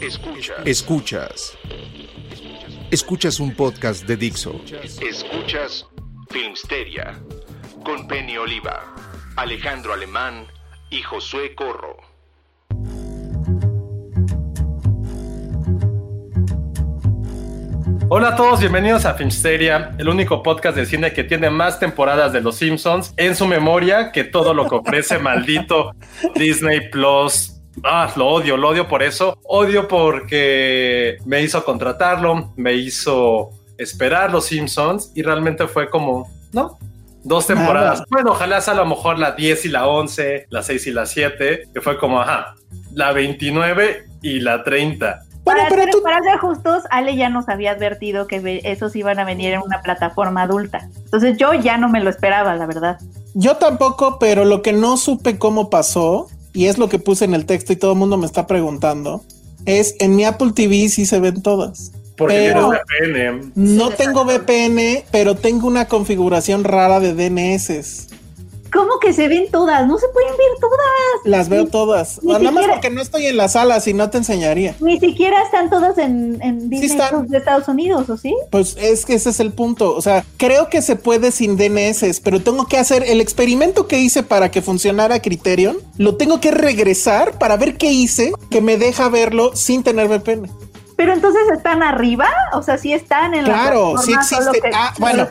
Escuchas. Escuchas. Escuchas un podcast de Dixo. Escuchas Filmsteria con Penny Oliva, Alejandro Alemán y Josué Corro. Hola a todos, bienvenidos a Filmsteria, el único podcast de cine que tiene más temporadas de Los Simpsons en su memoria que todo lo que ofrece maldito Disney Plus. Ah, lo odio, lo odio por eso. Odio porque me hizo contratarlo, me hizo esperar Los Simpsons y realmente fue como, ¿no? Dos temporadas. Bueno, ojalá sea a lo mejor la 10 y la 11, la 6 y la 7, que fue como, ajá, la 29 y la 30. Para, ser, para, ser, justos, Ale ya nos había advertido que esos iban a venir en una plataforma adulta. Entonces yo ya no me lo esperaba, la verdad. Yo tampoco, pero lo que no supe cómo pasó, y es lo que puse en el texto y todo el mundo me está preguntando, es en mi Apple TV sí se ven todas. Porque pero VPN. No tengo VPN, pero tengo una configuración rara de DNS. ¿Cómo que se ven todas? No se pueden ver todas. Las veo todas. Nada más porque no estoy en la sala, si no te enseñaría. Ni siquiera están todas en, en Disney de Estados Unidos, ¿o sí? Pues es que ese es el punto. O sea, creo que se puede sin DNS, pero tengo que hacer el experimento que hice para que funcionara Criterion. Lo tengo que regresar para ver qué hice que me deja verlo sin tener VPN. Pero entonces están arriba, o sea, sí están en claro, la Claro, sí existe. ah, bueno.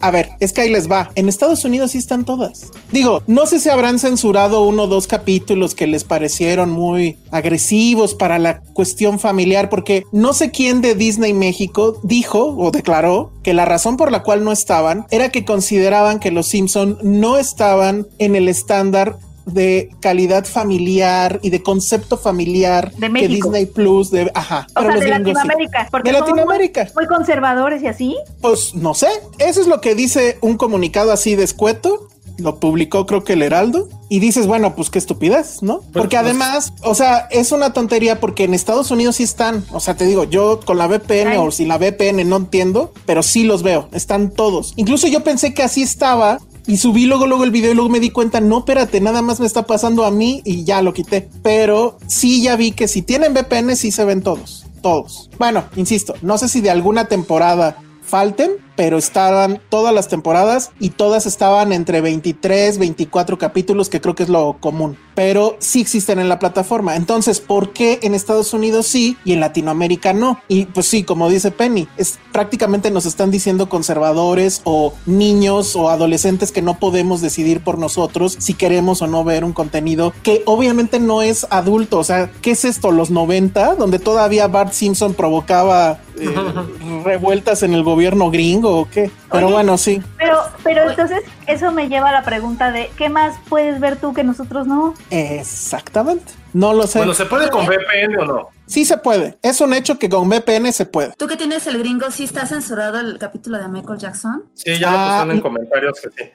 A ver, es que ahí les va. En Estados Unidos sí están todas. Digo, no sé si habrán censurado uno o dos capítulos que les parecieron muy agresivos para la cuestión familiar, porque no sé quién de Disney México dijo o declaró que la razón por la cual no estaban era que consideraban que los Simpson no estaban en el estándar de calidad familiar y de concepto familiar de que Disney Plus de ajá o sea, de Latinoamérica porque de Latinoamérica. muy conservadores y así. Pues no sé eso es lo que dice un comunicado así de escueto lo publicó creo que el Heraldo y dices, bueno, pues qué estupidez, ¿no? porque además, o sea, es una tontería porque en Estados Unidos sí están, o sea, te digo, yo con la VPN o sin la VPN no entiendo, pero sí los veo, están todos. Incluso yo pensé que así estaba y subí luego, luego el video y luego me di cuenta, no, espérate, nada más me está pasando a mí y ya lo quité. Pero sí ya vi que si tienen VPN sí se ven todos, todos. Bueno, insisto, no sé si de alguna temporada falten, pero estaban todas las temporadas y todas estaban entre 23, 24 capítulos, que creo que es lo común, pero sí existen en la plataforma. Entonces, ¿por qué en Estados Unidos sí y en Latinoamérica no? Y pues sí, como dice Penny, es prácticamente nos están diciendo conservadores o niños o adolescentes que no podemos decidir por nosotros si queremos o no ver un contenido que obviamente no es adulto. O sea, ¿qué es esto? Los 90, donde todavía Bart Simpson provocaba eh, revueltas en el gobierno gringo o qué. Pero bueno, sí. Pero, pero entonces eso me lleva a la pregunta de ¿qué más puedes ver tú que nosotros no? Exactamente. No lo sé. Bueno, ¿se puede con VPN o no? Sí se puede. Es un hecho que con VPN se puede. ¿Tú que tienes el gringo, sí está censurado el capítulo de Michael Jackson? Sí, ya lo pusieron en comentarios que sí.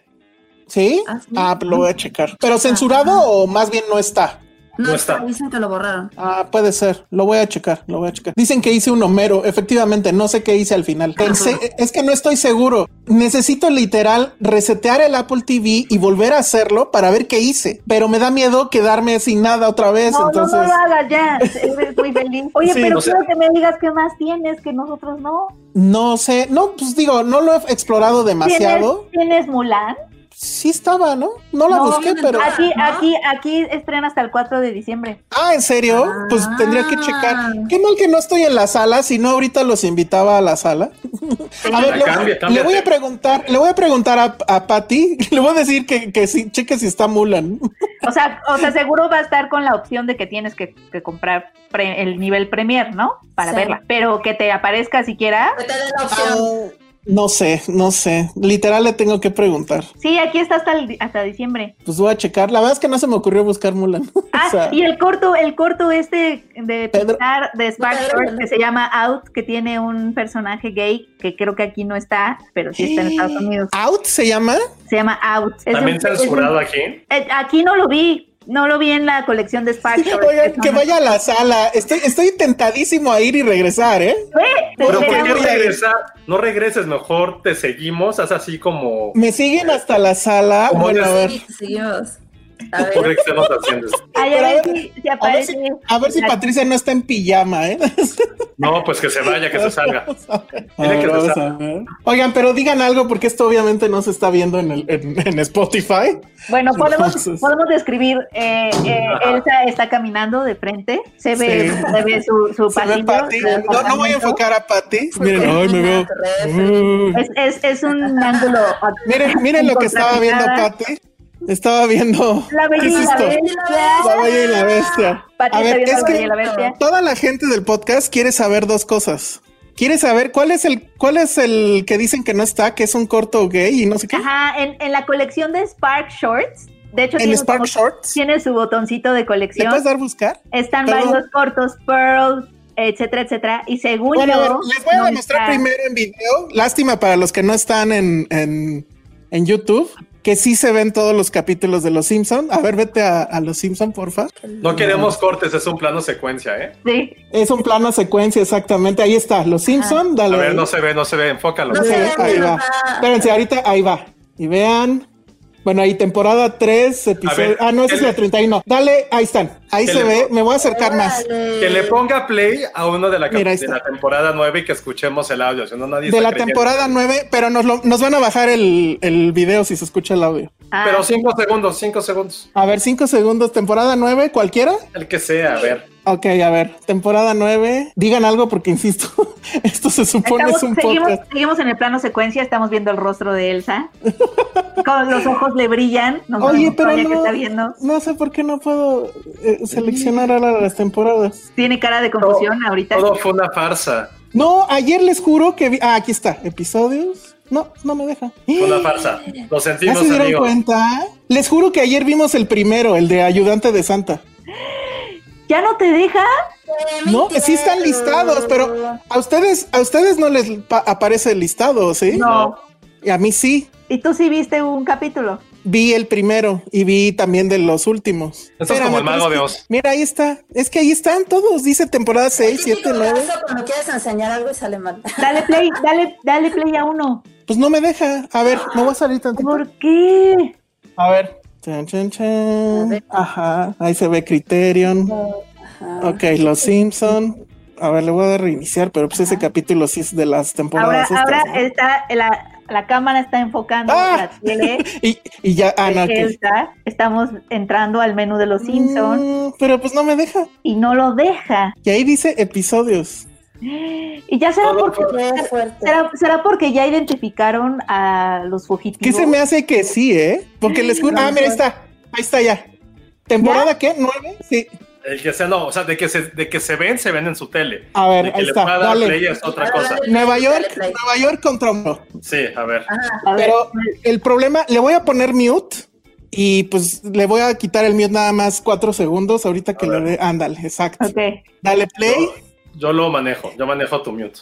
¿Sí? Ah, ah lo voy a checar. ¿Pero censurado o más bien no está? No, está. Dicen que lo borraron. Ah, puede ser. Lo voy a checar. Lo voy a checar. Dicen que hice un Homero. Efectivamente, no sé qué hice al final. Pensé, es que no estoy seguro. Necesito literal resetear el Apple TV y volver a hacerlo para ver qué hice. Pero me da miedo quedarme sin nada otra vez. No, entonces... no, no lo hagas ya. Eres muy feliz. Oye, pero quiero que me digas qué más tienes que nosotros no. No sé. No, pues digo, no lo he explorado demasiado. ¿Tienes, ¿tienes Mulan? Sí estaba, ¿no? No la No, busqué, pero. Aquí, ¿no? aquí, aquí estrena hasta el 4 de diciembre. Ah, ¿en serio? Pues tendría que checar. Qué mal que no estoy en la sala, si no ahorita los invitaba a la sala. A ver, le, Cambia, le voy a preguntar, le voy a preguntar a, a Patty, le voy a decir que, que sí, cheque si está Mulan. O sea, o sea, seguro va a estar con la opción de que tienes que, que comprar pre- el nivel Premier, ¿no? Para Sí. verla. Pero que te aparezca siquiera. Que te den la opción. No sé, no sé. Literal le tengo que preguntar. Sí, aquí está hasta, el- hasta diciembre. Pues voy a checar. La verdad es que no se me ocurrió buscar Mulan. Ah, O sea, y el corto, el corto este de Pedro- Pixar, de Spark Pedro- Short, que se llama Out, que tiene un personaje gay, que creo que aquí no está, pero sí está en Estados Unidos. Out se llama. Se llama Out. Es También un- es un- censurado aquí. Eh, aquí no lo vi, no lo vi en la colección de Spark. Oigan, que vaya a la sala. Estoy, estoy tentadísimo a ir y regresar, ¿eh? Ve, te Pero ¿por qué regresar? No regreses, mejor te seguimos, haz así como... Me siguen hasta la sala. ¿Cómo Bueno, a ver. Sí, seguimos. A ¿Por ver. qué estamos haciendo esto? Ay, a Pero a ver ver, si, si A ver aparece. si, a ver si la- Patricia no está en pijama, ¿eh? No, pues que se vaya, que se salga. Ver, que se vamos salga. Oigan, pero digan algo porque esto obviamente no se está viendo en, el, en, en Spotify. Bueno, podemos, Entonces- podemos describir. eh, eh. Elsa está caminando de frente. Se ve, Sí. se ve su, su Se ve pasillo. Patty. su No, no voy a enfocar a Patty. Miren, ay, me veo. Es, es, es un ángulo. Miren, miren lo que estaba viendo. Patty. Estaba viendo. La ¿Qué bella es y la bestia. La Bella y la Bestia. A ver, es La que la Bestia. toda la gente del podcast quiere saber dos cosas. Quiere saber cuál es el, cuál es el que dicen que no está, que es un corto gay y no sé qué. Ajá, en, en la colección de Spark Shorts. De hecho, En tiene, Spark como- Shorts. tiene su botoncito de ¿Le colección. puedes dar buscar? Están Perdón. varios cortos, Pearl, etcétera, etcétera. Y según Bueno, a ver, yo. les voy a no demostrar está- primero en video. Lástima para los que no están en, en, en YouTube, que sí se ven todos los capítulos de Los Simpson. A ver, vete a, a Los Simpson, porfa. No queremos cortes, es un plano secuencia, ¿eh? Sí. Es un plano secuencia, exactamente. Ahí está, Los Simpson. A Dale. ver, no se ve, no se ve, enfócalo. No se ve, ahí va. Espérense, ahorita ahí va. Y vean. Bueno, ahí temporada 3, episodio. ver, ah, no, esa es el- la 31. Dale, ahí están. Ahí se ve. Me voy a acercar más. Que le ponga play a uno de la, Mira, de la temporada 9 y que escuchemos el audio, si no nadie De la creyendo. temporada 9, pero nos, lo- nos van a bajar el, el video si se escucha el audio. Ah, Pero 5 segundos, 5 segundos. A ver, 5 segundos, temporada 9, cualquiera. El que sea, a ver. Ok, a ver, temporada 9. Digan algo porque insisto, esto se supone estamos- es un seguimos, podcast. seguimos en el plano secuencia, estamos viendo el rostro de Elsa. Con los ojos le brillan. Nos Oye, pero que no, está viendo. no sé por qué no puedo eh, seleccionar ahora las temporadas. Tiene cara de confusión ahorita. Todo fue una farsa. No, ayer les juro que vi. Ah, aquí está, episodios. No, no me deja. Fue una farsa. Lo ¿Ya sentimos, se dieron amigos. cuenta? Les juro que ayer vimos el primero, el de ayudante de Santa. ¿Ya no te deja? No, sí están listados, pero a ustedes, a ustedes no les pa- aparece el listado, ¿sí? No. Y a mí sí. ¿Y tú sí viste un capítulo? Vi el primero y vi también de los últimos. Esto es como el mago de que- Oz. Mira, ahí está. Es que ahí están todos. Dice temporada 6, 7, 9. Cuando quieres enseñar algo y sale mal. Dale play, dale, dale play a uno. Pues no me deja. A ver, me voy a salir tantito. ¿Por qué? A ver. Chan, chan, chan. Ajá. Ahí se ve Criterion. Ok, Los Simpson. A ver, le voy a dar reiniciar, pero pues ese capítulo sí es de las Ahora, temporadas. ahora ¿no? está la, la cámara está enfocando ¡Ah! la tele. Y, y ya, ah, no, ok. Elsa. Estamos entrando al menú de los Simpsons Mm, pero pues no me deja. y no lo deja. Y ahí dice episodios. Y ya será Todo porque será, será porque ya identificaron a los ¿Qué fugitivos. se me hace que sí, eh? Porque les juro. Ah, mira, ahí está. Ahí está ya. ¿Temporada qué? ¿Nueve? Sí. El que sea, no, o sea, de que se, de que se ven, se ven en su tele. A ver, de que ahí le está, pueda dar dale. play es otra cosa. Nueva York. Nueva York contra uno. Sí, a ver. A ver, Pero el problema, le voy a poner mute y pues le voy a quitar el mute nada más cuatro segundos ahorita que le dé. Ándale, exacto. Dale play. Yo lo manejo, yo manejo tu mute.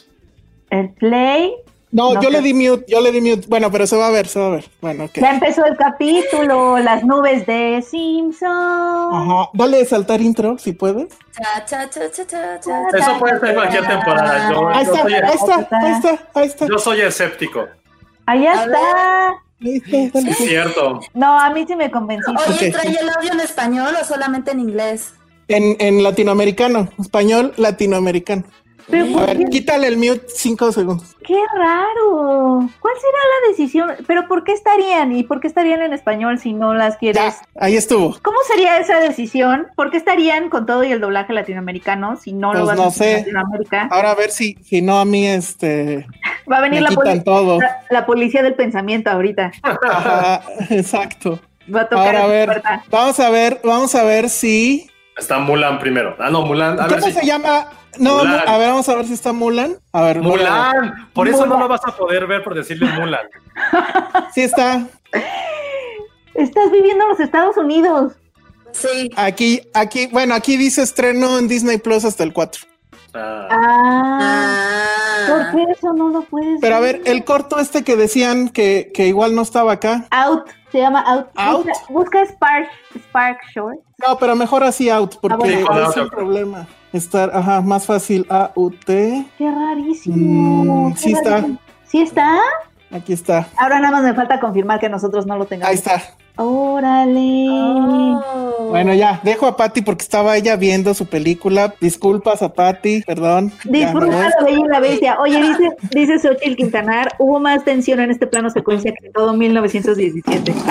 El play. No, No yo sé. le di mute, yo le di mute. Bueno, pero se va a ver, se va a ver. Bueno, ok. Ya empezó el capítulo, las nubes de Simpson. Ajá. Dale saltar intro si puedes. Cha, cha, cha, cha, cha, cha, Eso puede ser cualquier temporada. Yo, Ahí yo está, soy, ahí está, ahí está, ahí está. yo soy escéptico. Allá A está. Ahí está. Es cierto. No, a mí sí me convencí. Oye, Ok. ¿trae el audio en español o solamente en inglés? En, en latinoamericano, español latinoamericano. Pero A ¿por ver, qué? quítale el mute cinco segundos. Qué raro. ¿Cuál será la decisión? Pero ¿por qué estarían? ¿Y por qué estarían en español si no las quieres? Ya, ahí estuvo. ¿Cómo sería esa decisión? ¿Por qué estarían con todo y el doblaje latinoamericano si no lo Pues vas no a hacer sé. en Latinoamérica? Ahora a ver si, si no a mí este Va a venir la, poli- todo. la, la policía del pensamiento ahorita. Ajá, exacto. Va a tocar Ahora a ver, puerta. vamos a ver, vamos a ver si. Está Mulan primero. Ah, no, Mulan. A ver ¿Cómo si. se llama? No, Mulan. a ver, vamos a ver si está Mulan. A ver, Mulan. Por eso no Mulan. lo vas a poder ver por decirle Mulan. Sí está. Estás viviendo en los Estados Unidos. Sí. Aquí, aquí, bueno, aquí dice estreno en Disney Plus hasta el 4. Ah, Ah, ¿por Ah. qué eso no lo puedes Pero a ver, el corto este que decían que, que igual no estaba acá. Out, se llama Out. Out. Busca, busca Spark, Spark Short. No, pero mejor así out, porque bueno. Sí, con es creo. problema. Estar, ajá, más fácil A-U-T. Qué rarísimo. Mm, qué sí está. rarísimo. ¿Sí está? Aquí está. Ahora nada más me falta confirmar que nosotros no lo tengamos. Ahí está. Órale. Oh. Bueno, ya, dejo a Patty porque estaba ella viendo su película. Disculpas a Patty, perdón. Disfruta la bella y la bestia. Oye, dice, dice Xochitl Quintanar, hubo más tensión en este plano secuencia que todo 1917.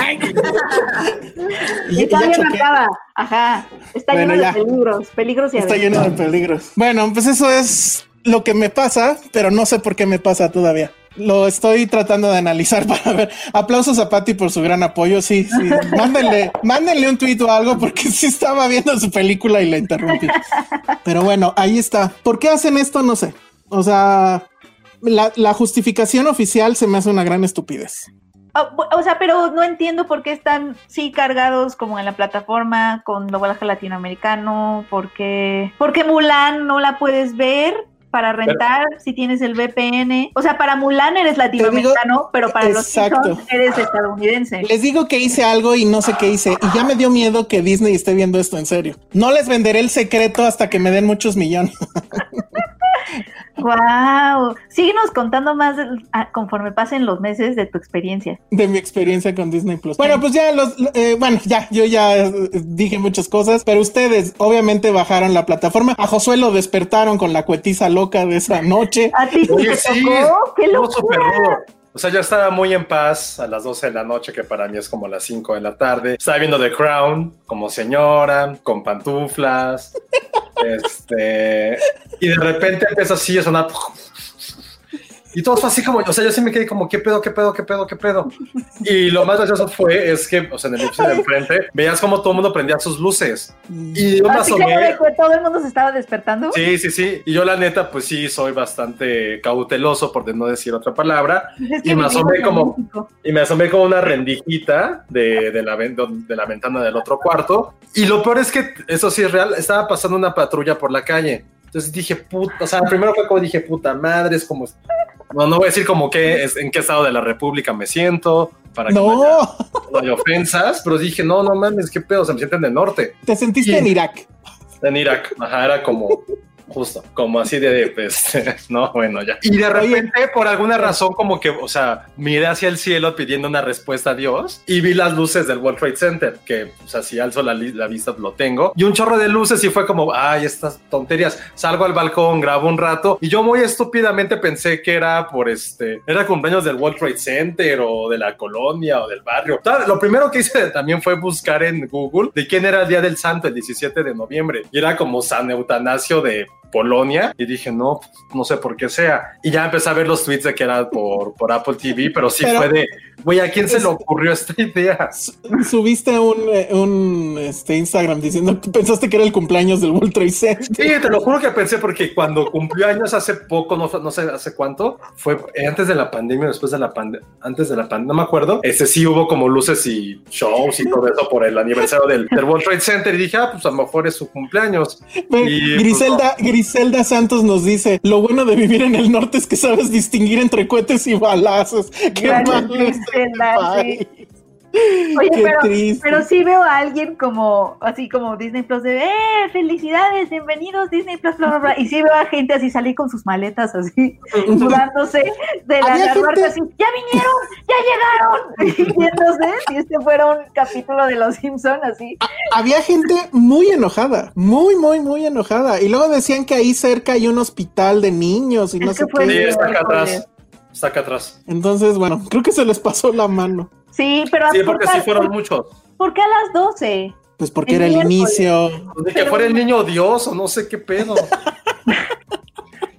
Y- bien choqué. acaba. Ajá. Está Bueno, lleno ya. de peligros, peligros y Está lleno de peligros. Bueno, pues eso es lo que me pasa, pero no sé por qué me pasa todavía. Lo estoy tratando de analizar para ver. Aplausos a Patty por su gran apoyo. Sí, sí. Mándenle, mándenle un tuit o algo porque sí estaba viendo su película y la interrumpí. Pero bueno, ahí está. ¿Por qué hacen esto? No sé. O sea, la, la justificación oficial se me hace una gran estupidez. Oh, o sea, pero no entiendo por qué están sí cargados como en la plataforma con doblaje latinoamericano, porque porque Mulan no la puedes ver para rentar si tienes el VPN. O sea, para Mulan eres latinoamericano, pero para los. Simpsons eres estadounidense. Les digo que hice algo y no sé qué hice. Y ya me dio miedo que Disney esté viendo esto en serio. No les venderé el secreto hasta que me den muchos millones. Wow. Síguenos contando más ah, conforme pasen los meses de tu experiencia. de mi experiencia con Disney Plus. Bueno, pues ya los, eh, bueno, ya, yo ya eh, dije muchas cosas, pero ustedes obviamente bajaron la plataforma. A Josué lo despertaron con la cuetiza loca de esa noche. ¿A ti Oye, te sí, tocó? ¡Qué locura! O sea, yo estaba muy en paz a las 12 de la noche, que para mí es como las 5 de la tarde. Estaba viendo The Crown como señora, con pantuflas. este. Y de repente empieza así a sonar. Y todo fue así como, o sea, yo sí me quedé como, ¿qué pedo, qué pedo, qué pedo, qué pedo? Y lo más gracioso fue, es que, o sea, en el edificio de enfrente, veías como todo el mundo prendía sus luces. Y yo me Así que asomé. todo el mundo se estaba despertando. Sí, sí, sí. Y yo la neta, pues sí, soy bastante cauteloso, por no decir otra palabra. Es Y me asomé como- México. Y me asomé como una rendijita de, de la, de la ventana del otro cuarto. Y lo peor es que, eso sí es real, estaba pasando una patrulla por la calle. Entonces dije, puta, o sea, primero fue como dije, puta madre, es como... No, no voy a decir como que, es, en qué estado de la república me siento, para que no haya ofensas, pero dije, no, no mames, qué pedo, se me sienten del norte. te sentiste en Irak. En Irak, ajá, era como justo, como así de, pues, no, bueno, ya. Y de repente, por alguna razón, como que, o sea, miré hacia el cielo pidiendo una respuesta a Dios y vi las luces del World Trade Center, que, o sea, si alzo la, la vista lo tengo, y un chorro de luces y fue como, ay, estas tonterías. Salgo al balcón, grabo un rato y yo muy estúpidamente pensé que era por este, era cumpleaños del World Trade Center o de la colonia o del barrio. Lo primero que hice también fue buscar en Google de quién era el Día del Santo, el 17 de noviembre. Y era como San Eutanasio de Polonia y dije, no, no sé por qué sea. Y ya empecé a ver los tweets de que era por, por Apple TV, pero sí Pero- fue de, güey, ¿a quién se le ocurrió esta idea? Subiste un, eh, un este, Instagram diciendo pensaste que era el cumpleaños del World Trade Center. Sí, te lo juro que pensé porque cuando cumplió años hace poco, no, no sé hace cuánto, fue antes de la pandemia, después de la pandemia, antes de la pandemia, no me acuerdo. Ese sí hubo como luces y shows y todo eso por el aniversario del, del World Trade Center y dije, ah, pues a lo mejor es su cumpleaños. Y, Griselda, Griselda Santos nos dice: Lo bueno de vivir en el norte es que sabes distinguir entre cohetes y balazos. Qué Gracias, mal Griselda. Oye, Qué pero, triste. pero sí veo a alguien como, así como Disney Plus de, ¡eh, felicidades, bienvenidos Disney Plus, bla, bla, bla", Y sí veo a gente así salir con sus maletas así, mudándose de la gente- así, ¡ya vinieron! ¡ya llegaron! Y yéndose, si este fuera un capítulo de Los Simpson así. Había gente muy enojada, muy, muy, muy enojada. Y luego decían que ahí cerca hay un hospital de niños y no sé Sí, qué. está acá Híjole. atrás. Está acá atrás. Entonces, bueno, creo que se les pasó la mano. Sí, pero Sí, ¿por porque sí fueron muchos. ¿por qué a las 12? Pues porque El era el miércoles. inicio. Pues De que fuera el niño Dios o no sé qué pedo.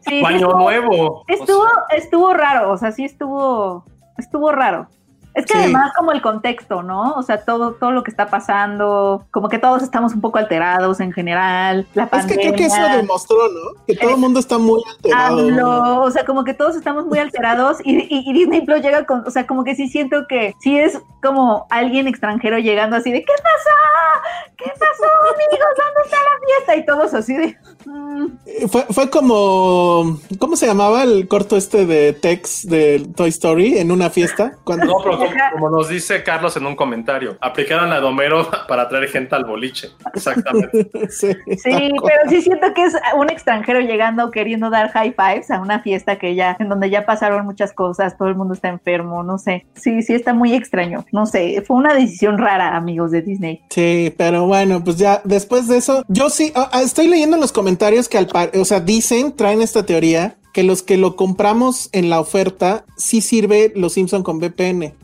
Sí, sí Baño estuvo- nuevo. O Estuvo, sea, estuvo raro, o sea, sí estuvo, estuvo raro. Es que Sí. además como el contexto, ¿no? O sea, todo, todo lo que está pasando, como que todos estamos un poco alterados en general, la Es pandemia. que creo que eso demostró, ¿no? Que todo el mundo está muy alterado. O sea, como que todos estamos muy alterados y, y- y Disney Plus llega con, o sea, como que sí siento que sí es como alguien extranjero llegando así de, ¿qué pasó? ¿Qué pasó, amigos? ¿Dónde está la fiesta? Y todos así de, "Mm". Eh, Fue, fue como, ¿cómo se llamaba el corto este de Tex de Toy Story en una fiesta? Cuando, No, pero como, como nos dice Carlos en un comentario, aplicaron la de Homero para traer gente al boliche. Exactamente. Sí, Sí, pero sí siento que es un extranjero llegando queriendo dar high fives a una fiesta que ya, en donde ya pasaron muchas cosas, todo el mundo está enfermo, no sé. Sí, sí está muy extraño, no sé, fue una decisión rara, amigos de Disney. Sí, pero bueno, pues ya después de eso, yo sí, ah, ah, estoy leyendo en los comentarios que al par, o sea, dicen, traen esta teoría que los que lo compramos en la oferta sí sirve los Simpson con VPN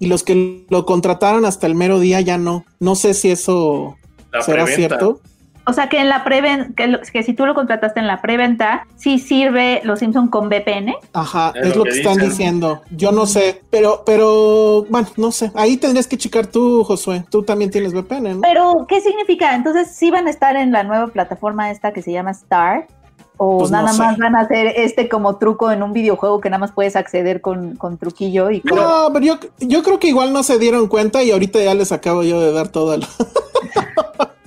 y los que lo contrataron hasta el mero día ya no. No sé si eso La será preventa. cierto. O sea que en la preventa, que, que si tú lo contrataste en la preventa, sí sirve los Simpson con VPN. Ajá, Es es, lo lo que que están diciendo. Yo no sé, pero, pero, bueno, no sé. Ahí tendrías que checar tú, Josué. Tú también tienes VPN, ¿no? Pero, ¿qué significa? Entonces, ¿sí van a estar en la nueva plataforma esta que se llama Star? ¿O Pues no nada sé. más van a hacer este como truco en un videojuego que nada más puedes acceder con, con truquillo? y No, pero yo, yo creo que igual no se dieron cuenta y ahorita ya les acabo yo de dar todo el...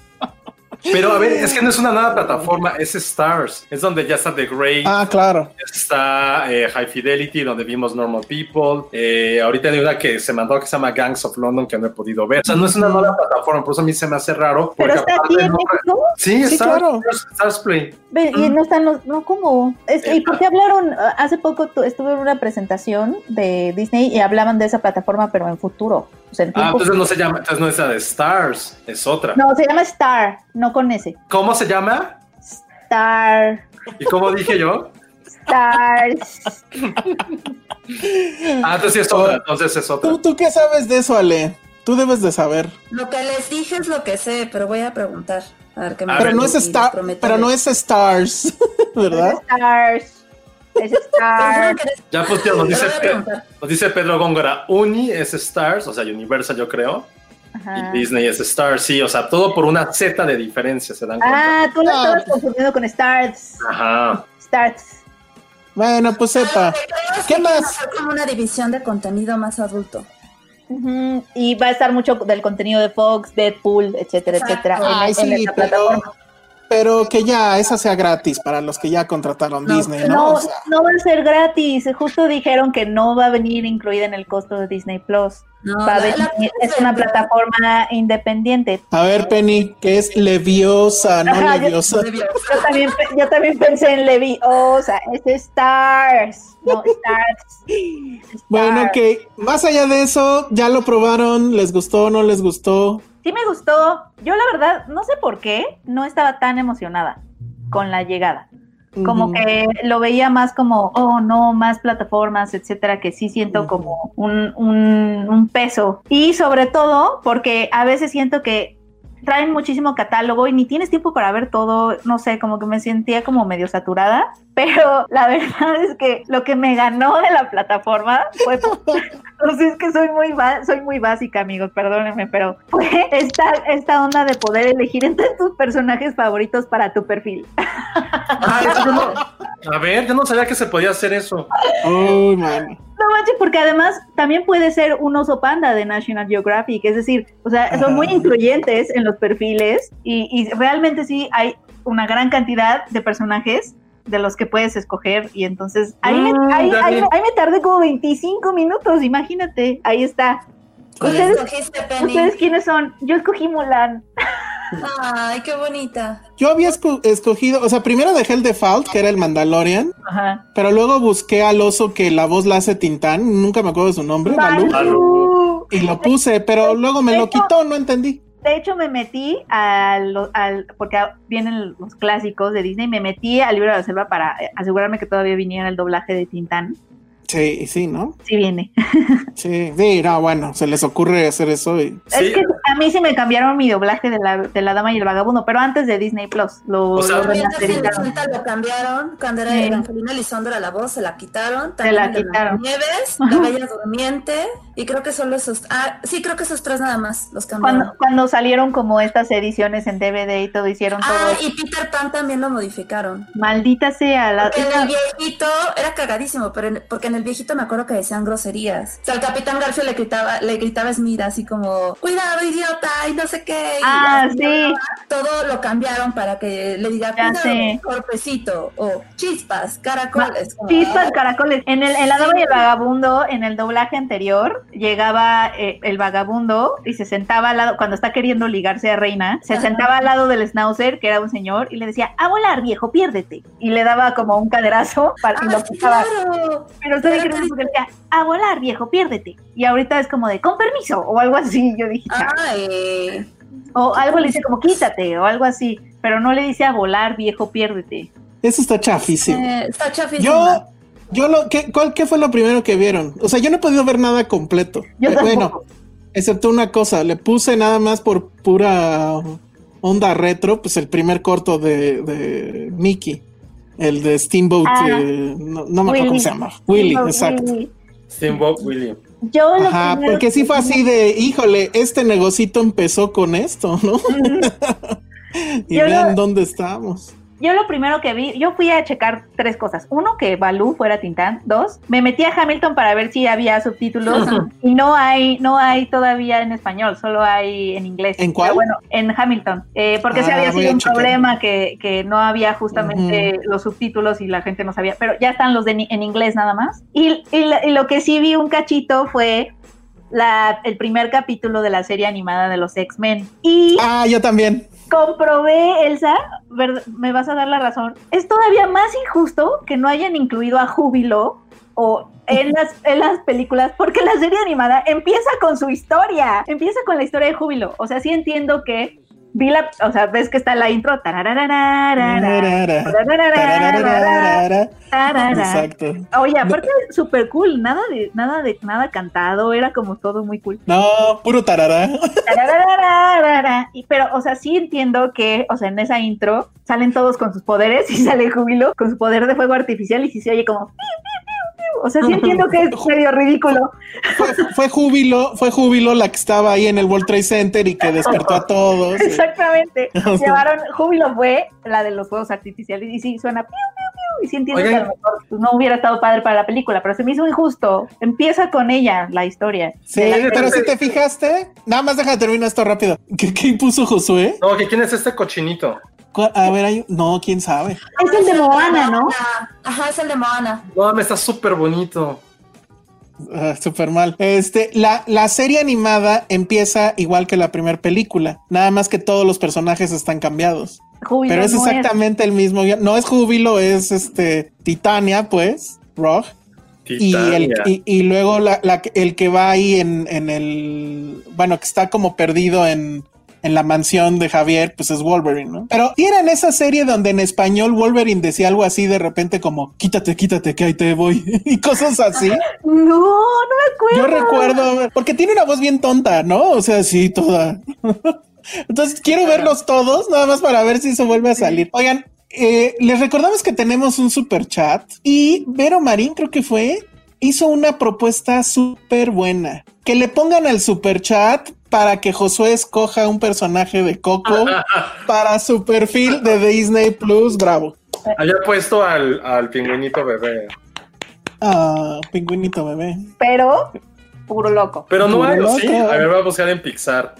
Pero a ver, es que no es una nueva plataforma, es Stars. Es donde ya está The Great, Ah, claro. está eh, High Fidelity, donde vimos Normal People. Eh, ahorita hay una que se mandó que se llama Gangs of London, que no he podido ver. O sea, no es una nueva plataforma, por eso a mí se me hace raro. Pero está aquí en no- México. Sí, Sí, está claro. Stars, Stars Play. Ve, Y no están los, no, ¿cómo? Es que, ¿Y por qué hablaron? Hace poco tu- estuve en una presentación de Disney y hablaban de esa plataforma, pero en futuro. O sea, en Ah, entonces no se llama, entonces no es la de Stars, es otra. no, se llama Star, no con ese. ¿Cómo se llama? Star, ¿Y cómo dije yo? Stars. Ah, entonces sí es otra, entonces es otra. ¿Tú, ¿Tú qué sabes de eso, Ale? Tú debes de saber. Lo que les dije es lo que sé, pero voy a preguntar. A ver qué me A Pero no es Star, pero no es Stars, ¿verdad? Stars. Es Star. Ya pues tío, nos dice, nos dice Pedro Góngora, Uni es Stars, o sea, Universal yo creo, Ajá. y Disney es Stars, sí, o sea, todo por una Z de diferencia, se dan cuenta. Ah, tú lo Ah, estabas pues. confundiendo con Stars. Ajá. Stars. Bueno, pues sepa. Es ¿Qué más? como una división de contenido más adulto. Y va a estar mucho del contenido de Fox, Deadpool, etcétera, Exacto. etcétera. en- Ay, en sí, esta pero, plataforma. Pero que ya esa sea gratis para los que ya contrataron No, Disney, ¿no? No, O sea, no va a ser gratis. Justo dijeron que no va a venir incluida en el costo de Disney Plus. No, Va a la- la- venir- es una plataforma independiente. a ver, Penny, que es leviosa, no Ajá, leviosa. Yo también, yo también pensé en Levi. O sea, es Stars. No, Stars. Bueno, que más allá de eso, ya lo probaron, les gustó, no les gustó. Sí me gustó. Yo la verdad, no sé por qué, no estaba tan emocionada con la llegada. Como que lo veía más como, oh no, más plataformas, etcétera, que sí siento como un, un- un peso. Y sobre todo porque a veces siento que traen muchísimo catálogo y ni tienes tiempo para ver todo, no sé, como que me sentía como medio saturada, pero la verdad es que lo que me ganó de la plataforma fue, o sea, es que soy muy, soy muy básica, amigos, perdónenme, pero fue esta, esta onda de poder elegir entre tus personajes favoritos para tu perfil. Ah, no- a ver, yo no sabía que se podía hacer eso. Uy, man. Manches, porque además también puede ser un oso panda de National Geographic, es decir, o sea, son muy incluyentes en los perfiles y, y realmente sí hay una gran cantidad de personajes de los que puedes escoger y entonces ahí, me, Mm, ahí- ya ahí me- ahí me tardé como 25 minutos, imagínate, ahí está. ¿Ustedes? ¿Ustedes quiénes son? Yo escogí Mulan. Ay, qué bonita. Yo había esco- escogido, o sea, primero dejé el default, que era el Mandalorian, Ajá. pero luego busqué al oso que la voz la hace Tintán, nunca me acuerdo de su nombre, Balú, Balú. y lo puse, pero luego me lo quitó, no entendí. De hecho, me metí al, al porque vienen los clásicos de Disney, me metí al libro de la selva para eh, asegurarme que todavía viniera el doblaje de Tintán. Sí, sí, ¿no? Sí viene. Sí, sí, no, bueno, se les ocurre hacer eso y... Sí. Es que a mí sí me cambiaron mi doblaje de la, de la dama y el vagabundo, pero antes de Disney Plus. Lo, O sea, lo También lo cambiaron. Cuando era Sí. Evangelina Elizondo era la voz, se la quitaron. Se la También quitaron. Nieves. La Bella Durmiente. Y creo que solo esos. Ah, sí, creo que esos tres nada más los cambiaron. Cuando, cuando salieron como estas ediciones en DVD y todo, hicieron Ah, todo. y Peter Pan también lo modificaron. Maldita sea. La, Porque en esa- el viejito era cagadísimo, pero en- porque en el viejito me acuerdo que decían groserías. O sea, el Capitán Garfio le gritaba, le gritaba Smith así como, cuidado idiota, y no sé qué. y Ah, sí. Todo lo cambiaron para que le diga, cuidado, corpecito, o chispas, caracoles. Chispas, caracoles. En el, en la y el vagabundo, en el doblaje anterior, llegaba eh, el vagabundo y se sentaba al lado, cuando está queriendo ligarse a Reina, se Ajá. sentaba al lado del Schnauzer, que era un señor, y le decía, a volar, viejo, piérdete. Y le daba como un caderazo para Ah, lo sí, quitaba. claro. Pero estoy Porque decía, a volar, viejo, piérdete. Y ahorita es como de, con permiso, o algo así. Yo dije, o algo le dice como, quítate, o algo así. Pero no le dice a volar, viejo, piérdete. Eso está chafísimo. eh, está chafísima. Yo, yo lo, ¿qué, cuál, ¿qué fue lo primero que vieron? O sea, yo no he podido ver nada completo. Yo Eh, bueno, excepto una cosa, le puse nada más por pura onda retro, pues el primer corto de, de Mickey, el de Steamboat, Ah. eh, no, no me acuerdo Willy. cómo se llama. Willy, exacto. Willy. Steamboat Willie. Yo lo Ajá, porque sí fue así de, híjole, este negocito empezó con esto, ¿no? y Yo vean lo- dónde estamos. Yo lo primero que vi, yo fui a checar tres cosas. Uno, que Balú fuera Tintán. Dos, me metí a Hamilton para ver si había subtítulos y no hay, no hay todavía en español, solo hay en inglés. ¿En cuál? Pero bueno, en Hamilton, eh, porque se Ah, había voy sido un checar. problema que, que no había justamente los subtítulos y la gente no sabía, pero ya están los de en inglés nada más. Y, y lo que sí vi un cachito fue la, el primer capítulo de la serie animada de los X-Men. Y Ah, yo también. Comprobé, Elsa, me vas a dar la razón, es todavía más injusto que no hayan incluido a Júbilo o en las, en las películas, porque la serie animada empieza con su historia, empieza con la historia de Júbilo. O sea, sí entiendo que vi la, o sea, ves que está la intro. tarara. Exacto. Oye, aparte súper cool, nada de, nada de, nada cantado, era como todo muy cool. No, puro. Y, pero, o sea, sí entiendo que, o sea, en esa intro salen todos con sus poderes y sale Júbilo con su poder de fuego artificial y sí se oye como... O sea, sí entiendo que es medio ridículo. Fue, fue júbilo, fue júbilo la que estaba ahí en el World Trade Center y que despertó a todos. Exactamente. Llevaron, Júbilo fue la de los fuegos artificiales y sí suena piu, piu, piu. Y sí entiendo Oigan. que a lo mejor pues, no hubiera estado padre para la película, pero se me hizo injusto. Empieza con ella la historia. Sí, De la- pero si te fijaste, nada más deja terminar esto rápido. ¿Qué, qué puso Josué? No, que quién es este cochinito. A ver, hay... no, quién sabe. Es el de Moana, ¿no? Ajá, es el de Moana. No, me está súper bonito. Ah, Súper mal. Este, la, la serie animada empieza igual que la primera película, nada más que todos los personajes están cambiados. Júbilo Pero es no exactamente el mismo. No es Júbilo, es este Titania, pues, Rock. Y, el, Titania. y, y luego la- la- el que va ahí en, en el. Bueno, que está como perdido en, en la mansión de Javier, pues es Wolverine, ¿no? Pero ¿y era en esa serie donde en español Wolverine decía algo así de repente como quítate, quítate, que ahí te voy y cosas así. No, no me Yo acuerdo. recuerdo, porque tiene una voz bien tonta, ¿no? O sea, sí, toda. Entonces quiero verlos todos, nada más para ver si eso vuelve a salir. Oigan, eh, les recordamos que tenemos un super chat y Vero Marín, creo que fue, hizo una propuesta súper buena. Que le pongan al super chat para que Josué escoja un personaje de Coco para su perfil de Disney Plus. Bravo. Había puesto al, al pingüinito bebé. Ah, pingüinito bebé. Pero, puro loco. Pero no hay, ¿o ¿sí? A ver, voy a buscar en Pixar.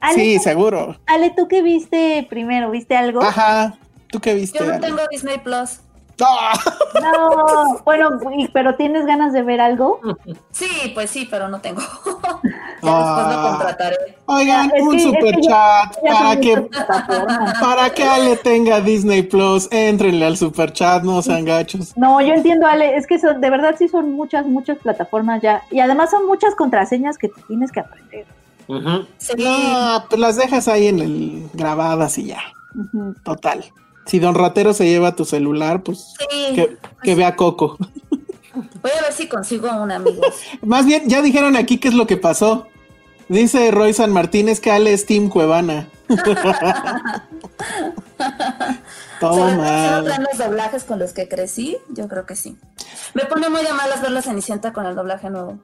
Ale, Sí, ¿tú- seguro. Ale, ¿tú qué viste primero? ¿Viste algo? Ajá. ¿Tú qué viste? Yo no Ale? tengo Disney Plus. ¡Ah! No, bueno, pero ¿tienes ganas de ver algo? Sí, pues sí, pero no tengo. ya Ah. después lo contrataré. Oigan, un es super que ya- chat ya para que para que Ale tenga Disney Plus. Entrenle al super chat, no sean gachos. No, yo entiendo, Ale, es que son, de verdad sí son muchas, muchas plataformas ya. Y además son muchas contraseñas que tienes que aprender. Ujú. Sí. No, pues las dejas ahí en el grabadas y ya. Total. Si Don Ratero se lleva tu celular, pues Sí. que, que vea Coco. Voy a ver si consigo un amigo. Más bien, ya dijeron aquí qué es lo que pasó. Dice Roy San Martínez que Ale es Team Cuevana. Mal. traen los doblajes con los que crecí, yo creo que sí. Me pone muy de malas ver la Cenicienta con el doblaje nuevo.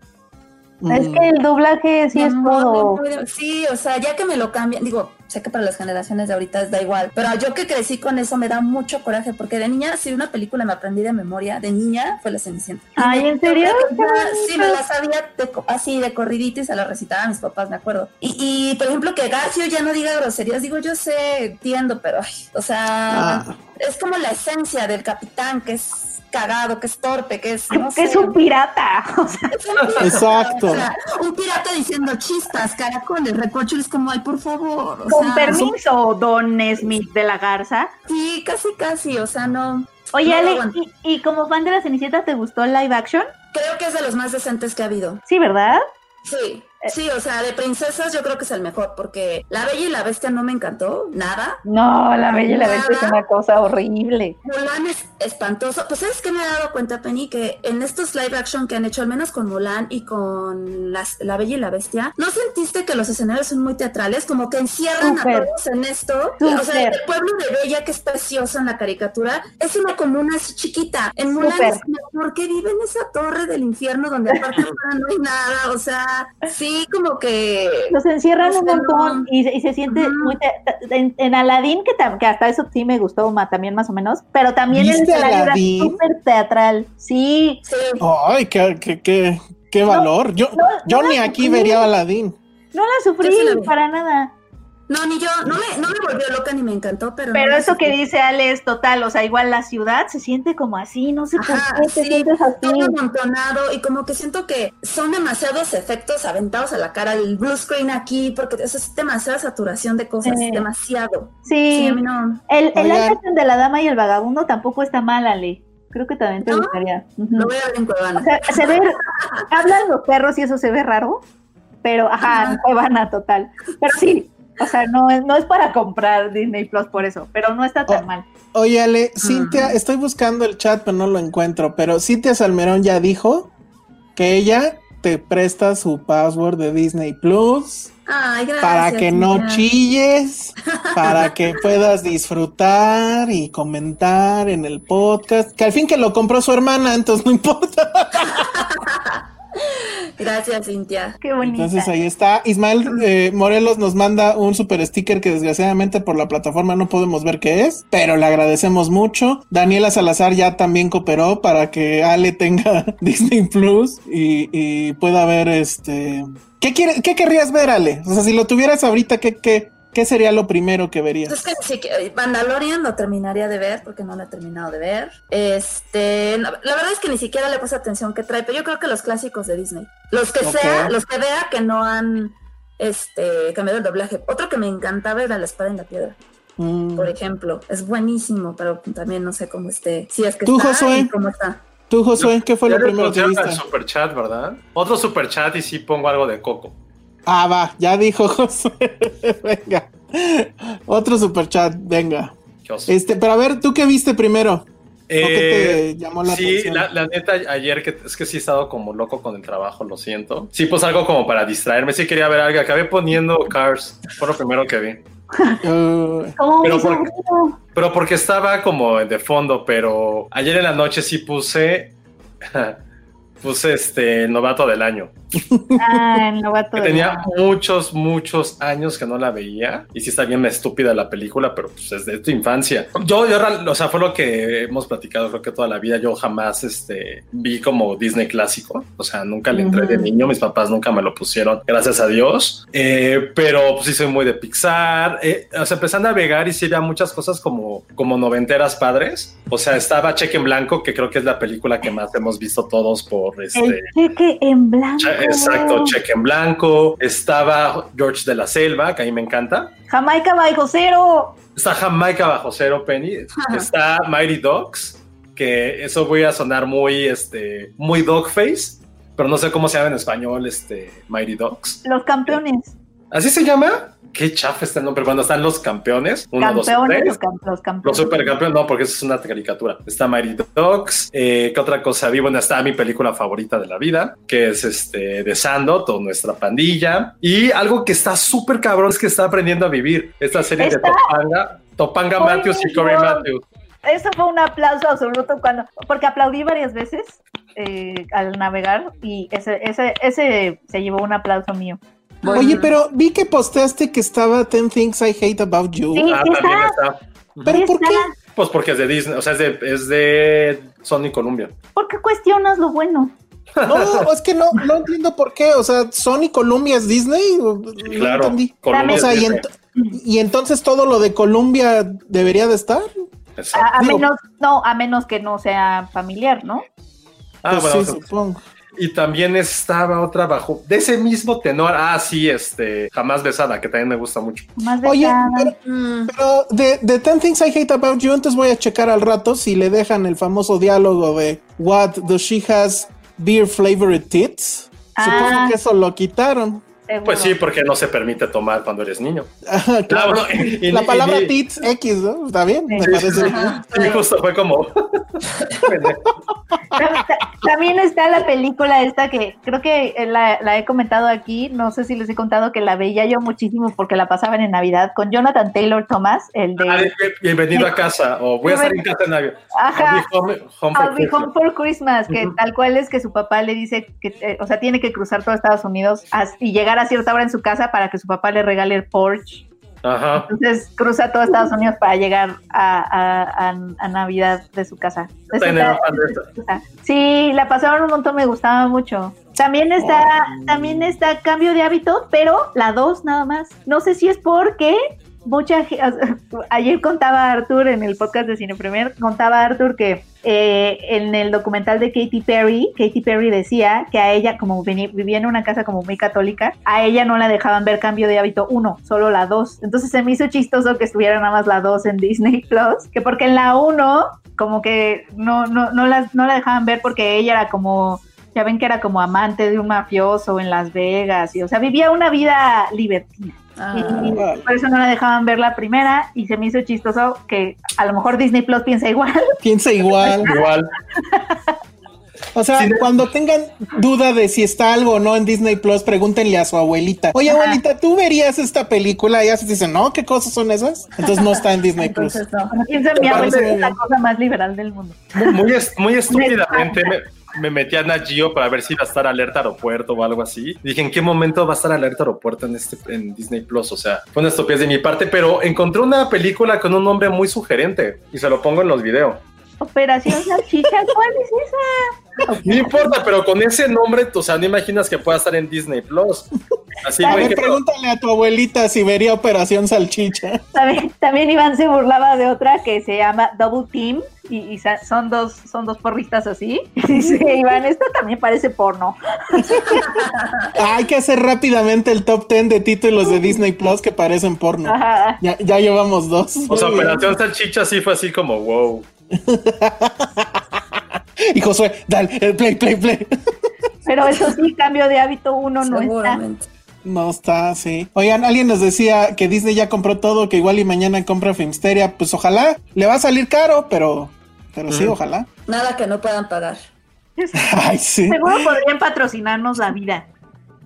Es que el doblaje sí es todo. Sí, o sea, ya que me lo cambian, digo, sé que para las generaciones de ahorita da igual, pero yo que crecí con eso me da mucho coraje, porque de niña, si una película me aprendí de memoria, de niña fue La Cenicienta. Ay, ¿en serio? Sí, me la sabía así de corridita y se la recitaba a mis papás, me acuerdo. Y, y, por ejemplo, que Garfio ya no diga groserías, digo, yo sé, entiendo, pero, ay, o sea, Ah. es como la esencia del capitán, que es cagado, que es torpe, que es, no que es sé. un pirata. O sea, Es un pirata, Exacto. o sea, un pirata diciendo chistas, caracoles, recorcholes, como, ay, por favor. o con sea, permiso, Don Smith de la Garza. Sí, casi, casi, o sea, no. Oye, no Ale, y como fan de la Cenicienta, ¿te gustó el live action? Creo que es de los más decentes que ha habido. Sí, ¿verdad? Sí, sí, o sea, de princesas yo creo que es el mejor, porque La Bella y la Bestia no me encantó, nada. No, la Bella y la Bestia es una cosa horrible. Mulan es espantoso. Pues sabes qué me he dado cuenta, Penny, que en estos live action que han hecho, al menos con Mulan y con las- La Bella y la Bestia, ¿no sentiste que los escenarios son muy teatrales? Como que encierran a todos en esto. O sea, el pueblo de Bella, que es precioso en la caricatura, es una comuna chiquita. En Mulan es como, ¿por qué vive en esa torre del infierno donde aparte no hay nada? O sea, sí, como que... Los encierran O un montón no. y, se- y se siente muy... en, en Aladdin, que, que hasta eso sí me gustó ma- también más o menos, pero también el ¿Viste escenario era Aladdin? súper teatral. Sí, Sí, Ay, qué, qué, qué, qué valor. Yo, no, yo no ni la aquí sufrí. vería a Aladdin. no la sufrí sí la para nada. No, ni yo, no me, no me volvió loca ni me encantó, pero... Pero no eso que dice Ale es total, o sea, igual la ciudad se siente como así, no sé por qué te sí, sientes así. todo amontonado y como que siento que son demasiados efectos aventados a la cara, el blue screen aquí, porque eso es demasiada saturación de cosas, demasiado. Sí, Sí, a mí no. el, el de la dama y el vagabundo tampoco está mal, Ale. Creo que también te ¿No? gustaría. Ujú. Lo voy a ver en Cuevana. O sea, se ve, hablan los perros y eso se ve raro, pero ajá, Ajá. en Cuevana total. Pero sí, o sea, no es, no es para comprar Disney Plus por eso, pero no está tan Oh. mal. Oye, Ale, Cintia, estoy buscando el chat, pero no lo encuentro. Pero Cintia Salmerón ya dijo que ella te presta su password de Disney Plus Ay, gracias. para que no chilles, para que puedas disfrutar y comentar en el podcast. Que al fin que lo compró su hermana, entonces no importa. Gracias, Cintia. Qué bonita. Entonces ahí está. Ismael eh, Morelos nos manda un super sticker que desgraciadamente por la plataforma no podemos ver qué es, pero le agradecemos mucho. Daniela Salazar ya también cooperó para que Ale tenga Disney Plus y, y pueda ver este. ¿Qué, quiere, ¿Qué querrías ver, Ale? O sea, si lo tuvieras ahorita, ¿qué, qué, qué sería lo primero que verías? Es que sí, que Mandalorian lo terminaría de ver porque no lo he terminado de ver. Este, la, la verdad es que ni siquiera le puse atención que trae, pero yo creo que los clásicos de Disney, los que sea, los que vea que no han este cambiado el doblaje. Otro que me encantaba era La espada en la piedra, Mm. por ejemplo. Es buenísimo, pero también no sé cómo esté. Si es que ¿Tú, está Josué? cómo está. Tú, Josué, ¿qué fue lo primero que viste? al super chat, ¿verdad? Otro super chat y sí pongo algo de Coco. Ah, va, ya dijo Josué. venga. Otro super chat, venga. Este, pero a ver, ¿tú qué viste primero? ¿O qué Eh, te llamó la sí, atención? la, la neta, ayer que es que sí he estado como loco con el trabajo, lo siento. Sí, pues algo como para distraerme. Sí quería ver algo. Acabé poniendo Cars. Fue lo primero que vi. Uh, ¿Cómo Pero? Pero porque estaba como de fondo, pero ayer en la noche sí puse puse este novato del año. Ah, el novato. Que del tenía año. muchos, muchos años que no la veía. Y sí está bien estúpida la película, pero pues es de tu infancia. Yo, yo, o sea, fue lo que hemos platicado creo que toda la vida. Yo jamás este, vi como Disney clásico. O sea, nunca le entré de niño. Mis papás nunca me lo pusieron, gracias a Dios. Eh, pero pues sí soy muy de Pixar. Eh, o sea, empecé a navegar y sí había muchas cosas como, como noventeras padres. O sea, estaba Cheque en Blanco, que creo que es la película que más hemos visto todos por este... El cheque en blanco. Exacto, cheque en blanco. Estaba George de la Selva, que a mí me encanta. Jamaica bajo cero. Está Jamaica bajo cero, Penny. Está Mighty Dogs, que eso voy a sonar muy, este, muy dogface, pero no sé cómo se llama en español, este, Mighty Dogs. Los campeones. ¿Así se llama? Qué chafa está el nombre. Cuando están los campeones, uno, dos, campeones, tres. los, cam- los Los campeones. supercampeones, no, porque eso es una caricatura. Está Mighty Dogs. Eh, ¿Qué otra cosa vi? Bueno, está mi película favorita de la vida, que es este de Sando, toda nuestra pandilla. Y algo que está súper cabrón es que está aprendiendo a vivir. Esta serie Está- de Topanga, Topanga Oye, Matthews y Corey. Matthews. Eso fue un aplauso absoluto cuando, porque aplaudí varias veces eh, al navegar y ese, ese, ese se llevó un aplauso mío. Oye, pero vi que posteaste que estaba 10 Things I Hate About You. Sí, Ah, sí también está. ¿Pero Sí por está. qué? Pues porque es de Disney, o sea, es de, es de Sony Columbia. ¿Por qué cuestionas lo bueno? No, es que no, no entiendo por qué. O sea, Sony Columbia es Disney. No claro, entendí. Columbia O sea, y, Disney. ent- y entonces todo lo de Columbia debería de estar. A, menos, no, a menos que no sea familiar, ¿no? Ah, Pues bueno, sí, supongo. Y también estaba otra bajo, de ese mismo tenor. Ah, sí, este, Jamás Besada, que también me gusta mucho. Más Oye, pero, Mm, pero de, de 10 Things I Hate About You, entonces voy a checar al rato si le dejan el famoso diálogo de What does she has beer flavored tits? Supongo Ah. que eso lo quitaron. Seguro. Pues sí, porque no se permite tomar cuando eres niño. Ajá, claro. Claro, y- y- La y- palabra y- tits X, ¿no? Está bien, me Sí. parece bien. ajá, Sí, justo fue como. Ta- ta- También está la película esta que creo que la, la he comentado aquí, no sé si les he contado que la veía yo muchísimo porque la pasaban en Navidad con Jonathan Taylor Thomas, el de Ah, Bienvenido a casa, o voy a estar en casa en Navidad. Ajá. I'll be home, home for I'll be Christmas. home for Christmas, que Ujú. tal cual es que su papá le dice que, eh, o sea, tiene que cruzar todo Estados Unidos y llegar a cierta hora en su casa para que su papá le regale el Porsche. Ajá. Entonces cruza todo Estados Unidos para llegar a, a- a- a Navidad de su casa. De su de Sí, la pasaron un montón, me gustaba mucho. También está, también está cambio de hábito, pero la 2 nada más. No sé si es porque mucha ayer contaba Arthur en el podcast de Cine Premier, contaba Arthur que eh, en el documental de Katy Perry, Katy Perry decía que a ella, como vivía en una casa como muy católica, a ella no la dejaban ver cambio de hábito 1, solo la 2. Entonces se me hizo chistoso que estuviera nada más la 2 en Disney Plus, que porque en la 1 como que no, no, no, la, no la dejaban ver porque ella era como, ya ven que era como amante de un mafioso en Las Vegas, y o sea, vivía una vida libertina. Ah, Y por eso no la dejaban ver la primera y se me hizo chistoso que a lo mejor Disney Plus piensa igual. Piensa igual. Igual. O sea, Sí. cuando tengan duda de si está algo o no en Disney Plus, pregúntenle a su abuelita. Oye, Ajá. abuelita, ¿tú verías esta película? Y ya se dicen, no, ¿qué cosas son esas? Entonces no está en Disney Plus. no. Piensa mi parece es la cosa más liberal del mundo. Muy, muy, est- muy estúpidamente me, me metí a Nat Geo para ver si iba a estar alerta aeropuerto o algo así. Dije, ¿en qué momento va a estar alerta aeropuerto en, este, en Disney Plus? O sea, fue una estupidez de mi parte, pero encontré una película con un nombre muy sugerente y se lo pongo en los videos. Operación Salchicha, ¿cuál es esa? No importa, pero con ese nombre, o sea, no imaginas que pueda estar en Disney Plus. Así, A ver, que- pregúntale a tu abuelita si vería Operación Salchicha. También, también Iván se burlaba de otra que se llama Double Team y, son dos son dos porristas así. Y dice Iván, esta también parece porno. Hay que hacer rápidamente el top 10 de títulos de Disney Plus que parecen porno. Ajá. Ya, ya llevamos dos. o sea. Operación Salchicha sí fue así como, wow. Y Josué, dale, el play, play, play. Pero eso sí, cambio de hábito uno no está. No está, sí. Oigan, alguien nos decía que Disney ya compró todo, que igual y mañana compra Filmsteria. Pues ojalá, le va a salir caro, pero, pero sí, ojalá. Nada que no puedan pagar. Ay, sí. Seguro podrían patrocinarnos la vida.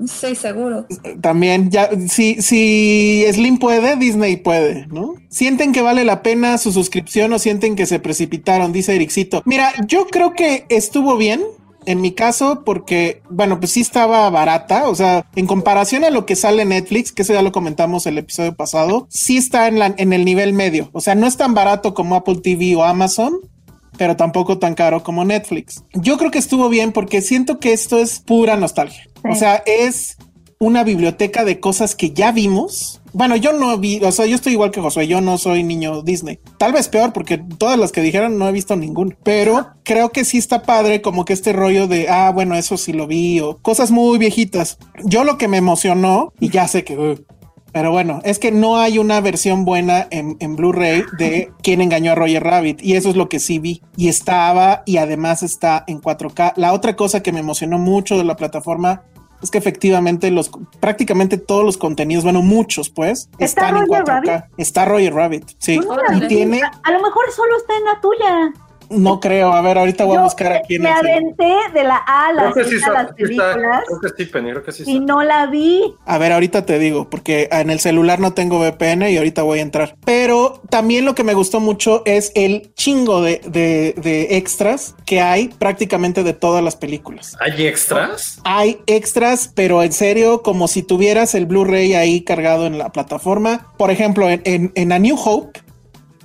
Sí, seguro. También, ya, si, si Slim puede, Disney puede, ¿no? ¿Sienten que vale la pena su suscripción o sienten que se precipitaron? Dice Ericito. Mira, yo creo que estuvo bien. en mi caso, porque, bueno, pues sí estaba barata. O sea, en comparación a lo que sale Netflix, que eso ya lo comentamos el episodio pasado, sí está en, la, en el nivel medio. O sea, no es tan barato como Apple TV o Amazon, pero tampoco tan caro como Netflix. Yo creo que estuvo bien porque siento que esto es pura nostalgia. O sea, es una biblioteca de cosas que ya vimos. Bueno, yo no vi, o sea, yo estoy igual que Josué, yo no soy niño Disney. Tal vez peor porque todas las que dijeron no he visto ninguno, pero creo que sí está padre como que este rollo de, ah, bueno, eso sí lo vi o cosas muy viejitas. Yo lo que me emocionó, y ya sé que... uh, pero bueno, es que no hay una versión buena en, en Blu-ray de quién engañó a Roger Rabbit. Y eso es lo que sí vi. Y estaba, y además está en 4K. La otra cosa que me emocionó mucho de la plataforma es que efectivamente los prácticamente todos los contenidos, bueno, muchos pues, ¿Está están en Roger 4K. Rabbit? Está Roger Rabbit, sí. La Y tiene, A, a lo mejor solo está en la tuya. No creo, a ver, ahorita voy a Yo buscar aquí en me aventé de la A a la Creo que sí a las está- películas creo que sí, Penny, creo que sí y está. no la vi. A ver, ahorita te digo, porque en el celular no tengo VPN y ahorita voy a entrar. Pero también lo que me gustó mucho es el chingo de, de- de extras que hay prácticamente de todas las películas. ¿Hay extras? Hay extras, pero en serio, como si tuvieras el Blu-ray ahí cargado en la plataforma. Por ejemplo, en, en- en A New Hope,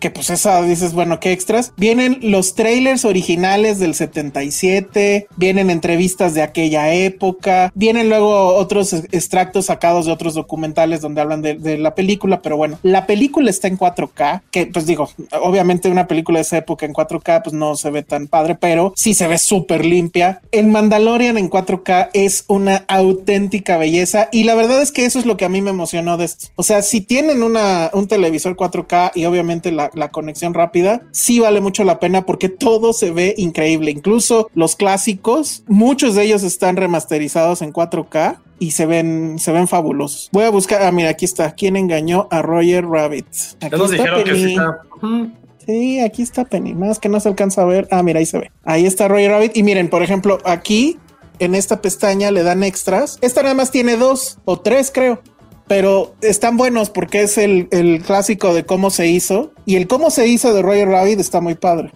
que pues esa dices, bueno, qué extras. Vienen los trailers originales del 77, vienen entrevistas de aquella época, vienen luego otros extractos sacados de otros documentales donde hablan de, de la película, pero bueno, la película está en 4K, que pues digo, obviamente una película de esa época en 4K pues no se ve tan padre, pero sí se ve súper limpia. El Mandalorian en 4K es una auténtica belleza y la verdad es que eso es lo que a mí me emocionó de esto. O sea, si tienen una, un televisor 4K y obviamente la, la conexión rápida, sí vale mucho la pena porque todo se ve increíble. Incluso los clásicos, muchos de ellos están remasterizados en 4K y se ven, se ven fabulosos. Voy a buscar, ah, mira, aquí está. ¿Quién engañó a Roger Rabbit? Aquí nos está dijeron que sí Penny. Sí, aquí está Penny, más que no se alcanza a ver. Ah, mira, ahí se ve. Ahí está Roger Rabbit. Y miren, por ejemplo, aquí en esta pestaña le dan extras. Esta nada más tiene dos o tres, creo. Pero están buenos porque es el, el clásico de cómo se hizo. Y el cómo se hizo de Roger Rabbit está muy padre.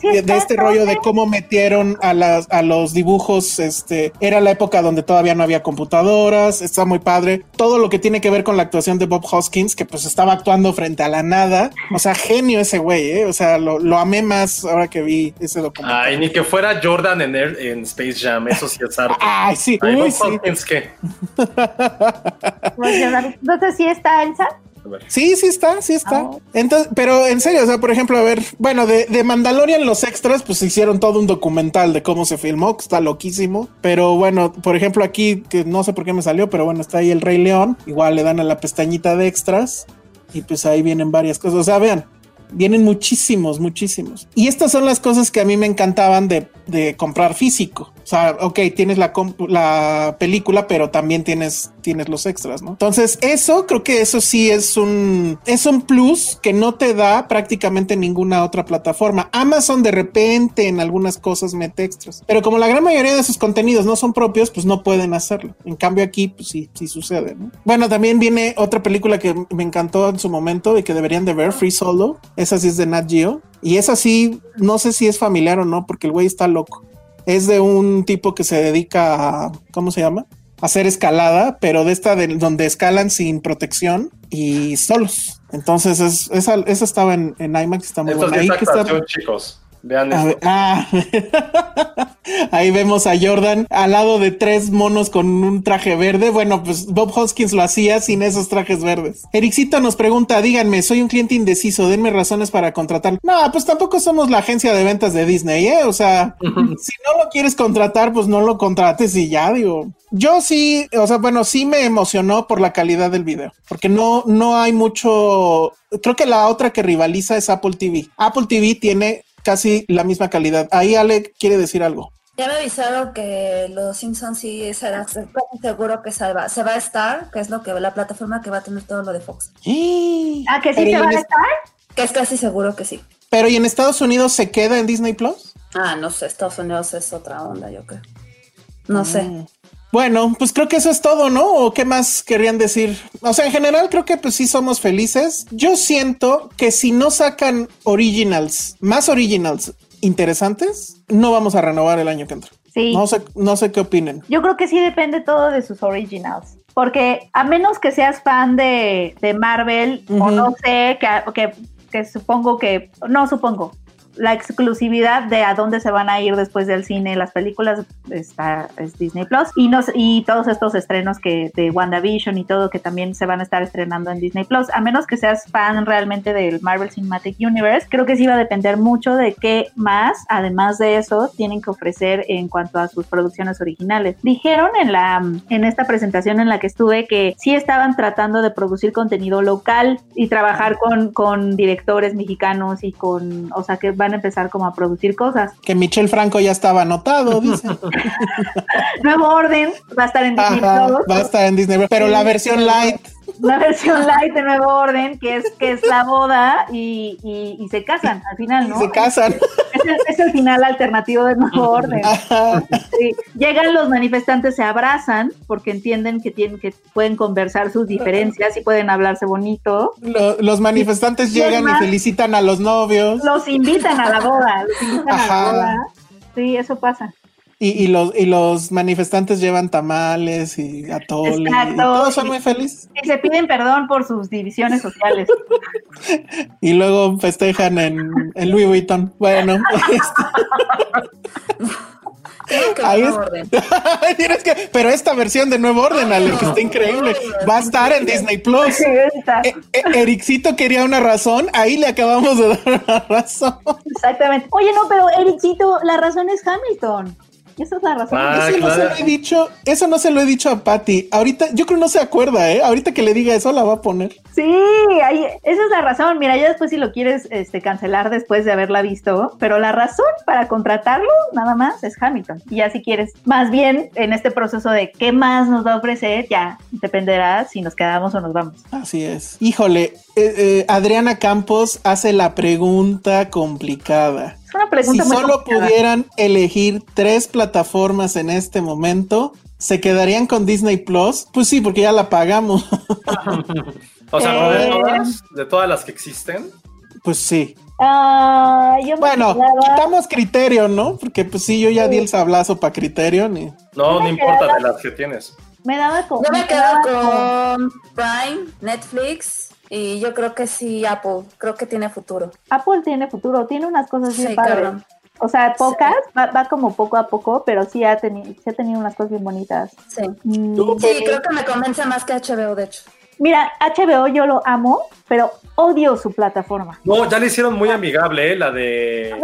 De- Sí, de, está de este rollo de cómo metieron a, las, a los dibujos. Este era la época donde todavía no había computadoras. Está muy padre. Todo lo que tiene que ver con la actuación de Bob Hoskins, que pues estaba actuando frente a la nada. O sea, genio ese güey. ¿eh? O sea, lo, lo amé más ahora que vi ese documental. Ay, ni que fuera Jordan en, Air- en Space Jam, eso sí es arte. Ay, sí, Ay, uy, Bob sí. Hoskins, ¿qué? Rabbit. No sé si está Elsa. Sí, sí está, sí está. Ah. Entonces, pero en serio, o sea, por ejemplo, a ver, bueno, de, de Mandalorian los extras, pues hicieron todo un documental de cómo se filmó, que está loquísimo. Pero bueno, por ejemplo, aquí, que no sé por qué me salió, pero bueno, está ahí el Rey León. Igual le dan a la pestañita de extras y pues ahí vienen varias cosas. O sea, vean, vienen muchísimos, muchísimos. Y estas son las cosas que a mí me encantaban de, de comprar físico. O sea, ok, tienes la, la película, pero también tienes, tienes los extras, ¿no? Entonces, eso creo que eso sí es un, es un plus que no te da prácticamente ninguna otra plataforma. Amazon de repente en algunas cosas mete extras, pero como la gran mayoría de sus contenidos no son propios, pues no pueden hacerlo. En cambio aquí, pues sí, sí sucede, ¿no? Bueno, también viene otra película que me encantó en su momento y que deberían de ver, Free Solo. Esa sí es de Nat Geo. Y esa sí, no sé si es familiar o no, porque el güey está loco. Es de un tipo que se dedica a, ¿cómo se llama? A hacer escalada, pero de esta de donde escalan sin protección y solos. Entonces, es, esa, esa estaba en, en IMAX, está muy Esto es buena. Ahí que está- chicos. Vean esto. ver, ah. Ahí vemos a Jordan al lado de tres monos con un traje verde. Bueno, pues Bob Hoskins lo hacía sin esos trajes verdes. Ericito nos pregunta, díganme, soy un cliente indeciso, denme razones para contratar. No, pues tampoco somos la agencia de ventas de Disney, ¿eh? O sea, si no lo quieres contratar, pues no lo contrates y ya, digo. Yo sí, o sea, bueno, sí me emocionó por la calidad del video, porque no, no hay mucho. Creo que la otra que rivaliza es Apple TV. Apple TV tiene casi la misma calidad. Ahí Ale quiere decir algo. Ya me avisaron que los Simpsons sí será casi seguro que se va, se va a estar, que es lo que la plataforma que va a tener todo lo de Fox. Ah, que sí Pero se va a es- estar. Que es casi seguro que sí. Pero ¿y en Estados Unidos se queda en Disney Plus? Ah, no sé, Estados Unidos es otra onda, yo creo. No sé. Bueno, pues creo que eso es todo, ¿no? ¿O qué más querrían decir? O sea, en general creo que pues sí somos felices. Yo siento que si no sacan originals, más originals interesantes, no vamos a renovar el año que entra. Sí. No sé, no sé qué opinen. Yo creo que sí depende todo de sus originals. Porque a menos que seas fan de, de Marvel, o no sé, que, que, que supongo que, no supongo, la exclusividad de a dónde se van a ir después del cine, las películas, está, es Disney Plus. Y, nos, y todos estos estrenos que de WandaVision y todo, que también se van a estar estrenando en Disney Plus. A menos que seas fan realmente del Marvel Cinematic Universe, creo que sí va a depender mucho de qué más, además de eso, tienen que ofrecer en cuanto a sus producciones originales. Dijeron en, la, en esta presentación en la que estuve que sí estaban tratando de producir contenido local y trabajar con, con directores mexicanos y con, o sea, que van a empezar como a producir cosas. Que Michel Franco ya estaba anotado, dice. Nuevo Orden va a estar en Disney Ajá, Plus. va a estar en Disney, pero la versión light. Una versión light de Nuevo Orden, que es que es la boda y, y- y se casan al final, ¿no? Se casan. Es el, es el final alternativo de Nuevo Orden. Sí. Llegan los manifestantes, se abrazan porque entienden que tienen que pueden conversar sus diferencias y pueden hablarse bonito. Lo- los manifestantes Y llegan y felicitan a los novios. Los invitan a la boda, los invitan a la boda. Sí, eso pasa. Y, y los, y los manifestantes llevan tamales y atole. Y Exacto. todos son muy felices. Y se piden perdón por sus divisiones sociales. Y luego festejan en, en Louis Vuitton. Bueno, que Ahí no es- tienes que, pero esta versión de Nuevo Orden, Ale, que está increíble, va a estar en Disney Plus. Eh, Ericito quería una razón, ahí le acabamos de dar una razón. Exactamente. Oye, no, pero Ericito, la razón es Hamilton. Esa es la razón. Ah, eso no se lo he dicho, eso no se lo he dicho a Patty. Ahorita, yo creo que no se acuerda, ¿eh? Ahorita que le diga eso la va a poner. Sí, ahí, esa es la razón. Mira, ya después si lo quieres este, cancelar después de haberla visto, pero la razón para contratarlo nada más es Hamilton. Y ya si quieres, más bien en este proceso de qué más nos va a ofrecer, ya dependerá si nos quedamos o nos vamos. Así es. Híjole, eh, eh, Adriana Campos hace la pregunta complicada. Es una Si pregunta muy solo complicada. pudieran elegir tres plataformas en este momento, ¿se quedarían con Disney Plus? Pues sí, porque ya la pagamos. O sea, de Eh. todas, de todas las que existen. pues sí. Ah, yo Bueno, quedaba- quitamos criterio, ¿no? Porque pues sí, yo ya di el sablazo para criterio. Ni... No, no importa quedaba- de las que tienes. me daba como. Yo me quedo con Prime, Netflix y yo creo que sí Apple. Creo que tiene futuro. Apple tiene futuro, tiene unas cosas bien Sí, padres. cabrón. O sea, pocas, va, va como poco a poco, pero sí ha, teni- sí ha tenido unas cosas bien bonitas. Sí. Mm, Sí, creo que me convence más que HBO, de hecho. Mira, HBO yo lo amo, pero odio su plataforma. No, ya le hicieron muy amigable, ¿eh? La de.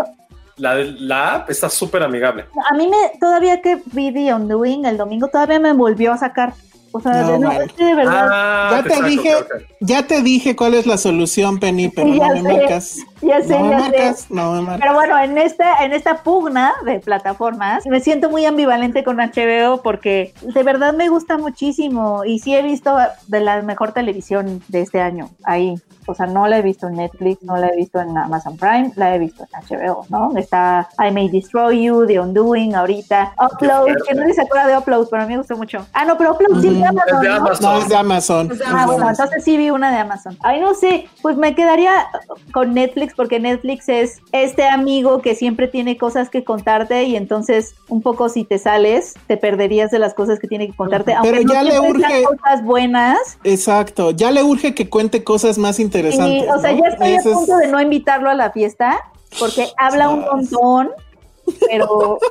La de la app está súper amigable. A mí me, todavía que vi The Undoing el domingo, todavía me volvió a sacar. O sea, No, de, no, es que de verdad, Ah, ya te saco, dije, ya te dije cuál es la solución, Penny, pero Sí, no me sé, marcas. Ya sé, no me ya marcas, sé. no. Pero bueno, en esta, en esta pugna de plataformas, me siento muy ambivalente con HBO porque de verdad me gusta muchísimo y sí he visto de la mejor televisión de este año ahí. O sea, no la he visto en Netflix, no la he visto en Amazon Prime, la he visto en HBO, ¿no? Está I May Destroy You, The Undoing, ahorita, Upload, que nadie se acuerda de Upload, pero a mí me gustó mucho. Ah, no, pero Upload sí es. Amazon, Es de ¿no? Amazon. No, es de Amazon. Es de es Ah, bueno, Amazon. entonces sí vi una de Amazon. Ay, no sé, pues me quedaría con Netflix porque Netflix es este amigo que siempre tiene cosas que contarte y entonces un poco si te sales te perderías de las cosas que tiene que contarte. Aunque Pero no ya le siempre sean urge- cosas buenas. Exacto, ya le urge que cuente cosas más interesantes. Y, o sea, ¿no? ya estoy a es- punto de no invitarlo a la fiesta porque habla un montón, pero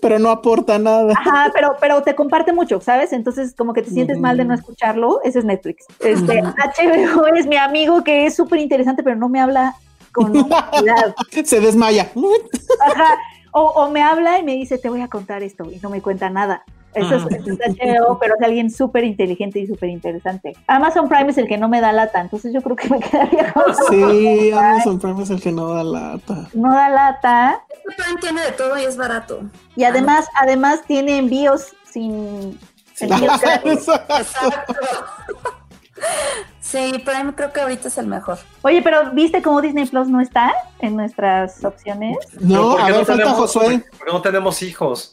Pero no aporta nada. Ajá, pero, pero te comparte mucho, ¿sabes? Entonces, como que te sientes mal de no escucharlo, ese es Netflix. Este, HBO es mi amigo que es súper interesante, pero no me habla con honestidad. Se desmaya. Ajá. O, o me habla y me dice, te voy a contar esto, y no me cuenta nada. Eso es, eso es HBO, pero es alguien súper inteligente y súper interesante. Amazon Prime es el que no me da lata, entonces yo creo que me quedaría con Sí, Amazon Prime es el que no da lata. no da lata. Este Prime tiene de todo y es barato. Y además, además tiene envíos sin envíos gratis. Exacto. Sí, Prime creo que ahorita es el mejor. Oye, pero ¿viste cómo Disney Plus no está en nuestras opciones? No, ¿por a qué ver, falta tenemos- Josué. ¿Por qué no tenemos hijos?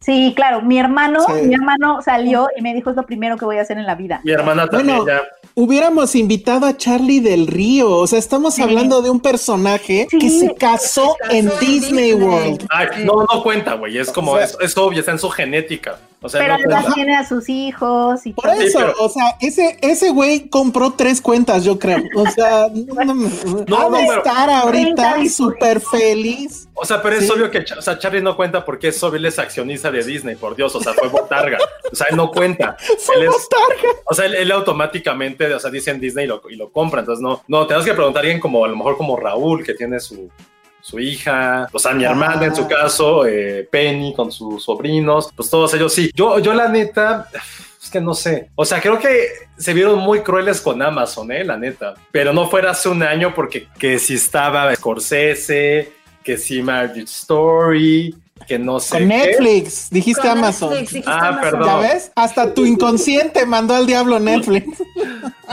Sí, claro, mi hermano, Sí. mi hermano salió y me dijo es lo primero que voy a hacer en la vida. Mi hermana también Bueno, ya. Hubiéramos invitado a Charlie del Río. O sea, estamos Sí. hablando de un personaje Sí. que se casó Se casó en Disney Disney. World. Ay, no, no cuenta, güey. Es como, O sea- es, es obvio, está en su genética. O sea, Pero no tiene a sus hijos y Por todo. Sí, eso, pero- o sea, ese, ese güey compró tres cuentas, yo creo. O sea, no, no, No, estar ahorita 30 súper feliz. O sea, pero es Sí. obvio que o sea, Charlie no cuenta porque es obvio, él es accionista de Disney, por Dios. O sea, fue botarga. O sea, él no cuenta. Fue Él es- botarga. O sea, él, él automáticamente, o sea, dice en Disney y lo, y lo compra. Entonces, no, no, tenemos que preguntar a alguien como, a lo mejor como Raúl, que tiene su, su hija, o sea, mi hermana en su caso, eh, Penny con sus sobrinos, pues todos ellos sí. Yo, yo la neta, es que no sé. O sea, creo que se vieron muy crueles con Amazon, eh, la neta. Pero no fuera hace un año porque que si estaba Scorsese, que si Marriage Story, que no sé. Con qué. Netflix, dijiste Con Amazon. Netflix, dijiste Ah, Amazon. perdón. ¿Ya ves? Hasta tu inconsciente mandó al diablo Netflix.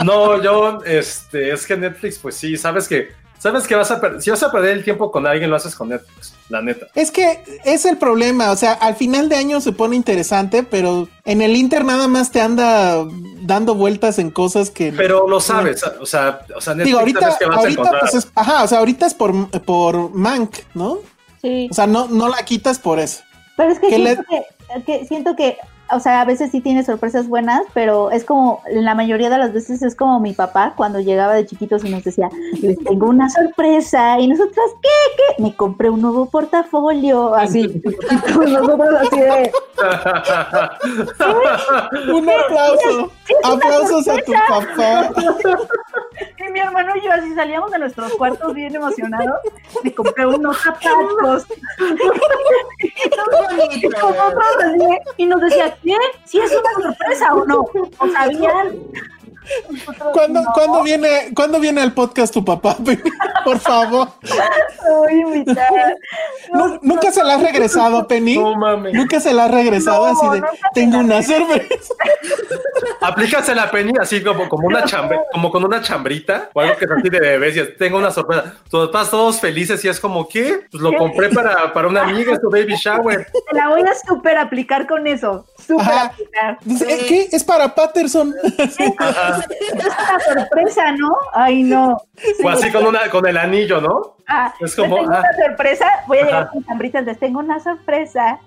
No, yo, este, es que Netflix, pues sí, sabes que, sabes que vas a perder, si vas a perder el tiempo con alguien, lo haces con Netflix, la neta. Es que es el problema, o sea, al final de año se pone interesante, pero en el Inter nada más te anda dando vueltas en cosas que... Pero lo sabes, o sea, o sea, Netflix Digo, ahorita, sabes que vas a ahorita pues es, ajá, o sea, ahorita es por, por Mank, ¿no? Sí. O sea, no, no la quitas por eso. Pero es que ¿Qué siento, que, que siento que, o sea, a veces sí tiene sorpresas buenas, pero es como, la mayoría de las veces es como mi papá cuando llegaba de chiquitos y nos decía, les tengo una sorpresa, y nosotros, ¿qué? ¿Qué? Me compré un nuevo portafolio, así. Y nosotros así de, Un aplauso. Aplausos a tu papá. Y mi hermano y yo así salíamos de nuestros cuartos bien emocionados. Me compré unos zapatos. y, nosotros así, y nos decía, ¿qué? ¿Si es una sorpresa o no? ¿O sabían? ¿Cuándo, no, ¿cuándo viene, ¿Cuándo viene al podcast tu papá? Por favor. te voy a invitar. Nu- Nunca se la has regresado, Penny. No mames. Nunca se la has regresado No, así de tengo una he- sorpresa. Aplícase la Penny así como, como una chambre, como con una chambrita o algo que es así de bebés y tengo una sorpresa. Tus papás todos felices y es como, ¿qué? Pues lo compré para, para una amiga, tu baby shower. Te la voy a súper aplicar con eso. Súper Ajá. aplicar. ¿es qué? Es para Patterson. sorpresa, ¿no? Ay, no. O así con una, con el anillo, ¿no? Ah, Es como, les tengo ah. una sorpresa. Voy a llegar Ajá. con chambritas. Les tengo una sorpresa.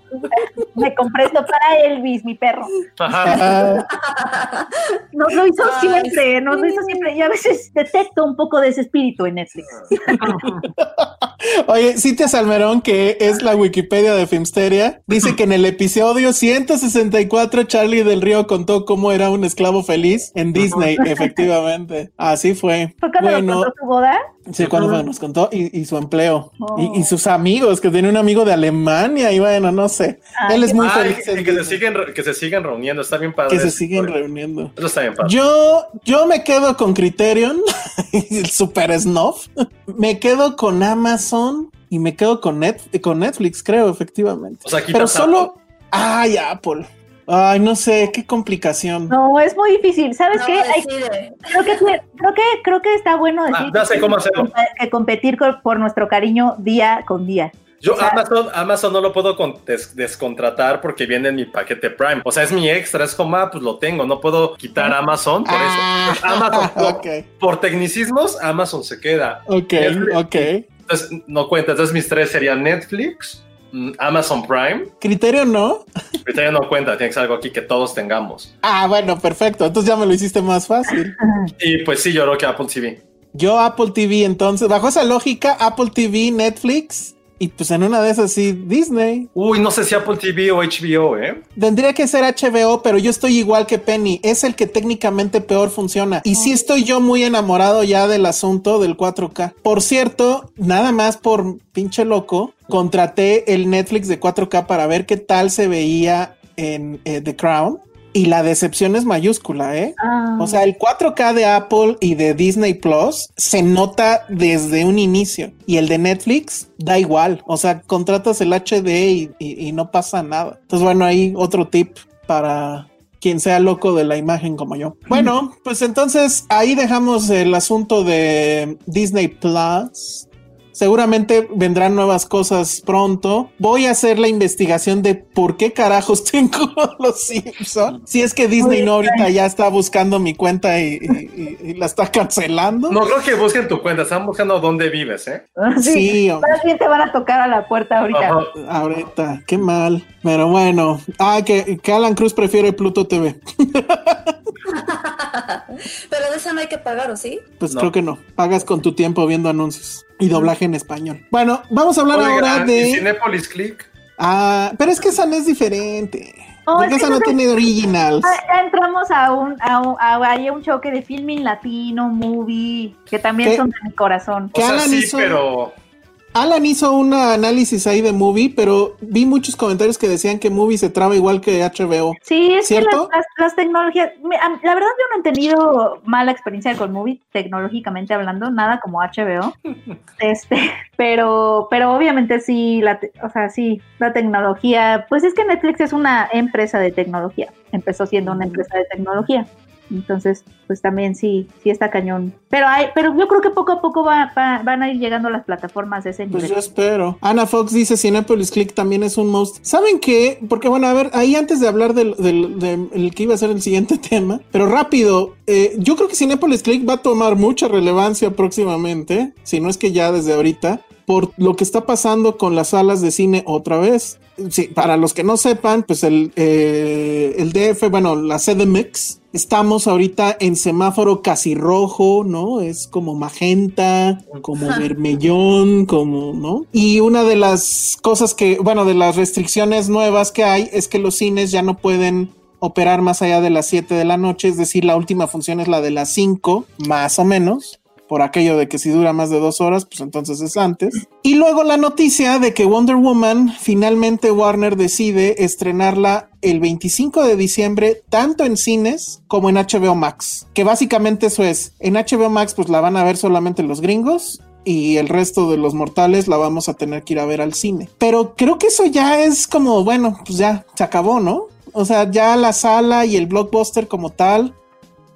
Me compré esto para Elvis, mi perro. Ajá. Ah, Nos lo hizo Ay, siempre, nos lo hizo siempre. Y a veces detecto un poco de ese espíritu en Netflix. Oye, Cintia Salmerón, que es la Wikipedia de Filmsteria, dice que en el episodio 164 Charlie del Río contó cómo era un esclavo feliz en Disney, efectivamente. Así fue. ¿Fue cuando Bueno, contó su boda? Sí, cuando nos contó y, y su empleo Oh. y, y sus amigos, que tiene un amigo de Alemania y bueno, no sé. Ay, Él es muy Ay, feliz. que, en que se siguen, que se siguen reuniendo, está bien padre. que se siguen reuniendo. Eso está bien padre. Yo, yo me quedo con Criterion, el super snuff. Me quedo con Amazon y me quedo con, Net- con Netflix, creo, efectivamente. O sea, quitas Pero Apple. solo. Ay, Apple. Ay, no sé, qué complicación. No, es muy difícil. ¿Sabes No, qué? Hay- creo, que, creo, que, creo que está bueno decir Ah, ya sé que cómo que competir con- por nuestro cariño día con día. Yo O sea- Amazon, Amazon no lo puedo con- des- descontratar porque viene en mi paquete Prime. O sea, es mi extra, es como, ah, pues lo tengo, no puedo quitar Amazon por Ah, eso. Pues Amazon, no. ok, por tecnicismos, Amazon se queda. ok, Netflix. ok. Entonces, no cuenta. Entonces, mis tres serían Netflix, Amazon Prime. Criterio no. Ya no cuenta, tiene que ser algo aquí que todos tengamos. Ah, bueno, perfecto. Entonces ya me lo hiciste más fácil. Y pues sí, yo creo que Apple TV. Yo Apple TV, entonces, bajo esa lógica, Apple TV, Netflix y pues en una de esas sí, Disney. Uy, no sé si Apple TV o HBO, ¿eh? Tendría que ser HBO, pero yo estoy igual que Penny. Es el que técnicamente peor funciona. Y sí estoy yo muy enamorado ya del asunto del 4K. Por cierto, nada más por pinche loco, contraté el Netflix de 4K para ver qué tal se veía en eh, The Crown. Y la decepción es mayúscula, ¿eh? Ah. O sea, el 4K de Apple y de Disney Plus se nota desde un inicio y el de Netflix da igual. O sea, contratas el HD y, y- y no pasa nada. Entonces, bueno, ahí otro tip para quien sea loco de la imagen como yo. Bueno, pues entonces ahí dejamos el asunto de Disney Plus. Seguramente vendrán nuevas cosas pronto. Voy a hacer la investigación de por qué carajos tengo los Simpsons. Si es que Disney no ahorita ya está buscando mi cuenta y, y- y- y la está cancelando. No creo que busquen tu cuenta, están buscando dónde vives, ¿eh? Sí, hombre. Más bien te van a tocar a la puerta ahorita. Ajá. Ahorita, qué mal. Pero bueno, ah, que, que Alan Cruz prefiere Pluto TV. Pero de esa no hay que pagar, ¿o sí? Pues No. creo que no. Pagas con tu tiempo viendo anuncios y doblaje en español. Bueno, vamos a hablar ahora Oigan, ¿y de. Cinépolis Click? Ah, pero es que esa no es diferente. No, Porque es que esa no tiene originals. Ah, Ya entramos a un, a un, a, hay un choque de filming latino, movie, que también ¿Qué? son de mi corazón. O ¿Qué sea, Alan sí, hizo? pero Alan hizo un análisis ahí de movie, pero vi muchos comentarios que decían que movie se traba igual que HBO. Sí, es ¿Cierto? que las, las- las tecnologías, me- am- la verdad yo no he tenido mala experiencia con movie, tecnológicamente hablando, nada como HBO, este, pero, pero obviamente sí, la, te- o sea, sí, la tecnología, pues es que Netflix es una empresa de tecnología, empezó siendo una empresa de tecnología, entonces, pues también sí, sí está cañón, pero hay, pero yo creo que poco a poco va- va- van a ir llegando las plataformas de ese Pues nivel. yo espero. Ana Fox dice Cinepolis Click también es un most. ¿Saben qué? Porque bueno, a ver, ahí antes de hablar del, del- de el que iba a ser el siguiente tema, pero rápido, eh, yo creo que Cinepolis Click va a tomar mucha relevancia próximamente, si no es que ya desde ahorita, por lo que está pasando con las salas de cine otra vez. Sí, para los que no sepan, pues el, eh, el DF, bueno, la CDMX, estamos ahorita en semáforo casi rojo, ¿no? Es como magenta, como vermellón, como, ¿no? Y una de las cosas que, bueno, de las restricciones nuevas que hay es que los cines ya no pueden operar más allá de las 7 de la noche, es decir, la última función es la de las 5, más o menos por aquello de que si dura más de dos horas, pues entonces es antes. Y luego la noticia de que Wonder Woman, finalmente Warner decide estrenarla el 25 de diciembre, tanto en cines como en HBO Max. Que básicamente eso es, en HBO Max pues la van a ver solamente los gringos. Y el resto de los mortales la vamos a tener que ir a ver al cine. Pero creo que eso ya es como, bueno, pues ya se acabó, ¿no? O sea, ya la sala y el blockbuster como tal,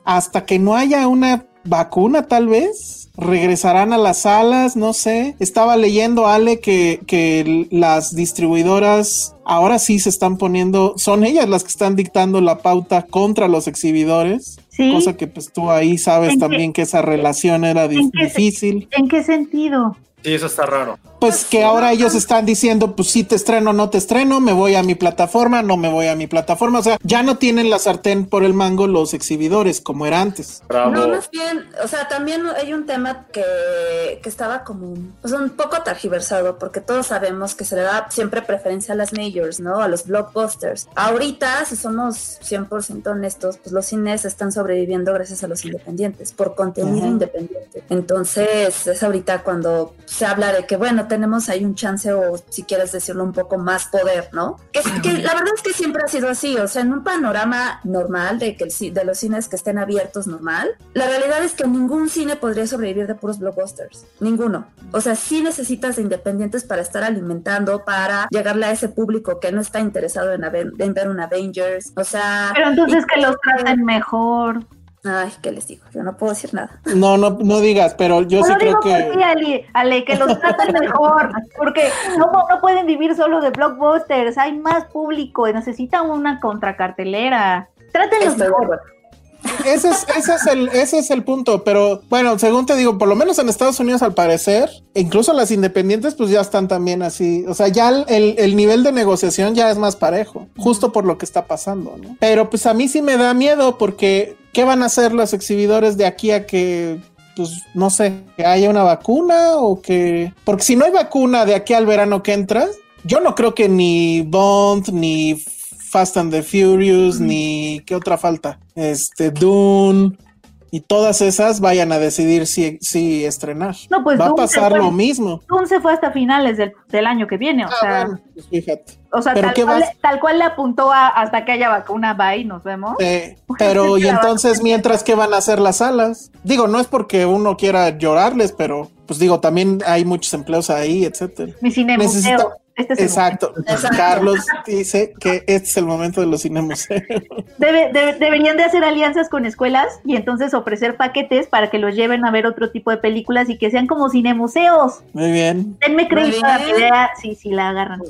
hasta que no haya una vacuna tal vez regresarán a las salas, no sé. Estaba leyendo, Ale, que, que las distribuidoras ahora sí se están poniendo, son ellas las que están dictando la pauta contra los exhibidores. Sí. Cosa que pues tú ahí sabes ¿En qué- también que esa relación era qué difícil. ¿En qué sentido? sí, eso está raro. Pues que ahora ellos están diciendo, pues si te estreno, no te estreno, me voy a mi plataforma, no me voy a mi plataforma. O sea, ya no tienen la sartén por el mango los exhibidores como era antes. Bravo. No, más bien, o sea, también hay un tema que, que estaba como pues, un poco tergiversado, porque todos sabemos que se le da siempre preferencia a las majors, ¿no? A los blockbusters. Ahorita, si somos 100% honestos, pues los cines están sobreviviendo gracias a los independientes, por contenido independiente. Entonces, es ahorita cuando se habla de que, bueno, tenemos ahí un chance o, si quieres decirlo, un poco más poder, ¿no? Que, que la verdad es que siempre ha sido así, o sea, en un panorama normal de, que el, de los cines que estén abiertos normal, la realidad es que ningún cine podría sobrevivir de puros blockbusters, ninguno. O sea, sí necesitas de independientes para estar alimentando, para llegarle a ese público que no está interesado en, en ver un Avengers, o sea... Pero entonces que los traten mejor. Ay, ¿qué les digo? Yo no puedo decir nada. No, no, no digas, pero yo No sí creo digo que. por ti, Ale, Ale, que los traten mejor, porque no, no pueden vivir solo de blockbusters, hay más público y necesitan una contracartelera. Trátenlos Estoy mejor. Ese es, ese es el, ese es el punto, pero bueno, según te digo, por lo menos en Estados Unidos al parecer, incluso las independientes pues ya están también así, o sea, ya el, el- el nivel de negociación ya es más parejo, justo por lo que está pasando, ¿no? Pero pues a mí sí me da miedo porque ¿qué van a hacer los exhibidores de aquí a que pues no sé, que haya una vacuna o que... Porque si no hay vacuna de aquí al verano que entra, yo no creo que ni Bond, ni Fast and the Furious, ni... ¿Qué otra falta? Este, Dune y todas esas vayan a decidir si, si estrenar. No, pues Va a pasar fue. lo mismo. Dune se fue hasta finales del, del año que viene, o Ah, sea, bueno, pues fíjate. o sea ¿pero tal, qué cual, tal cual le apuntó a hasta que haya vacuna, bye, nos vemos. Eh, pero y entonces mientras que van a hacer las salas, digo, no es porque uno quiera llorarles, pero pues digo, también hay muchos empleos ahí, etcétera. Mi cine Necesita- museo. Este es el Exacto. Exacto. Carlos dice que este es el momento de los cinemuseos. Debe- debe- deberían de hacer alianzas con escuelas y entonces ofrecer paquetes para que los lleven a ver otro tipo de películas y que sean como cinemuseos. Muy bien. Denme crédito a bien. idea. Sí, sí, la agarran.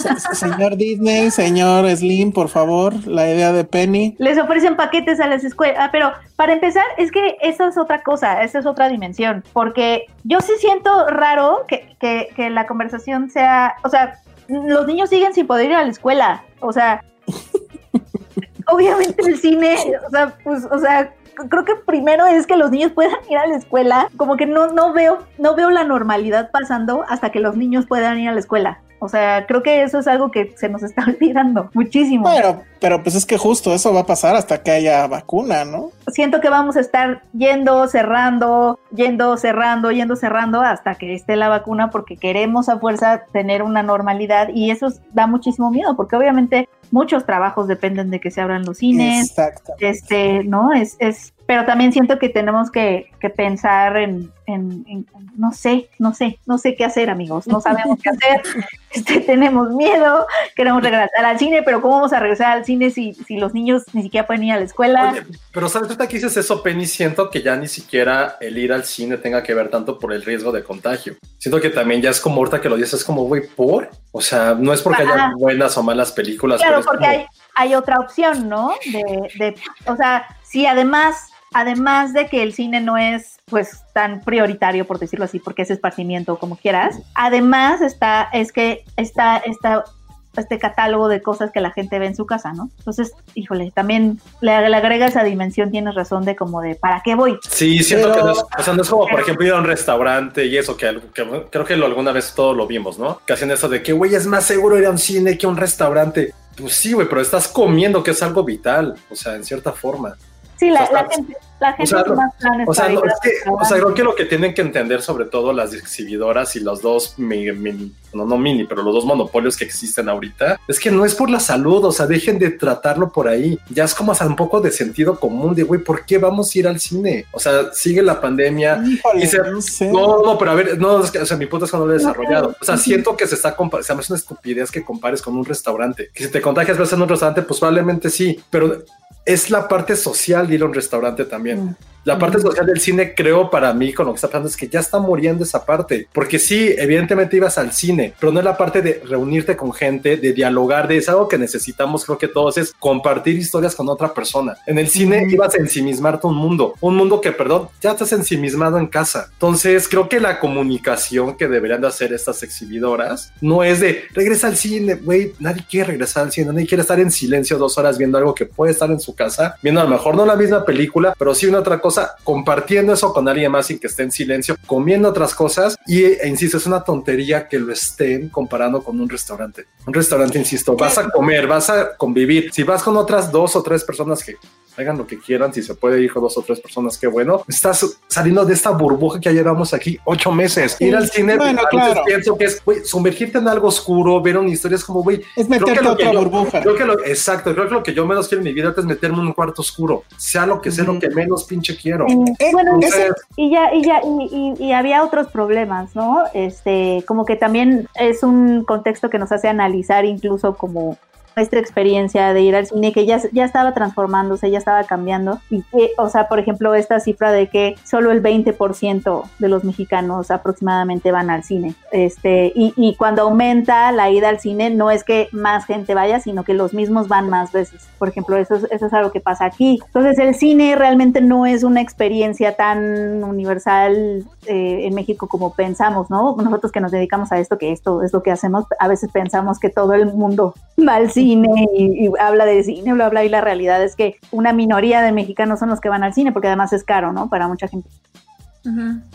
Se- Señor Disney, señor Slim, por favor, la idea de Penny. Les ofrecen paquetes a las escuelas. Ah, pero para empezar, es que esa es otra cosa, esa es otra dimensión. Porque yo sí siento raro que, que- que la conversación sea. O sea, los niños siguen sin poder ir a la escuela. O sea, obviamente el cine, o sea, pues, o sea. Creo que primero es que los niños puedan ir a la escuela. Como que no, no veo, no veo la normalidad pasando hasta que los niños puedan ir a la escuela. O sea, creo que eso es algo que se nos está olvidando muchísimo. Pero, pero pues es que justo eso va a pasar hasta que haya vacuna, ¿no? siento que vamos a estar yendo, cerrando, yendo, cerrando, yendo, cerrando hasta que esté la vacuna porque queremos a fuerza tener una normalidad y eso es- da muchísimo miedo porque obviamente muchos trabajos dependen de que se abran los cines, Exacto. este, ¿no? Es, es, pero también siento que tenemos que, que pensar en, en- en- no sé, no sé, no sé qué hacer, amigos, no sabemos qué hacer, este, tenemos miedo, queremos regresar al cine, pero ¿cómo vamos a regresar al cine si, si los niños ni siquiera pueden ir a la escuela? Oye, pero sabes, ahorita que dices eso, Penny, siento que ya ni siquiera el ir al cine tenga que ver tanto por el riesgo de contagio. Siento que también ya es como ahorita que lo dices, es como, güey, ¿por? O sea, no es porque haya Ajá. buenas o malas películas. pero Claro, es porque como- hay, hay otra opción, ¿no? De, de, o sea, si además, además de que el cine no es pues tan prioritario, por decirlo así, porque es esparcimiento, como quieras, además está, es que está, está este catálogo de cosas que la gente ve en su casa, ¿no? Entonces, híjole, también le, le agrega esa dimensión, tienes razón, de como de, ¿para qué voy? Sí, siento Pero- que no es, o sea, no es como, por ejemplo, ir a un restaurante y eso, que, creo que lo, alguna vez todos lo vimos, ¿no? Que hacen eso de que, güey, es más seguro ir a un cine que a un restaurante. Pues sí, güey, pero estás comiendo, que es algo vital, o sea, en cierta forma. Sí, la, O sea, la gente, la gente sea, es más planes O sea, no, es que, o sea, creo que lo que tienen que entender, sobre todo las exhibidoras y los dos mini, no, no mini, pero los dos monopolios que existen ahorita, es que no es por la salud, o sea, dejen de tratarlo por ahí. Ya es como hasta un poco de sentido común de, güey, ¿por qué vamos a ir al cine? O sea, sigue la pandemia, Híjole, y se- no sé. no, no, pero a ver, no, es que, o sea, mi punto es que no lo he desarrollado. O sea, siento que se está compa- se me hace una estupidez que compares con un restaurante. Que si te contagias vas en un restaurante, pues probablemente sí, pero es la parte social de ir a un restaurante también. Yeah. La parte social del cine, creo, para mí, con lo que está pasando, es que ya está muriendo esa parte. Porque sí, evidentemente ibas al cine, pero no es la parte de reunirte con gente, de dialogar, de es algo que necesitamos, creo que todos, es compartir historias con otra persona. En el cine ibas a ensimismarte un mundo, un mundo que, perdón, ya estás ensimismado en casa. Entonces, creo que la comunicación que deberían de hacer estas exhibidoras no es de regresa al cine, güey, nadie quiere regresar al cine, nadie quiere estar en silencio dos horas viendo algo que puede estar en su casa, viendo a lo mejor no la misma película, pero sí una otra cosa, compartiendo eso con alguien más sin que esté en silencio, comiendo otras cosas y, e, insisto, es una tontería que lo estén comparando con un restaurante. Un restaurante, insisto, vas a comer, vas a convivir. Si vas con otras dos o tres personas que hagan lo que quieran, si se puede ir con dos o tres personas, qué bueno. Estás saliendo de esta burbuja que ya llevamos aquí ocho meses. Ir al cine, Bueno, claro. pienso que es güey, sumergirte en algo oscuro, ver una historia es como, güey, Es meterte a lo que otra yo- burbuja. Creo que lo, exacto, creo que lo que yo menos quiero en mi vida es meterme en un cuarto oscuro, sea lo que sea lo que menos pinche quiero. Eh, Eh, bueno, Entonces, y ya, y ya, y, y- y había otros problemas, ¿no? Este, como que también es un contexto que nos hace analizar incluso como nuestra experiencia de ir al cine que ya, ya estaba transformándose, ya estaba cambiando y que, o sea, por ejemplo, esta cifra de que solo el 20% de los mexicanos aproximadamente van al cine, este, y, y cuando aumenta la ida al cine no es que más gente vaya, sino que los mismos van más veces. Por ejemplo, eso es, eso es algo que pasa aquí. Entonces, el cine realmente no es una experiencia tan universal eh, en México como pensamos, ¿no? Nosotros que nos dedicamos a esto, que esto es lo que hacemos, a veces pensamos que todo el mundo va al cine y, y habla de cine, bla, bla, y la realidad es que una minoría de mexicanos son los que van al cine, porque además es caro, ¿no? Para mucha gente.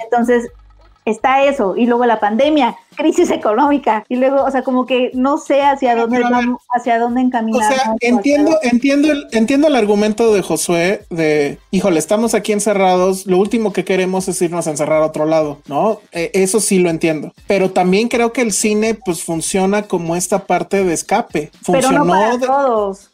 Entonces, está eso, y luego la pandemia, crisis económica, y luego, o sea, como que no sé hacia dónde ver, vamos, hacia dónde O encaminar. sea, entiendo, entiendo, el, entiendo el argumento de Josué de, híjole, estamos aquí encerrados, lo último que queremos es irnos a encerrar a otro lado, ¿no? Eh, eso sí lo entiendo. Pero también creo que el cine pues funciona como esta parte de escape. pero Funcionó no para de- todos.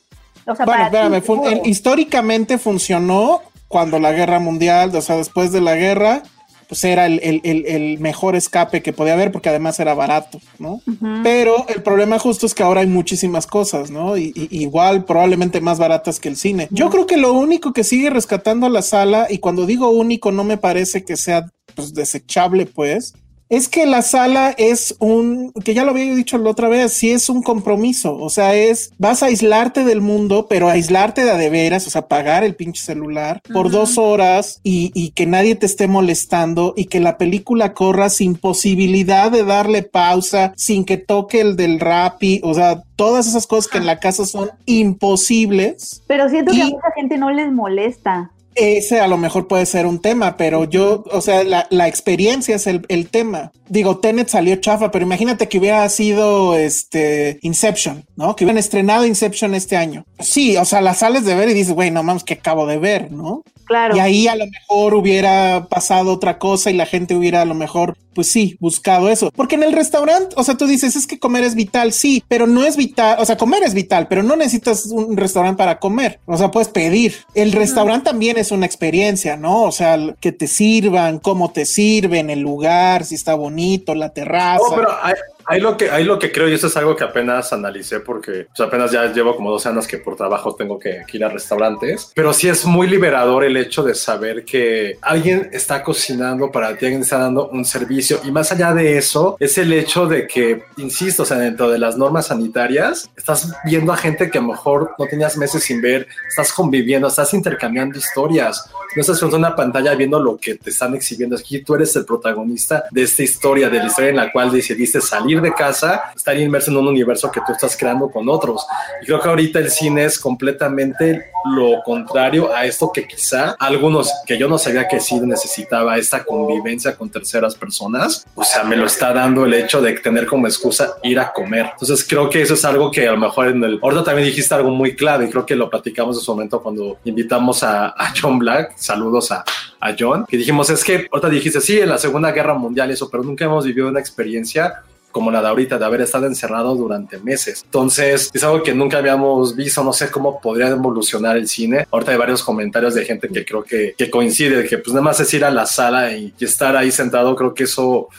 O sea, bueno, para ti, espérame, fun- todos. el- históricamente funcionó cuando la guerra mundial, o sea, después de la guerra, pues era el, el, el, el mejor escape que podía haber porque además era barato, ¿no? Pero el problema justo es que ahora hay muchísimas cosas, ¿no? Y, y- igual probablemente más baratas que el cine. Yo creo que lo único que sigue rescatando a la sala, y cuando digo único no me parece que sea pues, desechable, pues, es que la sala es un, que ya lo había dicho la otra vez, sí es un compromiso, o sea, es, vas a aislarte del mundo, pero aislarte de a de veras, o sea, pagar el pinche celular por dos horas y, y que nadie te esté molestando y que la película corra sin posibilidad de darle pausa, sin que toque el del rapi, o sea, todas esas cosas que en la casa son imposibles. Pero siento que a mucha gente no les molesta. Ese a lo mejor puede ser un tema, pero yo, o sea, la, la experiencia es el, el tema. Digo, Tenet salió chafa, pero imagínate que hubiera sido este Inception, ¿no? Que hubieran estrenado Inception este año. Sí, o sea, las sales de ver y dices, güey, no mames, que acabo de ver, ¿no? Claro. Y ahí a lo mejor hubiera pasado otra cosa y la gente hubiera a lo mejor, pues sí, buscado eso. Porque en el restaurante, o sea, tú dices, es que comer es vital, sí, pero no es vital, o sea, comer es vital, pero no necesitas un restaurante para comer. O sea, puedes pedir. El restaurante también es una experiencia, ¿no? O sea, que te sirvan, cómo te sirven, el lugar, si está bonito, la terraza. Pero hay, hay lo que, hay lo que creo, y eso es algo que apenas analicé porque pues, apenas ya llevo como dos años que por trabajo tengo que, que ir a restaurantes, pero sí es muy liberador el hecho de saber que alguien está cocinando para ti, alguien está dando un servicio. Y más allá de eso es el hecho de que, insisto, o sea, dentro de las normas sanitarias, estás viendo a gente que a lo mejor no tenías meses sin ver, estás conviviendo, estás intercambiando historias, no estás frente a una pantalla viendo lo que te están exhibiendo. Aquí tú eres el protagonista de esta historia, de la historia en la cual decidiste salir de casa, estar inmerso en un universo que tú estás creando con otros. Y creo que ahorita el cine es completamente lo contrario a esto que quizá algunos que yo no sabía que sí necesitaba esta convivencia con terceras personas, o sea, me lo está dando el hecho de tener como excusa ir a comer. Entonces creo que eso es algo que a lo mejor en el... Ahorita también dijiste algo muy clave y creo que lo platicamos en su momento cuando invitamos a, a John Black. Saludos a, a John, que dijimos, es que ahorita dijiste, sí, en la Segunda Guerra Mundial eso, pero nunca hemos vivido una experiencia como la de ahorita, de haber estado encerrado durante meses. Entonces, es algo que nunca habíamos visto, no sé cómo podría evolucionar el cine. Ahorita hay varios comentarios de gente que creo que, que coincide, que pues nada más es ir a la sala y, y estar ahí sentado, creo que eso...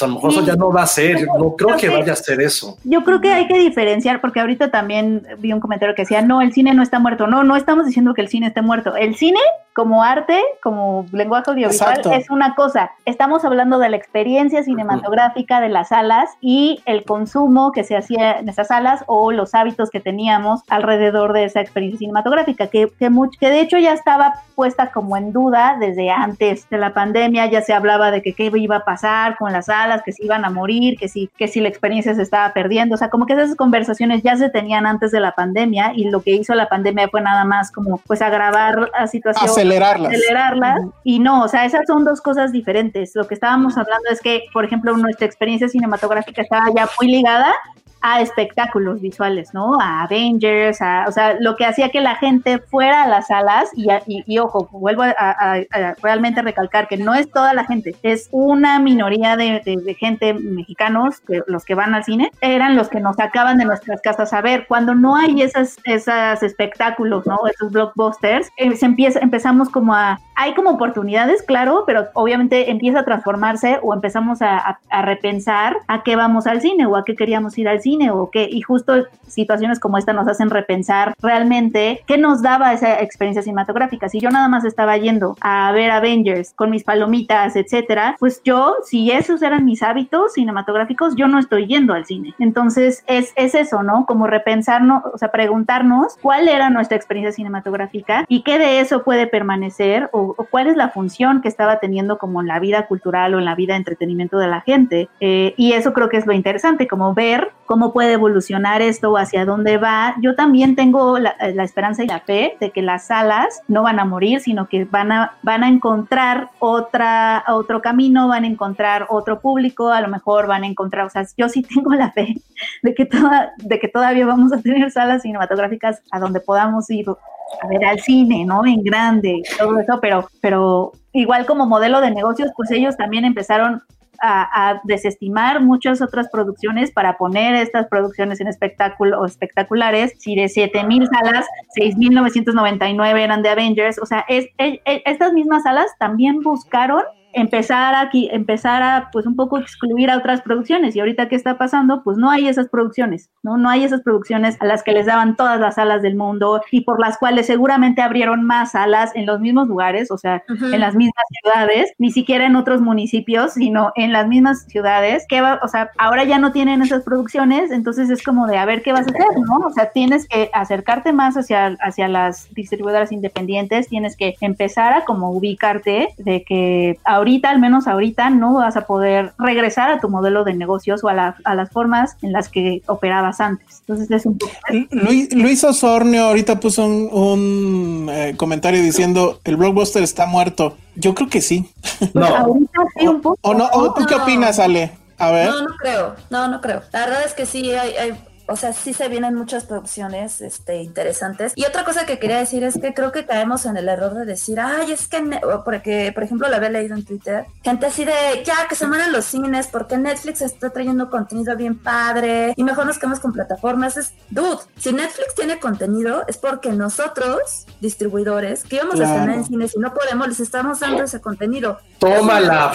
pues, a lo mejor eso ya no va a ser, no creo que vaya a ser eso. Yo creo que hay que diferenciar, porque ahorita también vi un comentario que decía, no, el cine no está muerto. No, no estamos diciendo que el cine esté muerto. El cine, como arte, como lenguaje audiovisual, Exacto. es una cosa. Estamos hablando de la experiencia cinematográfica de las salas y el consumo que se hacía en esas salas o los hábitos que teníamos alrededor de esa experiencia cinematográfica, que, que, much- que de hecho ya estaba puesta como en duda desde antes de la pandemia, ya se hablaba de que qué iba a pasar con las salas, que se iban a morir, que si, que si la experiencia se estaba perdiendo, o sea, como que esas conversaciones ya se tenían antes de la pandemia y lo que hizo la pandemia fue nada más como pues agravar la situación Acelerarlas. acelerarlas y no, o sea, esas son dos cosas diferentes. Lo que estábamos hablando es que, por ejemplo, nuestra experiencia cinematográfica estaba ya muy ligada a espectáculos visuales, ¿no? A Avengers, a, o sea, lo que hacía que la gente fuera a las salas y, y- y, ojo, vuelvo a, a- a realmente recalcar que no es toda la gente, es una minoría de, de- de gente mexicanos, que, los que van al cine, eran los que nos sacaban de nuestras casas a ver. Cuando no hay esas, esas espectáculos, ¿no? Esos blockbusters, eh, se empieza, empezamos como a, hay como oportunidades, claro, pero obviamente empieza a transformarse o empezamos a repensar a qué vamos al cine o a qué queríamos ir al cine o qué, y justo situaciones como esta nos hacen repensar realmente qué nos daba esa experiencia cinematográfica. Si yo nada más estaba yendo a ver Avengers con mis palomitas, etcétera, pues yo, si esos eran mis hábitos cinematográficos, yo no estoy yendo al cine. Entonces es, es eso, ¿no? Como repensarnos, o sea, preguntarnos cuál era nuestra experiencia cinematográfica y qué de eso puede permanecer o, o cuál es la función que estaba teniendo como en la vida cultural o en la vida de entretenimiento de la gente. Eh, y eso creo que es lo interesante, como ver cómo puede evolucionar esto o hacia dónde va. Yo también tengo la, la esperanza y la fe de que las salas no van a morir, sino que van a, van a encontrar otra, otro camino, van a encontrar otro público, a lo mejor van a encontrar, o sea, yo sí tengo la fe de que, toda, de que todavía vamos a tener salas cinematográficas a donde podamos ir a ver al cine, ¿no? En grande, todo eso, pero, pero igual como modelo de negocios, pues ellos también empezaron a, a, desestimar muchas otras producciones para poner estas producciones en espectáculo espectaculares. Si de 7000 salas, 6999 eran de Avengers, o sea, es, es, es, estas mismas salas también buscaron empezar aquí, empezar a pues un poco excluir a otras producciones. Y ahorita qué está pasando, pues no hay esas producciones, ¿no? No hay esas producciones a las que les daban todas las salas del mundo y por las cuales seguramente abrieron más salas en los mismos lugares, o sea, en las mismas ciudades, ni siquiera en otros municipios, sino en las mismas ciudades. Que va, o sea, ahora ya no tienen esas producciones, entonces es como de a ver qué vas a hacer, ¿no? O sea, tienes que acercarte más hacia, hacia las distribuidoras independientes, tienes que empezar a como ubicarte de que ahorita, al menos ahorita, no vas a poder regresar a tu modelo de negocios o a, a las formas en las que operabas antes. Entonces es un poco... Luis, Luis Osornio ahorita puso un, eh, comentario diciendo el blockbuster está muerto. Yo creo que sí. No. ahorita sí un poco. ¿O no? ¿O ¿Tú qué opinas, Ale? A ver. No, no creo. No, no creo. La verdad es que sí hay, hay o sea, sí se vienen muchas producciones este, interesantes. Y otra cosa que quería decir es que creo que caemos en el error de decir, ay, es que, porque, por ejemplo, lo había leído en Twitter, gente así de, ya, que se mueran los cines, porque Netflix está trayendo contenido bien padre y mejor nos quedamos con plataformas. Es, dude, si Netflix tiene contenido es porque nosotros, distribuidores, que íbamos a estrenar en cines y no podemos, les estamos dando ese contenido. Tómala.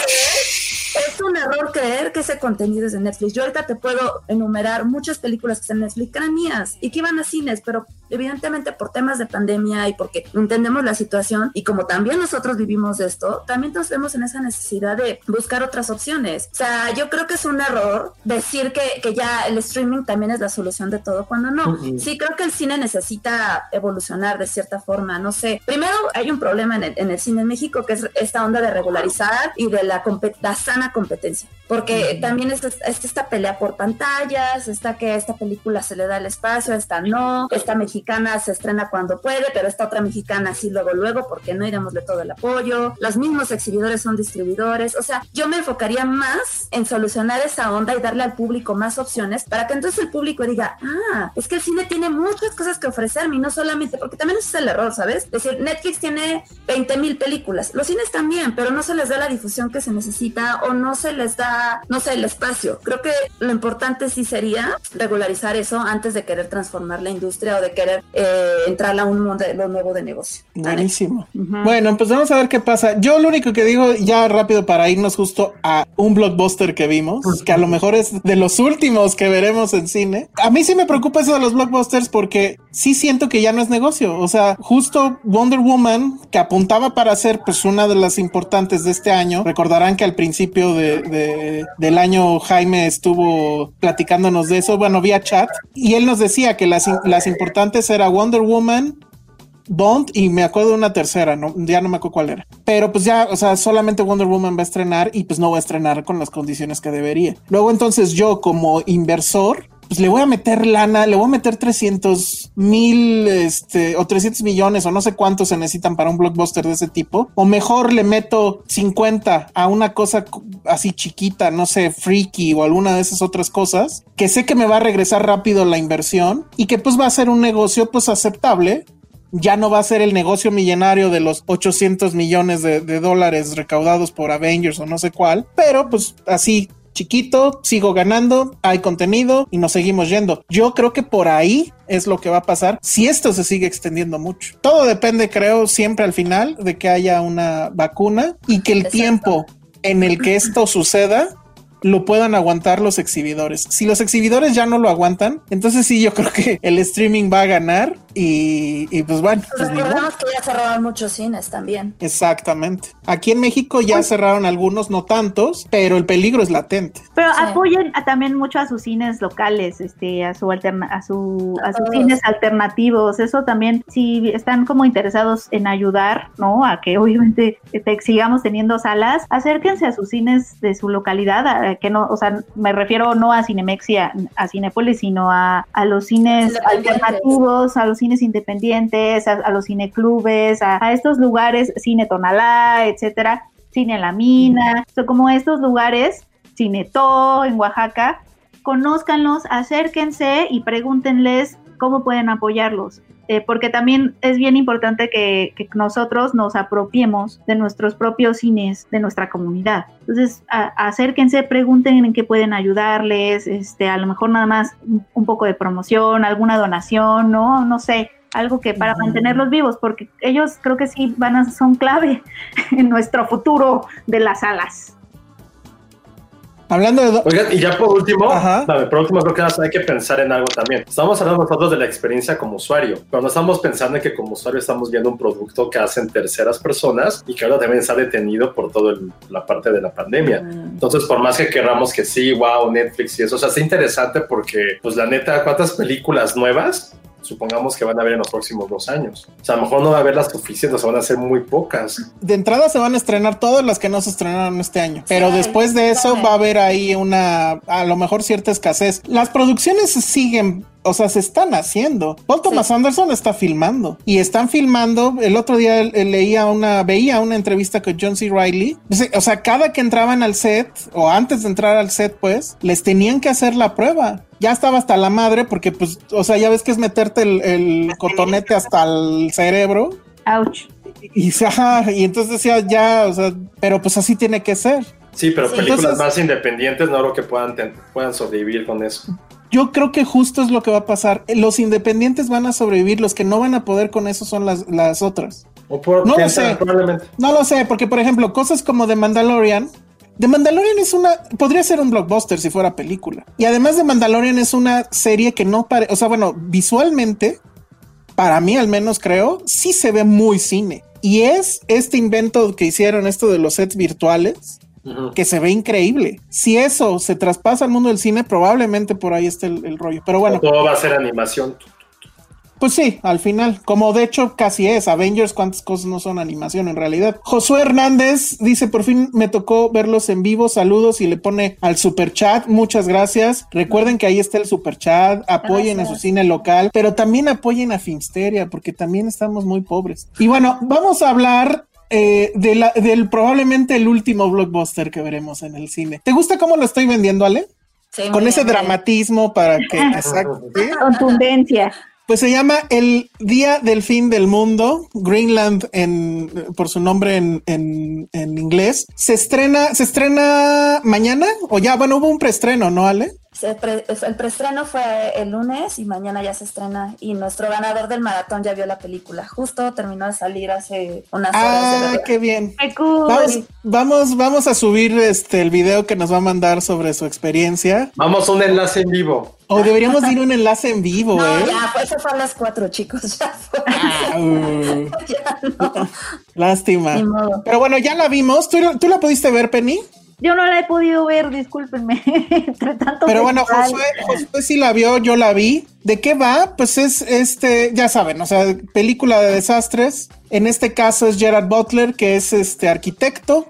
Es un error creer que ese contenido es de Netflix. Yo ahorita te puedo enumerar muchas películas que están en Netflix que eran mías y que iban a cines, pero evidentemente por temas de pandemia y porque entendemos la situación y como también nosotros vivimos esto, también nos vemos en esa necesidad de buscar otras opciones. O sea, yo creo que es un error decir que, que ya el streaming también es la solución de todo cuando no. Sí, creo que el cine necesita evolucionar de cierta forma, no sé. Primero hay un problema en el, en el cine en México que es esta onda de regularizar y de la, la sana competencia, porque también es, esta pelea por pantallas, está que esta película se le da el espacio, esta no, esta mexicana se estrena cuando puede, pero esta otra mexicana sí luego, luego, porque no iremosle todo el apoyo, los mismos exhibidores son distribuidores, o sea, yo me enfocaría más en solucionar esa onda y darle al público más opciones para que entonces el público diga, ah, es que el cine tiene muchas cosas que ofrecerme y no solamente, porque también es el error, ¿sabes? Es decir, Netflix tiene 20 mil películas, los cines también, pero no se les da la difusión que se necesita o no se les da, no sé, el espacio. Creo que lo importante sí sería regularizar eso antes de querer transformar la industria o de querer eh, entrar a un modelo nuevo de negocio. Buenísimo. Bueno, pues vamos a ver qué pasa. Yo lo único que digo ya rápido para irnos justo a un blockbuster que vimos, que a lo mejor es de los últimos que veremos en cine. A mí sí me preocupa eso de los blockbusters porque sí siento que ya no es negocio. O sea, justo Wonder Woman, que apuntaba para ser pues una de las importantes de este año, recordarán que al principio de, del año Jaime estuvo platicándonos de eso, bueno, vía chat, y él nos decía que las, las importantes era Wonder Woman, Bond y me acuerdo de una tercera, ya no me acuerdo cuál era. Pero pues ya, o sea, solamente Wonder Woman va a estrenar y pues no va a estrenar con las condiciones que debería. Luego entonces yo como inversor pues le voy a meter lana, le voy a meter 300 mil este, o 300 millones o no sé cuántos se necesitan para un blockbuster de ese tipo. O mejor le meto 50 a una cosa así chiquita, no sé, freaky o alguna de esas otras cosas, que sé que me va a regresar rápido la inversión y que pues va a ser un negocio pues aceptable ya no va a ser el negocio millonario de los 800 millones de, de, dólares recaudados por Avengers o no sé cuál, pero pues así chiquito, sigo ganando, hay contenido y nos seguimos yendo. Yo creo que por ahí es lo que va a pasar si esto se sigue extendiendo mucho. Todo depende, creo, siempre al final de que haya una vacuna y que el tiempo en el que esto suceda lo puedan aguantar los exhibidores. Si los exhibidores ya no lo aguantan, entonces sí, yo creo que el streaming va a ganar y, pues bueno. Pues recordemos que ya cerraron muchos cines también. Exactamente. Aquí en México ya pues cerraron algunos, no tantos, pero el peligro es latente. Pero apoyen también mucho a sus cines locales, este, a su alterna a su a, sus cines alternativos. Eso también, si están como interesados en ayudar, ¿no? A que obviamente sigamos teniendo salas, acérquense a sus cines de su localidad, que no, o sea, me refiero no a Cinemex y a, Cinepolis, sino a, a los cines alternativos, a los cines independientes, a, los cineclubes, a, a estos lugares, Cine Tonalá, etcétera, Cine La Mina, como estos lugares, Cinetó en Oaxaca, conózcanlos, acérquense y pregúntenles cómo pueden apoyarlos. Eh, porque también es bien importante que, nosotros nos apropiemos de nuestros propios cines, de nuestra comunidad. Entonces, acérquense, pregunten en qué pueden ayudarles, este, a lo mejor nada más un, poco de promoción, alguna donación, ¿no? No sé, algo que para mantenerlos vivos, porque ellos creo que sí van a, son clave en nuestro futuro de las salas. Hablando de... Oigan, y ya por último, dame, por último creo que hay que pensar en algo también. Estamos hablando nosotros de la experiencia como usuario, pero no estamos pensando en que como usuario estamos viendo un producto que hacen terceras personas y que ahora también está detenido por toda la parte de la pandemia. Mm. Entonces, por más que querramos que sí, wow, Netflix y eso, o sea, es interesante porque, pues la neta, ¿cuántas películas nuevas supongamos que van a haber en los próximos dos años. O sea, a lo mejor no va a haber las suficientes, o van a ser muy pocas. De entrada se van a estrenar todas las que no se estrenaron este año, pero después de eso va a haber ahí una, a lo mejor cierta escasez. Las producciones siguen o sea, se están haciendo. Paul Thomas Anderson está filmando y están filmando. El otro día leía una, veía una entrevista con John C. Riley. O sea, cada que entraban al set o antes de entrar al set, pues les tenían que hacer la prueba ya estaba hasta la madre porque pues, o sea, ya ves que es meterte el, cotonete hasta el cerebro. Ouch. Y, y entonces decía, ya, o sea, pero pues así tiene que ser. Sí, pero películas más independientes no creo que puedan, puedan sobrevivir con eso. Yo creo que justo es lo que va a pasar. Los independientes van a sobrevivir, los que no van a poder con eso son las, las otras. no lo sé. No lo sé, porque por ejemplo, cosas como The Mandalorian, The Mandalorian es una, podría ser un blockbuster si fuera película. Y además de Mandalorian es una serie que no parece, o sea, bueno, visualmente, para mí al menos creo, sí se ve muy cine. Y es este invento que hicieron, esto de los sets virtuales, que se ve increíble. Si eso se traspasa al mundo del cine, probablemente por ahí esté el, rollo. Pero bueno. todo va a ser animación. Pues sí, al final, como de hecho casi es, Avengers, cuántas cosas no son animación en realidad. Josué Hernández dice, por fin me tocó verlos en vivo, saludos y le pone al super chat, muchas gracias. Recuerden que ahí está el super chat, apoyen a su cine local, pero también apoyen a Finsteria, porque también estamos muy pobres. Y bueno, vamos a hablar eh, de la, del probablemente el último blockbuster que veremos en el cine. ¿Te gusta cómo lo estoy vendiendo, Ale? Sí, Con ese dramatismo para que... Contundencia. Pues se llama El Día del Fin del Mundo, Greenland en, por su nombre en, en, en inglés. Se estrena, se estrena mañana o ya, bueno, hubo un preestreno, ¿no, Ale? El preestreno fue el lunes y mañana ya se estrena y nuestro ganador del maratón ya vio la película. Justo terminó de salir hace unas horas. Ah, qué bien. Vamos, vamos, a subir este el video que nos va a mandar sobre su experiencia. Vamos a un enlace en vivo. O deberíamos ir a un enlace en vivo, no, ¿eh? Ya, pues eso fue a las cuatro, chicos. Ya fue. Ah, uh. Lástima. Pero bueno, ya la vimos. ¿Tú, ¿Tú la pudiste ver, Penny? Yo no la he podido ver, discúlpenme. Entre tanto Pero bueno, Josué, Josué sí la vio, yo la vi. ¿De qué va? Pues es este, ya saben, o sea, película de desastres. En este caso es Gerard Butler, que es este arquitecto.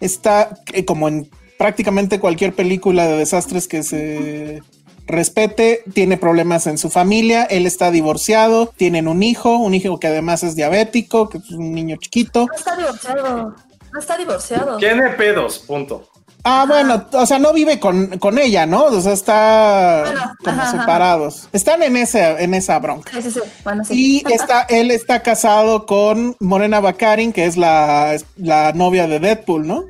Está eh, como en prácticamente cualquier película de desastres que se respete, tiene problemas en su familia, él está divorciado, tienen un hijo, un hijo que además es diabético, que es un niño chiquito. No está divorciado. Está divorciado. Tiene pedos, punto. Ah, bueno, o sea, no vive con, con ella, ¿no? O sea, está como separados. Están en ese, en esa bronca. Sí, sí, sí. Bueno, sí. Y está, él está casado con Morena Bakarin, que es la, la novia de Deadpool, ¿no?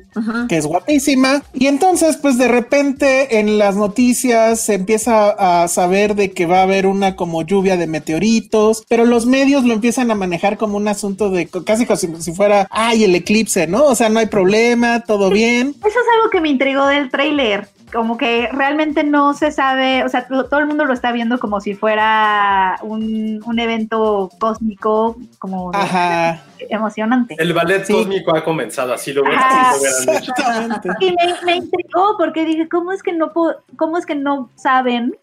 Que es guapísima. Y entonces, pues de repente en las noticias se empieza a saber de que va a haber una como lluvia de meteoritos, pero los medios lo empiezan a manejar como un asunto de casi como si, fuera, ay, el eclipse, ¿no? O sea, no hay problema, todo bien. Eso es algo que me intrigó del tráiler como que realmente no se sabe, o sea, todo el mundo lo está viendo como si fuera un, un evento cósmico, como emocionante. El ballet cósmico ha comenzado, así lo hubieran, dicho. Y me, me, intrigó porque dije, ¿cómo es que no, cómo es que no saben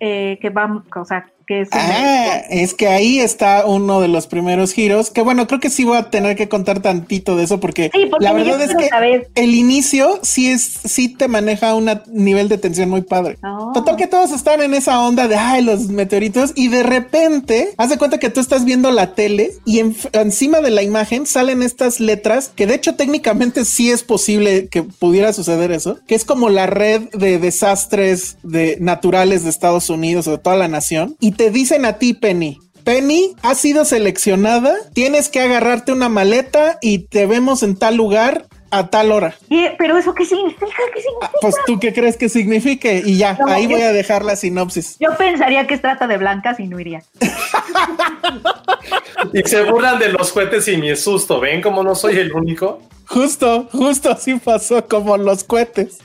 eh, que vamos, o sea, es ah, es que ahí está uno de los primeros giros, que bueno, creo que sí voy a tener que contar tantito de eso porque, la verdad es que el inicio sí es, sí te maneja un nivel de tensión muy padre. Oh. Total que todos están en esa onda de, ay, los meteoritos y de repente, haz de cuenta que tú estás viendo la tele y encima de la imagen salen estas letras que de hecho técnicamente sí es posible que pudiera suceder eso, que es como la red de desastres de naturales de Estados Unidos o de toda la nación y te dicen a ti, Penny, Penny, has sido seleccionada, tienes que agarrarte una maleta y te vemos en tal lugar a tal hora. ¿Pero eso qué significa? ¿Qué significa? pues tú qué crees que signifique y ya, ahí voy a dejar la sinopsis. Yo pensaría que es trata de blancas y no iría. y se burlan de los cohetes y mi susto. ¿Ven como no soy el único? Justo, justo así pasó como los cohetes.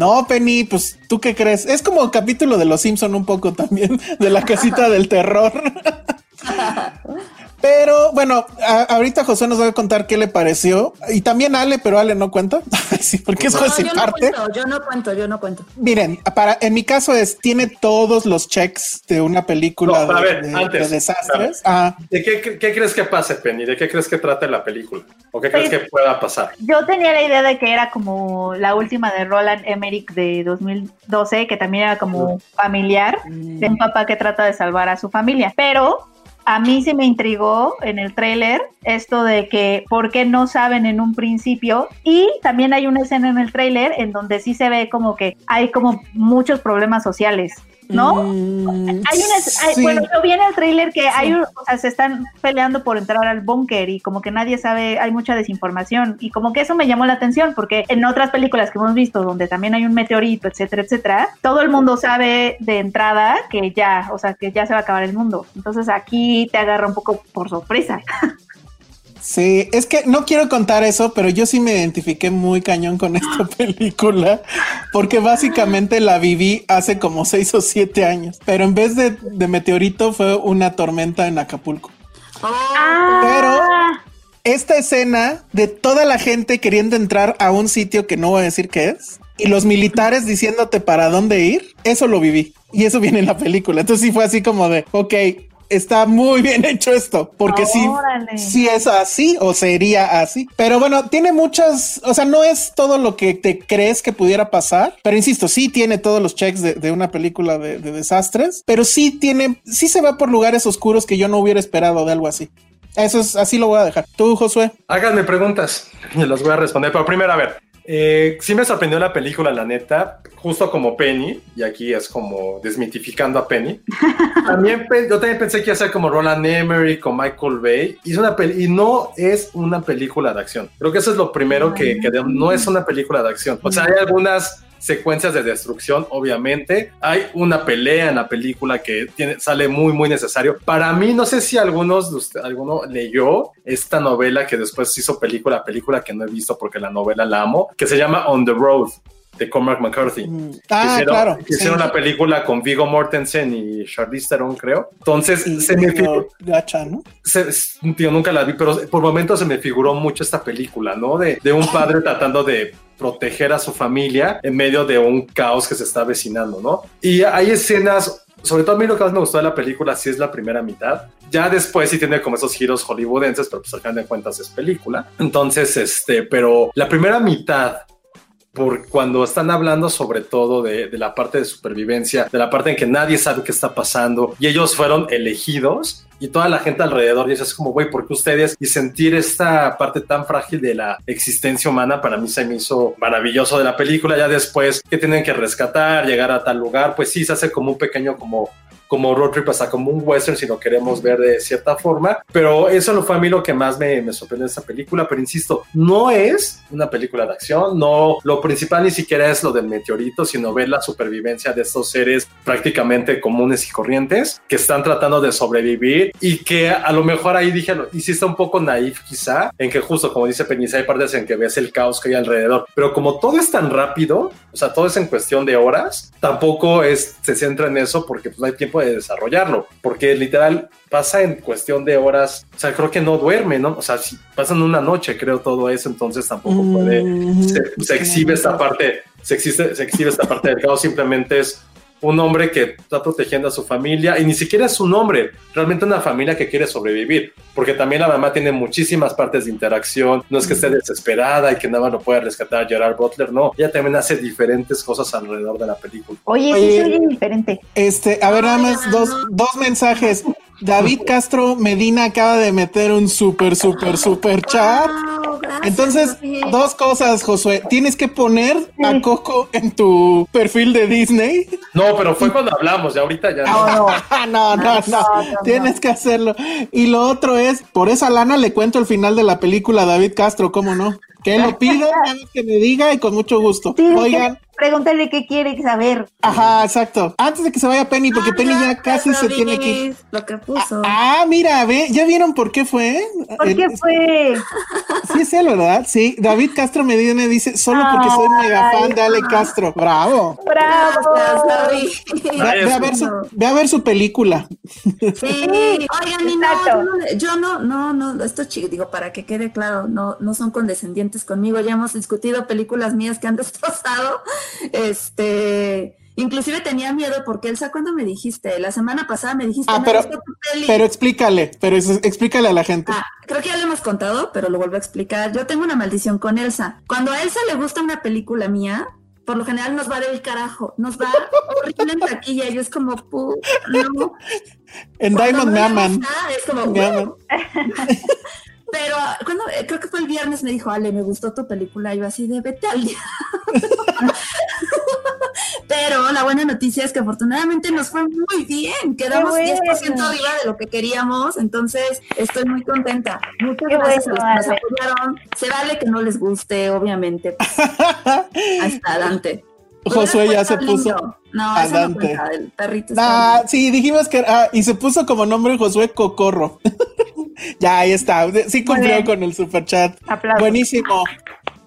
No, Penny, pues tú qué crees? Es como el capítulo de Los Simpson un poco también, de la casita del terror. Pero bueno, ahorita José nos va a contar qué le pareció y también Ale, pero Ale no cuenta. sí, porque es juez yo parte. No cuento, yo no cuento, yo no cuento. Miren, para en mi caso es tiene todos los checks de una película de, desastres. Ah. ¿De qué, crees que pase, Penny? ¿De qué crees que trate la película? ¿O qué crees pues, que pueda pasar? Yo tenía la idea de que era como la última de Roland Emmerich de 2012, que también era como familiar de un papá que trata de salvar a su familia, pero a mí sí me intrigó en el tráiler esto de que por qué no saben en un principio. Y también hay una escena en el tráiler en donde sí se ve como que hay como muchos problemas sociales ¿no? Mm, hay una, Bueno, yo vi en el trailer que hay, o sea, se están peleando por entrar al búnker y como que nadie sabe, hay mucha desinformación y como que eso me llamó la atención porque en otras películas que hemos visto donde también hay un meteorito, etcétera, etcétera, todo el mundo sabe de entrada que ya, o sea, que ya se va a acabar el mundo. Entonces aquí te agarra un poco por sorpresa. Sí, es que no quiero contar eso, pero yo sí me identifiqué muy cañón con esta película, porque básicamente la viví hace como seis o siete años, pero en vez de, meteorito fue una tormenta en Acapulco. Ah. Pero esta escena de toda la gente queriendo entrar a un sitio que no voy a decir qué es, y los militares diciéndote para dónde ir, eso lo viví. Y eso viene en la película. Entonces sí fue así como de, ok, está muy bien hecho esto, porque sí, sí es así o sería así. Pero bueno, tiene muchas, o sea, no es todo lo que te crees que pudiera pasar, pero insisto, sí tiene todos los checks de, una película de, desastres, pero sí tiene, sí se va por lugares oscuros que yo no hubiera esperado de algo así. Eso es, así lo voy a dejar. Tú, Josué. Háganme preguntas y las voy a responder, pero primero, a ver, eh, sí me sorprendió la película, la neta, justo como Penny, y aquí es como desmitificando a Penny. También yo también pensé que iba a ser como Roland Emmerich con Michael Bay, y, una y no es una película de acción. Creo que eso es lo primero que, que no es una película de acción. O sea, hay algunas secuencias de destrucción, obviamente. Hay una pelea en la película que tiene, sale muy, muy necesario. Para mí, no sé si algunos alguno leyó esta novela que después hizo película, película que no he visto porque la novela la amo, que se llama On the Road de Cormac McCarthy. Mm. Ah, hicieron, claro. Hicieron la película con Vigo Mortensen y Charlize Theron, creo. Entonces, se me figuró... ¿no? tío, nunca la vi, pero por momentos se me figuró mucho esta película, ¿no? De, de un padre tratando de proteger a su familia en medio de un caos que se está avecinando, ¿no? Y hay escenas sobre todo a mí lo que más me gustó de la película sí es la primera mitad. Ya después sí tiene como esos giros hollywoodenses, pero pues al final de cuentas es película. Entonces, este, pero la primera mitad por cuando están hablando sobre todo de, la parte de supervivencia, de la parte en que nadie sabe qué está pasando y ellos fueron elegidos y toda la gente alrededor y eso es como, güey, ¿por qué ustedes? Y sentir esta parte tan frágil de la existencia humana para mí se me hizo maravilloso de la película. Ya después que tienen que rescatar, llegar a tal lugar, pues sí, se hace como un pequeño como como road trip, hasta como un western, si lo queremos ver de cierta forma. Pero eso no fue a mí lo que más me, me sorprendió de esta película. Pero insisto, no es una película de acción, no, lo principal ni siquiera es lo del meteorito, sino ver la supervivencia de estos seres prácticamente comunes y corrientes que están tratando de sobrevivir y que a lo mejor ahí dije, hiciste un poco naif quizá, en que justo como dice Peñiza, hay partes en que ves el caos que hay alrededor, pero como todo es tan rápido, o sea, todo es en cuestión de horas, tampoco es, se centra en eso porque pues, no hay tiempo de desarrollarlo, porque literal pasa en cuestión de horas, o sea, creo que no duerme, ¿no? O sea, si pasan una noche, creo todo eso, entonces tampoco puede, se, exhibe esta parte, se, existe, se exhibe esta parte del caos, simplemente es un hombre que está protegiendo a su familia y ni siquiera es un hombre, realmente una familia que quiere sobrevivir, porque también la mamá tiene muchísimas partes de interacción, no es que esté desesperada y que nada más lo pueda rescatar a Gerard Butler, no, ella también hace diferentes cosas alrededor de la película. Oye, sí, sí, diferente. Este, a ver, nada más dos, dos mensajes. David Castro Medina acaba de meter un súper, súper, súper chat. Entonces, dos cosas, Josué. Tienes que poner a Coco en tu perfil de Disney. No, pero fue cuando hablamos, ya ahorita ya. No, no, no, no, Tienes que hacerlo. Y lo otro es, por esa lana le cuento el final de la película a David Castro, ¿cómo no? Que lo pido, que me diga y con mucho gusto. Oigan. Pregúntale qué quiere saber. Ajá, exacto. Antes de que se vaya Penny, porque Ah, Penny ya casi se tiene que ir. Lo que puso. Ah, mira, ve, ¿ya vieron por qué fue? ¿Por El- qué fue? Sí, es él, ¿verdad? Sí, David Castro Medina dice, solo porque soy mega fan de Ale Castro. Bravo. ¡Bravo! Gracias, David. Ve, ve a ver su, ve a ver su película. Sí, oigan, y no, Exacto. yo no, yo no, no, no, esto chico, digo, para que quede claro, no, no son condescendientes conmigo, ya hemos discutido películas mías que han destrozado, este, inclusive tenía miedo porque Elsa, cuando me dijiste? La semana pasada me dijiste, Ah, "Me pero- peli". Pero explícale, pero explícale a la gente. Ah, creo que ya lo hemos contado, pero lo vuelvo a explicar. Yo tengo una maldición con Elsa. Cuando a Elsa le gusta una película mía, por lo general nos va del carajo, nos va horrible en taquilla. y Yo es como, "Pu- no. En Cuando Diamond no me le aman. gusta, Es como, aman. Pero cuando eh, creo que fue el viernes me dijo, Ale, me gustó tu película. Yo así de vete al día. Pero la buena noticia es que afortunadamente nos fue muy bien. Quedamos Qué 10% bueno. arriba de lo que queríamos. Entonces estoy muy contenta. Muchas Qué gracias bueno, a los que nos apoyaron. Se vale que no les guste, obviamente. Hasta Dante. Josué ya se Lindo. puso. No, a eso no el perrito Ah, sí, dijimos que ah, y se puso como nombre Josué Cocorro. ya, ahí está. Sí cumplió con el super chat. Aplausos. Buenísimo.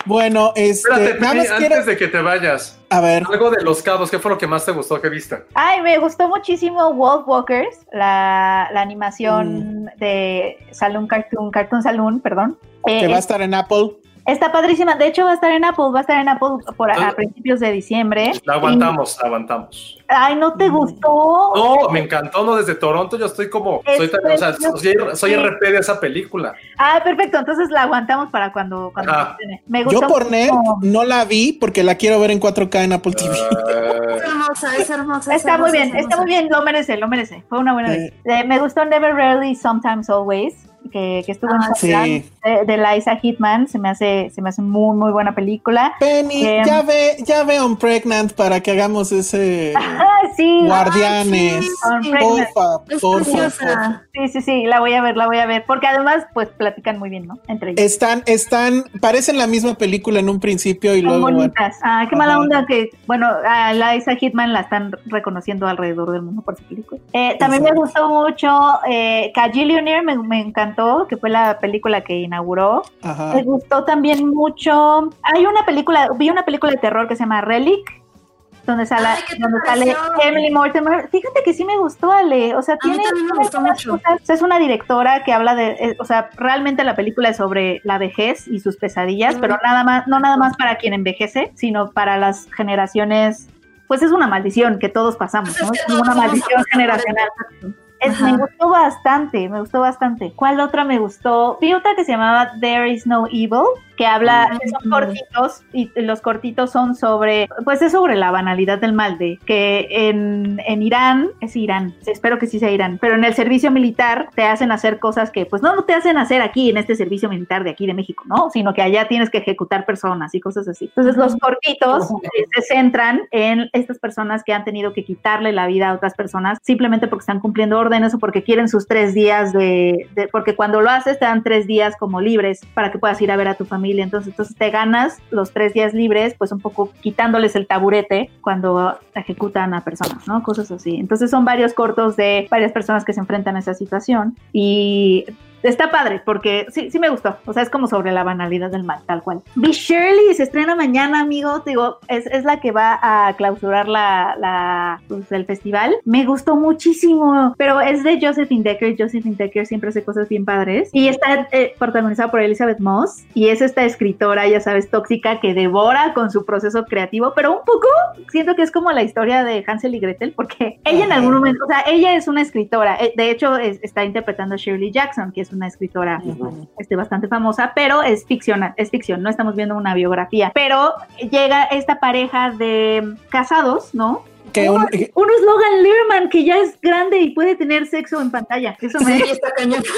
Bueno, este, Espérate, nada quiero. antes de que te vayas, A ver, algo de los cabos, ¿qué fue lo que más te gustó que viste? Ay, me gustó muchísimo Wolf Walkers, la, la animación de Saloon Cartoon, Cartoon Saloon, perdón. Eh, que va a es- estar en Apple. Está padrísima. De hecho, va a estar en Apple, va a estar en Apple por a, a principios de diciembre. La aguantamos, la aguantamos. Ay, ¿no te gustó? No, me encantó, no, desde Toronto yo estoy como, soy, o sea, soy, soy RP de esa película. Ah, perfecto. Entonces la aguantamos para cuando, cuando Ah. Me gustó Yo por net no la vi porque la quiero ver en 4K en Apple TV. Eh, Es hermosa, es hermosa. es Está muy bien, es está muy bien, lo merece, lo merece. Fue una buena vez. Eh, me gustó Never Rarely, Sometimes Always, que, que estuvo Ah, en sí. De, de Liza Hitman. Se me hace, se me hace muy, muy buena película. Penny, Em. ya ve, ya ve on Pregnant para que hagamos ese Ah, sí, Guardianes. On Pregnant. Porfa, Es porfa, porfa. preciosa. sí, sí, sí, la voy a ver, la voy a ver. Porque además, pues platican muy bien, ¿no? Entre ellos. Están, están, parecen la misma película en un principio y Son luego. bueno. Ah, qué mala Ajá. onda que, bueno, a Liza Hitman la están reconociendo alrededor del mundo por su película. Eh, también me gustó mucho eh, Cajillionaire, me, me encantó, que fue la película que inauguró. Ajá. Me gustó también mucho. Hay una película, vi una película de terror que se llama Relic, donde sale, Ay, ¿qué te donde sale? Emily Mortimer. Fíjate que sí me gustó, Ale. O sea, A tiene. me gustó mucho. cosas- es una directora que habla de. eh, o sea, realmente la película es sobre la vejez y sus pesadillas, Mm. pero nada más, no nada más para quien envejece, sino para las generaciones. Pues es una maldición que todos pasamos, Pues es ¿no? que Es una maldición generacional. Es- me gustó bastante, me gustó bastante. ¿Cuál otra me gustó? Vi otra que se llamaba There is no evil, que habla, que son cortitos, y los cortitos son sobre, pues es sobre la banalidad del mal de que en, en Irán, es Irán, espero que sí sea Irán, pero en el servicio militar te hacen hacer cosas que pues no, no te hacen hacer aquí en este servicio militar de aquí de México, ¿no? Sino que allá tienes que ejecutar personas y cosas así. Entonces los cortitos eh, se centran en estas personas que han tenido que quitarle la vida a otras personas simplemente porque están cumpliendo órdenes o porque quieren sus tres días de, de- porque cuando lo haces te dan tres días como libres para que puedas ir a ver a tu familia. Entonces, entonces te ganas los tres días libres, pues un poco quitándoles el taburete cuando ejecutan a personas, ¿no? Cosas así. Entonces son varios cortos de varias personas que se enfrentan a esa situación y está padre porque sí, sí me gustó. O sea, es como sobre la banalidad del mal, tal cual. Be Shirley se estrena mañana, amigo. Te Digo, es, es la que va a clausurar la, la, pues, el festival. Me gustó muchísimo, pero es de Josephine Decker. Josephine Decker siempre hace cosas bien padres. Y está eh, protagonizada por Elizabeth Moss. Y es esta escritora, ya sabes, tóxica que devora con su proceso creativo, pero un poco siento que es como la historia de Hansel y Gretel, porque ella en algún momento, o sea, ella es una escritora. eh, De hecho, es- está interpretando a Shirley Jackson, que es una escritora este, bastante famosa, pero es ficción, es ficción, no estamos viendo una biografía. Pero llega esta pareja de casados, ¿no? Que un- eh, Uno es Logan Lerman, que ya es grande y puede tener sexo en pantalla. Eso me... Sí, está cañón.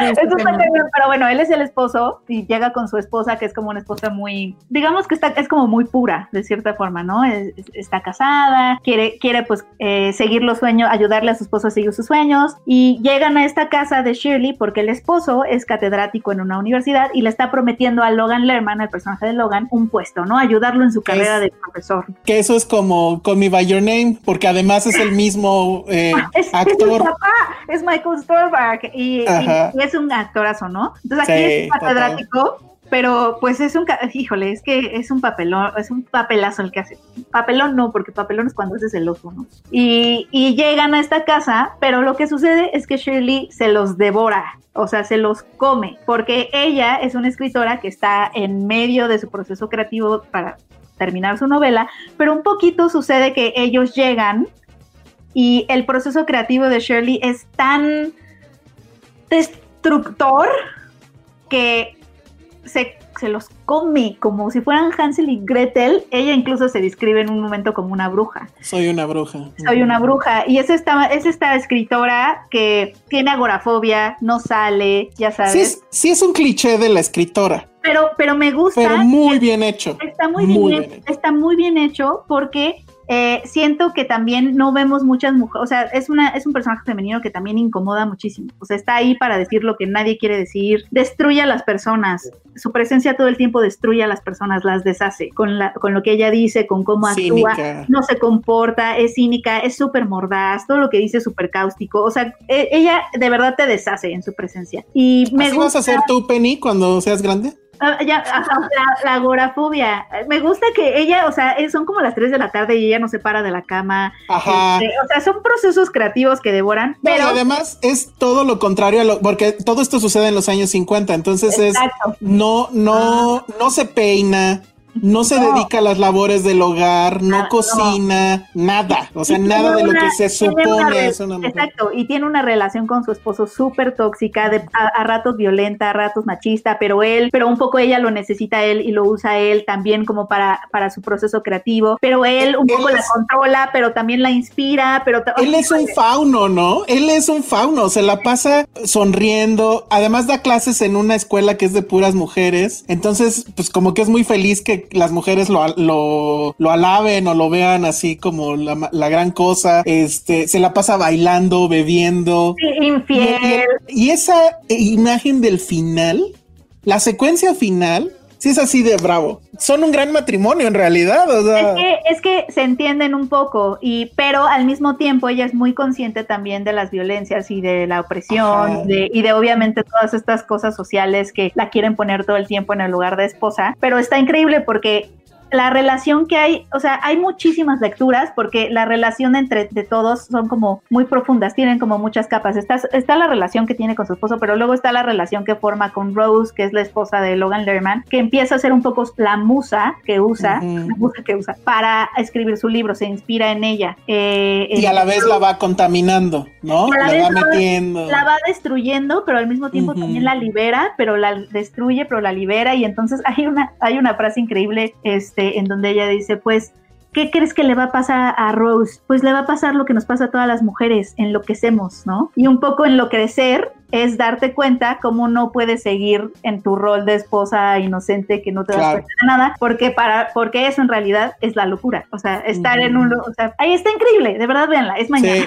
Eso está cañón, pero bueno, él es el esposo y llega con su esposa, que es como una esposa muy, digamos que está, es como muy pura, de cierta forma, ¿no? Es- es- está casada, quiere, quiere pues eh, seguir los sueños, ayudarle a su esposo a seguir sus sueños y llegan a esta casa de Shirley porque el esposo es catedrático en una universidad y le está prometiendo a Logan Lerman, el personaje de Logan, un puesto, ¿no? Ayudarlo en su carrera Es- de profesor. Que eso es como Call Me By Your Name, porque además es el mismo eh, Ah, Es, es actor. papá, es Michael Stuhlbarg y, y- y es un actorazo, ¿no? Entonces aquí Sí, es catedrático, pero pues es un, híjole, es que es un papelón, es un papelazo el que hace. Papelón no, porque papelón es cuando haces el oso, ¿no? Y, y llegan a esta casa, pero lo que sucede es que Shirley se los devora. O sea, se los come, porque ella es una escritora que está en medio de su proceso creativo para terminar su novela, pero un poquito sucede que ellos llegan y el proceso creativo de Shirley es tan destructor que se, se los come como si fueran Hansel y Gretel. Ella incluso se describe en un momento como una bruja. Soy una bruja. Soy una bruja. Y es esta, es esta escritora que tiene agorafobia, no sale, ya sabes. Sí es, sí es un cliché de la escritora, pero, pero me gusta. pero muy bien hecho. Está muy, bien hecho. está muy bien hecho porque eh, siento que también no vemos muchas mujeres, o sea, es una es un personaje femenino que también incomoda muchísimo. O sea, está ahí para decir lo que nadie quiere decir, destruye a las personas. Su presencia todo el tiempo destruye a las personas, las deshace con la con lo que ella dice, con cómo actúa, Cínica. no se comporta, es cínica, es súper mordaz, todo lo que dice es súper cáustico. O sea, e- ella de verdad te deshace en su presencia. Y me ¿Así gusta vas a hacer tú, Penny, cuando seas grande? Ah, ya, ajá, la, la agorafobia. Me gusta que ella, o sea, eh, son como las 3 de la tarde y ella no se para de la cama. Ajá. Este, o sea, son procesos creativos que devoran, No, y pero además es todo lo contrario a lo, porque todo esto sucede en los años 50, entonces Exacto. es no, no, no se peina, no se No. dedica a las labores del hogar, no Ah, no. cocina, nada, o sea, Y nada de lo que se una supone re- es una mujer. Exacto, y tiene una relación con su esposo súper tóxica, de, a, a ratos violenta, a ratos machista, pero él, pero un poco ella lo necesita él y lo usa él también como para, para su proceso creativo, pero él un Él poco es- la controla, pero también la inspira, pero... Él es un fauno, ¿no? Él es un fauno, se la pasa sonriendo. Además da clases en una escuela que es de puras mujeres. Entonces, pues como que es muy feliz que las mujeres lo, lo, lo alaben o lo vean así como la, la gran cosa. Este, se la pasa bailando, bebiendo. Sí, Y, infiel. y- y esa imagen del final, la secuencia final, sí es así de bravo. Son un gran matrimonio en realidad. O sea, Es que, es que se entienden un poco, y, pero al mismo tiempo ella es muy consciente también de las violencias y de la opresión de- y de obviamente todas estas cosas sociales que la quieren poner todo el tiempo en el lugar de esposa. Pero está increíble porque la relación que hay, o sea, hay muchísimas lecturas porque la relación entre de todos son como muy profundas, tienen como muchas capas. Está, está la relación que tiene con su esposo, pero luego está la relación que forma con Rose, que es la esposa de Logan Lerman, que empieza a ser un poco la musa que usa, la musa que usa para escribir su libro, se inspira en ella. Eh, y a la vez la va contaminando, ¿no? La va la va- metiendo. la va destruyendo, pero al mismo tiempo también la libera, pero la destruye, pero la libera. Y entonces hay una, hay una frase increíble este, en donde ella dice, pues, ¿qué crees que le va a pasar a Rose? Pues le va a pasar lo que nos pasa a todas las mujeres, enloquecemos, ¿no? Y un poco enloquecer es darte cuenta cómo no puedes seguir en tu rol de esposa inocente que no te das Claro. cuenta de nada, porque para porque eso en realidad es la locura, o sea, estar en un, o sea, ahí está increíble, de verdad véanla, es mañana.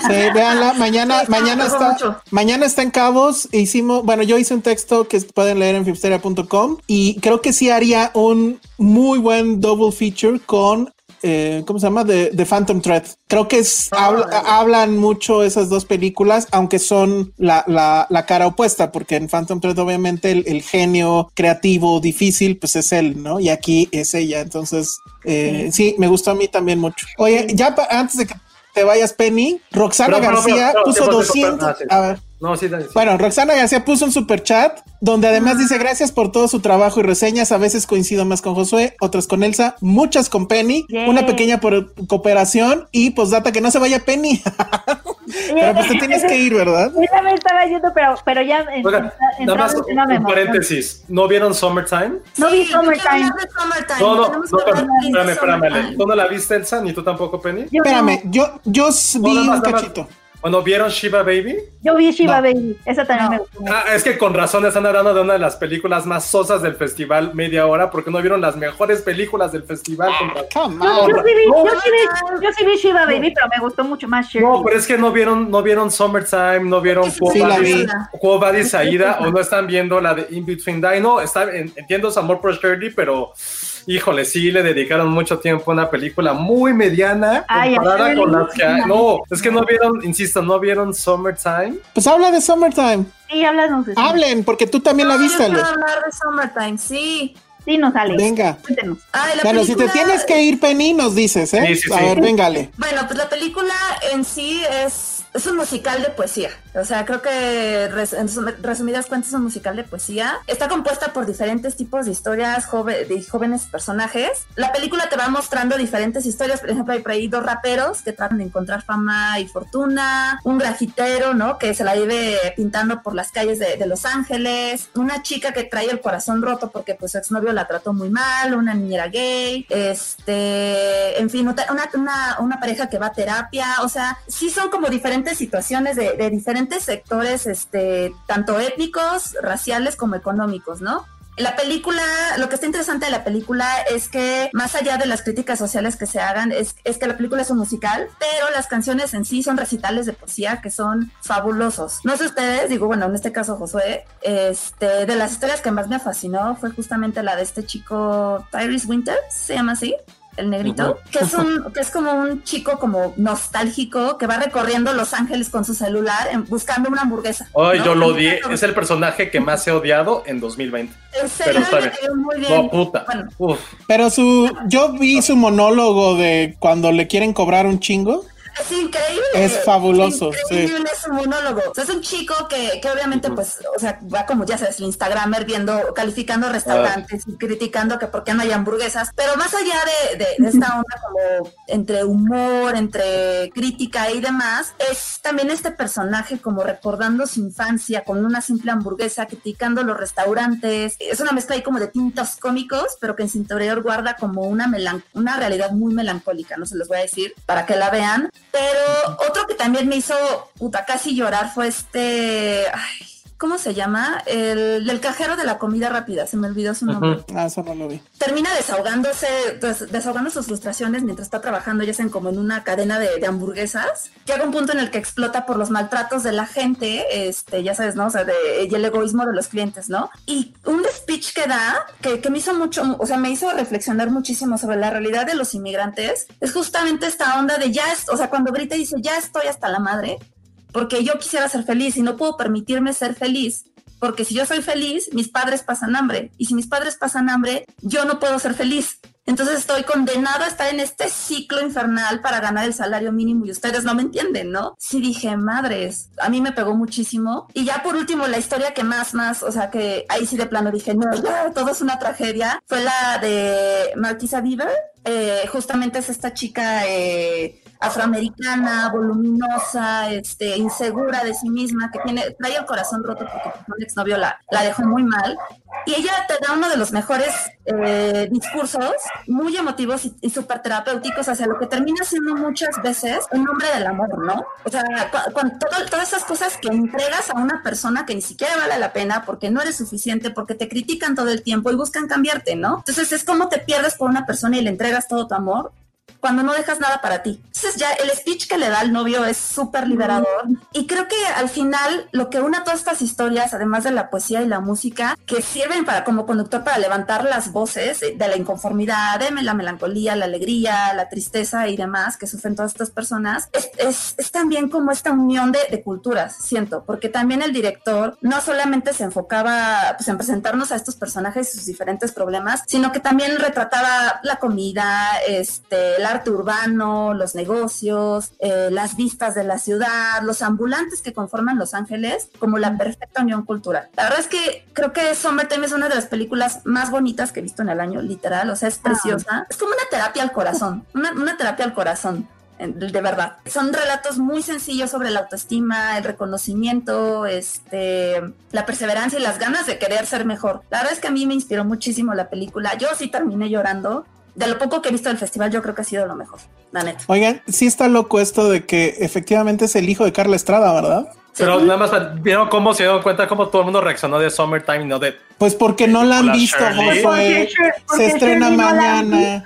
Sí, sí, véanla, mañana, Sí, mañana está, mucho. mañana está en Cabos. Hicimos, bueno, yo hice un texto que pueden leer en filmsteria.com y creo que sí haría un muy buen double feature con eh, ¿cómo se llama? De, de Phantom Thread. Creo que es, habla- hablan mucho esas dos películas, aunque son la, la, la cara opuesta, porque en Phantom Thread obviamente el, el genio creativo difícil, pues es él, ¿no? Y aquí es ella. Entonces, eh, sí. me gustó a mí también mucho. Oye, ya antes de que te vayas, Penny, Roxana Pero, pero, pero, García pero, puso tiempo, tiempo, 200. ah, sí. A ver. No, sí, Dani, sí. Bueno, Roxana García puso un super chat donde además dice gracias por todo su trabajo y reseñas. A veces coincido más con Josué, otras con Elsa, muchas con Penny, una pequeña por cooperación y postdata que no se vaya Penny. Pero pues te tienes que ir, ¿verdad? Yo también estaba yendo, pero, pero ya en- Oiga, nada más en un, me paréntesis. ¿No vieron Summertime? No vi Sí, yo quiero Summertime. Summertime. No, no, no, espérame, espérame. ¿Tú no la viste, Elsa? ¿Ni tú tampoco, Penny? Yo Espérame, yo, yo No, vi un más. Cuando vieron Shiva Baby. Yo vi Shiva No. Baby. Esa también No. me gustó. Ah, es que con razón están hablando de una de las películas más sosas del festival, media hora, porque no vieron las mejores películas del festival. con. Come Yo, on. yo sí vi, No, yo, sí vi, yo sí vi Shiva Baby, pero me gustó mucho más Shirley. No, pero es que no vieron, no vieron Summertime, no vieron Quo Vadis- Aida, o no están viendo la de In Between Die. No, está, en- entiendo su amor por Shirley, pero híjole, sí le dedicaron mucho tiempo a una película muy mediana Ay, a comparada con las que hay. no. Es que no vieron, insisto, no vieron Summertime. Pues habla de Summertime. Sí, háblanos de. Hablen, porque tú también la No, yo viste, quiero hablar de Summertime, sí. Sí, nos sale. Venga. Cuéntenos. Ay, la Bueno, si te película- tienes que ir, Penny, nos dices, ¿eh? Sí, sí, A sí. ver, véngale. Bueno, pues la película en sí es, es un musical de poesía. O sea, creo que en sum- resumidas cuentas es un musical de poesía. Está compuesta por diferentes tipos de historias jove- de jóvenes personajes. La película te va mostrando diferentes historias. Por ejemplo, hay por ahí dos raperos que tratan de encontrar fama y fortuna. Un grafitero, ¿no? Que se la vive pintando por las calles de, de Los Ángeles. Una chica que trae el corazón roto porque pues su exnovio la trató muy mal. Una niñera gay. Este, en fin, una, una, una pareja que va a terapia. O sea, sí son como diferentes situaciones de, de diferentes sectores, este, tanto étnicos, raciales como económicos, ¿no? La película, lo que está interesante de la película es que más allá de las críticas sociales que se hagan, es, es que la película es un musical, pero las canciones en sí son recitales de poesía que son fabulosos. No sé ustedes, digo, bueno, en este caso Josué, este, de las historias que más me fascinó fue justamente la de este chico Tyrese Winters, se llama así. El negrito, que es un, que es como un chico como nostálgico que va recorriendo Los Ángeles con su celular en- buscando una hamburguesa. Ay, ¿no? yo lo odié. Es el personaje que más he odiado en 2020. En serio, pero está bien. cayó muy bien. No, puta. Bueno. Pero su, yo vi su monólogo de cuando le quieren cobrar un chingo. Es increíble. Es fabuloso, sí. su monólogo. O sea, es un chico que, que obviamente, pues, o sea, va como ya sabes, el Instagramer viendo, calificando restaurantes y criticando que por qué no hay hamburguesas. Pero más allá de, de- de esta onda como entre humor, entre crítica y demás, es también este personaje como recordando su infancia con una simple hamburguesa, criticando los restaurantes. Es una mezcla ahí como de tintos cómicos, pero que en su interior guarda como una, melan una realidad muy melancólica, no se los voy a decir, para que la vean. Pero otro que también me hizo puta casi llorar fue este. ¿Cómo se llama? El, cajero de la comida rápida, se me olvidó su nombre. Ah, eso no lo vi. Termina desahogándose, des- desahogando sus frustraciones mientras está trabajando, ya sea como en una cadena de, de hamburguesas. Llega un punto en el que explota por los maltratos de la gente, este, ya sabes, ¿no? O sea, de, y el egoísmo de los clientes, ¿no? Y un speech que da, que, que me hizo mucho, o sea, me hizo reflexionar muchísimo sobre la realidad de los inmigrantes, es justamente esta onda de ya, es, o sea, cuando Brita dice, ya estoy hasta la madre, porque yo quisiera ser feliz y no puedo permitirme ser feliz. Porque si yo soy feliz, mis padres pasan hambre. Y si mis padres pasan hambre, yo no puedo ser feliz. Entonces estoy condenado a estar en este ciclo infernal para ganar el salario mínimo y ustedes no me entienden, ¿no? Sí dije, madres, a mí me pegó muchísimo. Y ya por último, la historia que más, más, o sea, que ahí sí de plano dije, no, ya, todo es una tragedia, fue la de Marquisa Bieber. Eh, justamente es esta chica eh, afroamericana, voluminosa, este, insegura de sí misma, que tiene, trae el corazón roto porque un exnovio la, la dejó muy mal. Y ella te da uno de los mejores eh, discursos, muy emotivos y, y súper terapéuticos, hacia lo que termina siendo muchas veces en nombre del amor, ¿no? O sea, cu- cuando todo- todas esas cosas que entregas a una persona que ni siquiera vale la pena porque no eres suficiente, porque te critican todo el tiempo y buscan cambiarte, ¿no? Entonces es como te pierdes por una persona y le entregas todo tu amor cuando no dejas nada para ti. Entonces ya el speech que le da al novio es súper liberador. Y creo que al final lo que une a todas estas historias, además de la poesía y la música, que sirven para como conductor para levantar las voces de la inconformidad, de la melancolía, la alegría, la tristeza y demás que sufren todas estas personas, es, es- es también como esta unión de, de culturas, siento, porque también el director no solamente se enfocaba pues, en presentarnos a estos personajes y sus diferentes problemas, sino que también retrataba la comida, este, el arte urbano, los negocios, eh, las vistas de la ciudad, los ambulantes que conforman Los Ángeles, como la perfecta unión cultural. La verdad es que creo que Summertime es una de las películas más bonitas que he visto en el año, literal, o sea, es preciosa. Es como una terapia al corazón, una, una terapia al corazón de verdad. Son relatos muy sencillos sobre la autoestima, el reconocimiento, este, la perseverancia y las ganas de querer ser mejor. La verdad es que a mí me inspiró muchísimo la película. Yo sí terminé llorando. De lo poco que he visto del festival, yo creo que ha sido lo mejor, la neta. Oigan, sí está loco esto de que efectivamente es el hijo de Carla Estrada, ¿verdad? Pero nada más vieron cómo se dieron cuenta cómo todo el mundo reaccionó de Summertime y no de. Pues porque no la han visto. Josué. Se estrena mañana.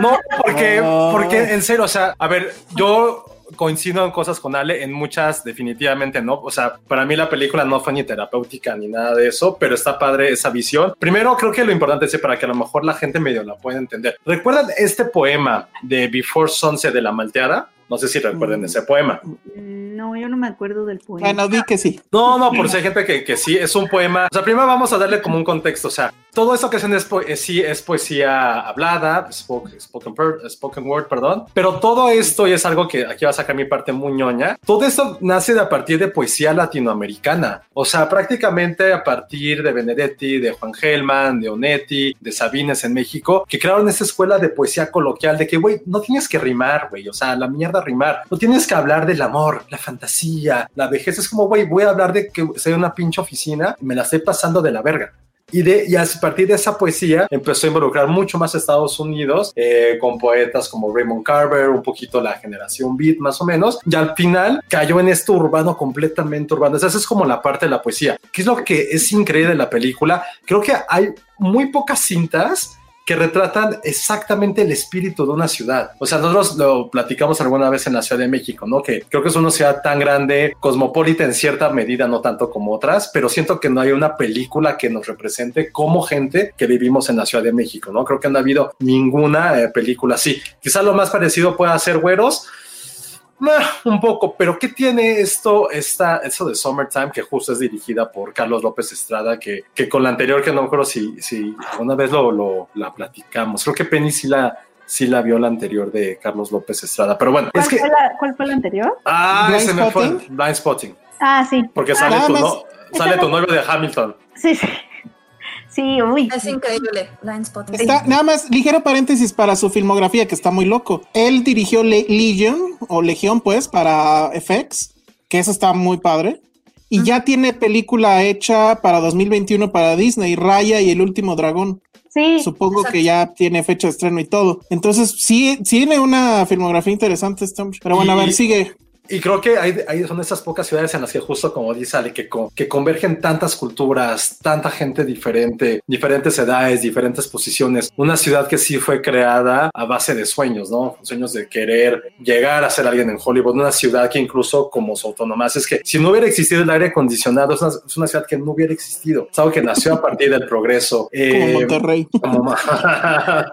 No, porque, Oh. porque en serio, o sea, a ver, yo coincido en cosas con Ale, en muchas definitivamente no. O sea, para mí la película no fue ni terapéutica ni nada de eso, pero está padre esa visión. Primero, creo que lo importante es para que a lo mejor la gente medio la pueda entender. ¿Recuerdan este poema de Before Sunset de la Malteada? No sé si recuerden ese poema. No, yo no me acuerdo del poema. Bueno, di que sí. No, no, por si hay gente que, que sí, es un poema. O sea, primero vamos a darle como un contexto. O sea, todo esto que hacen es, po- es- sí, es poesía hablada, spoke- spoken, per- spoken word, perdón. Pero todo esto, y es algo que aquí va a sacar mi parte muy ñoña, todo esto nace de a partir de poesía latinoamericana. O sea, prácticamente a partir de Benedetti, de Juan Gelman, de Onetti, de Sabines en México, que crearon esta escuela de poesía coloquial de que, güey, no tienes que rimar, güey. O sea, la mierda rimar. No tienes que hablar del amor, la fantasía, la vejez. Es como, güey, voy a hablar de que soy una pinche oficina y me la estoy pasando de la verga. Y, de, y a partir de esa poesía empezó a involucrar mucho más Estados Unidos eh, con poetas como Raymond Carver, un poquito la generación beat más o menos, y al final cayó en esto urbano completamente urbano. Esa es como la parte de la poesía. ¿Qué es lo que es increíble de la película? Creo que hay muy pocas cintas que retratan exactamente el espíritu de una ciudad. O sea, nosotros lo platicamos alguna vez en la Ciudad de México, ¿no? Que creo que es una ciudad tan grande, cosmopolita en cierta medida, no tanto como otras, pero siento que no hay una película que nos represente como gente que vivimos en la Ciudad de México, ¿no? Creo que no ha habido ninguna eh, película así. Quizá lo más parecido pueda ser Güeros, un poco, pero ¿qué tiene esto, esta, eso de Summertime, que justo es dirigida por Carlos López Estrada, que, que con la anterior, que no me acuerdo si, si una vez lo, lo la platicamos, creo que Penny sí la, sí la vio la anterior de Carlos López Estrada, pero bueno, ¿Cuál, es que, fue la, ¿Cuál fue la anterior? ah, Blind se me fue, Spotting? Blind Spotting, Ah, sí. porque Ah, sale, nada tu, no, sale tu novio de Hamilton. Sí, sí. Sí, uy. Es increíble, Blind Spot. Está, nada más, ligero paréntesis para su filmografía, que está muy loco. Él dirigió Le- Legion, o Legión, pues, para FX, que eso está muy padre. Y ya tiene película hecha para 2021 para Disney, Raya y El Último Dragón. Sí. Supongo Exacto. que ya tiene fecha de estreno y todo. Entonces, sí, tiene una filmografía interesante este hombre. Pero bueno, a ver, sigue. Y creo que hay, hay- son esas pocas ciudades en las que justo como dice Ale, que, con- que convergen tantas culturas, tanta gente diferente, diferentes edades, diferentes posiciones. Una ciudad que sí fue creada a base de sueños, ¿no? Sueños de querer llegar a ser alguien en Hollywood. Una ciudad que incluso como su autonomía, es que si no hubiera existido el aire acondicionado, es una, es una ciudad que no hubiera existido. Es algo que nació a partir del progreso. Como Eh, Monterrey. como ma-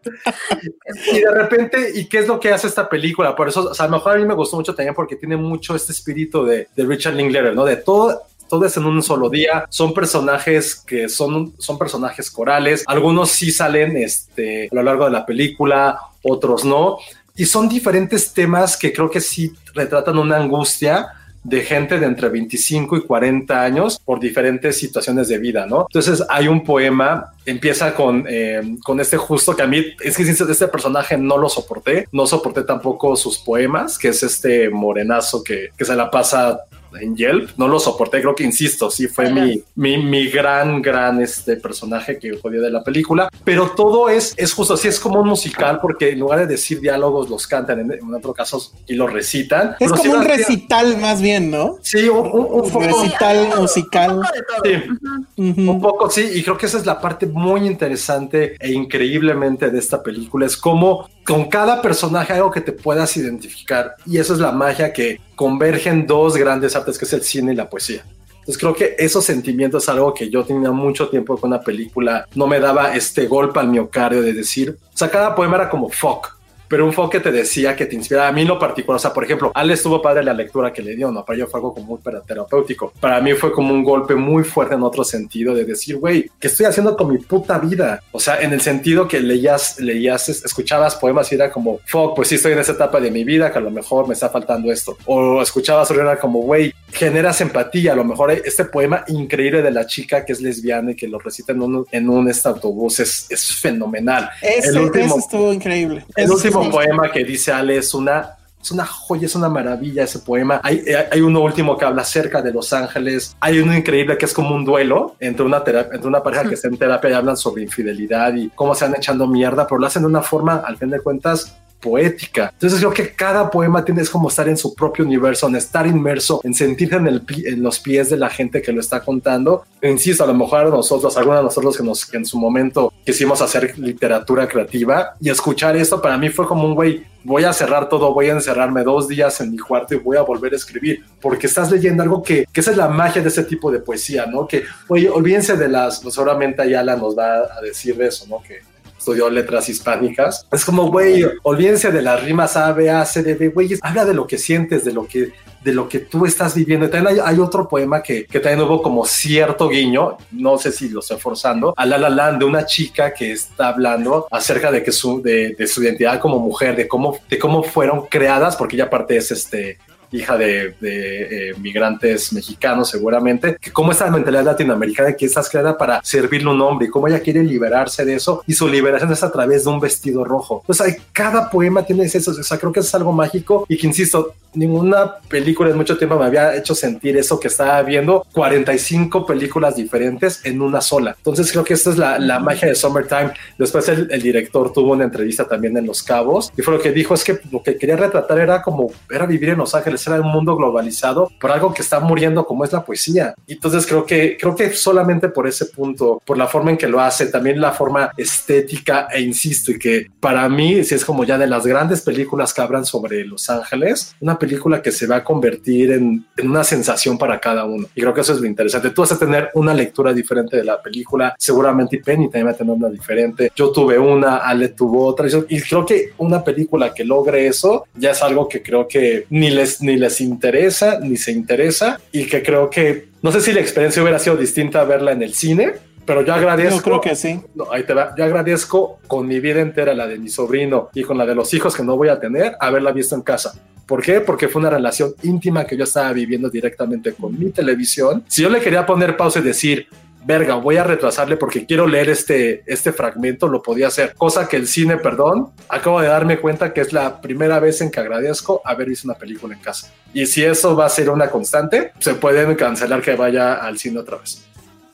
y de repente, ¿y qué es lo que hace esta película? Por eso, o sea, lo mejor a mí me gustó mucho también porque tiene mucho este espíritu de, Richard Linklater, ¿no? De todo. Todo es en un solo día. Son personajes que son, son personajes corales. Algunos sí salen este, a lo largo de la película, otros no. Y son diferentes temas que creo que sí retratan una angustia de gente de entre 25 y 40 años por diferentes situaciones de vida, ¿no? Entonces hay un poema, empieza con, eh, con este justo que a mí, es que este personaje no lo soporté, no soporté tampoco sus poemas, que es este morenazo que, que se la pasa en Yelp, no lo soporté, creo que insisto, sí fue mi, mi, mi gran, gran este personaje que jodió de la película, pero todo es, es justo así, es como un musical porque en lugar de decir diálogos los cantan, en, en otro caso y lo recitan. Es pero sí como un recital más bien, ¿no? Sí, un, un- un poco. Recital musical. Un poco de todo. Sí, Ujú. un poco sí, y creo que esa es la parte muy interesante e increíblemente de esta película, es como con cada personaje algo que te puedas identificar, y eso es la magia que convergen dos grandes artes, que es el cine y la poesía. Entonces creo que esos sentimientos es algo que yo tenía mucho tiempo con una película, no me daba este golpe al miocardio de decir, o sea, cada poema era como fuck, pero un foco que te decía que te inspiraba a mí en lo particular. O sea, por ejemplo, Ale estuvo padre la lectura que le dio, ¿no? Para ella fue algo como muy terapéutico. Para mí fue como un golpe muy fuerte en otro sentido de decir, güey, ¿qué estoy haciendo con mi puta vida? O sea, en el sentido que leías, leías, es- escuchabas poemas y era como, fuck, pues sí estoy en esa etapa de mi vida que a lo mejor me está faltando esto. O escuchabas y era como, güey, generas empatía. A lo mejor este poema increíble de la chica que es lesbiana y que lo recita en un, en un este autobús es, es fenomenal. Ese, el último, ese estuvo increíble. el Ese último poema que dice Ale es una es una joya, es una maravilla ese poema. Hay, eh, hay uno último que habla acerca de Los Ángeles. Hay uno increíble que es como un duelo entre una, entre una pareja que está en terapia y hablan sobre infidelidad y cómo se han echando mierda, pero lo hacen de una forma, al fin de cuentas, poética. Entonces creo que cada poema tiene es como estar en su propio universo, en estar inmerso, en sentirse en, los pies de la gente que lo está contando. Insisto, a lo mejor nosotros, algunos de nosotros que, nos, que en su momento quisimos hacer literatura creativa y escuchar esto para mí fue como un güey, voy a cerrar todo, voy a encerrarme dos días en mi cuarto y voy a volver a escribir, porque estás leyendo algo que, esa es la magia de ese tipo de poesía, ¿no? Que, oye, olvídense de las, pues seguramente Ayala nos va a decir eso, ¿no? Que estudió letras hispánicas. Es como, güey, olvídense de las rimas A, B, A, C, D, B, güey, habla de lo que sientes, de lo que de lo que tú estás viviendo. Y también hay, otro poema que, que, también hubo como cierto guiño, no sé si lo estoy forzando, a La La Land, de una chica que está hablando acerca de que su, de, de, su identidad como mujer, de cómo, de cómo fueron creadas, porque ella aparte es este, hija de, de eh, migrantes mexicanos seguramente, que cómo está la mentalidad latinoamericana que estás creada para servirle un hombre y cómo ella quiere liberarse de eso y su liberación es a través de un vestido rojo. O sea, cada poema tiene eso, o sea, creo que es algo mágico y que insisto, ninguna película en mucho tiempo me había hecho sentir eso que estaba viendo 45 películas diferentes en una sola. Entonces creo que esta es la, la magia de Summertime. Después el, el, director tuvo una entrevista también en Los Cabos y fue lo que dijo es que lo que quería retratar era como era vivir en Los Ángeles, era un mundo globalizado por algo que está muriendo como es la poesía. Y entonces creo que creo que solamente por ese punto, por la forma en que lo hace, también la forma estética e insisto y que para mí si es como ya de las grandes películas que hablan sobre Los Ángeles, una película que se va a convertir en, en, una sensación para cada uno. Y creo que eso es lo interesante. Tú vas a tener una lectura diferente de la película, seguramente Penny también va a tener una diferente. Yo tuve una, Ale tuvo otra. Y creo que una película que logre eso ya es algo que creo que ni les, ni les interesa, ni se interesa. Y que creo que, no sé si la experiencia hubiera sido distinta a verla en el cine, pero yo agradezco. Yo creo que sí. No, ahí te va. Yo agradezco con mi vida entera, la de mi sobrino y con la de los hijos que no voy a tener, haberla visto en casa. ¿Por qué? Porque fue una relación íntima que yo estaba viviendo directamente con mi televisión. Si yo le quería poner pausa y decir, verga, voy a retrasarle porque quiero leer este, este fragmento, lo podía hacer. Cosa que el cine, perdón, acabo de darme cuenta que es la primera vez en que agradezco haber visto una película en casa. Y si eso va a ser una constante, se pueden cancelar que vaya al cine otra vez.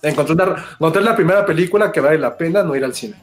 Encontré, encontré la primera película que vale la pena no ir al cine.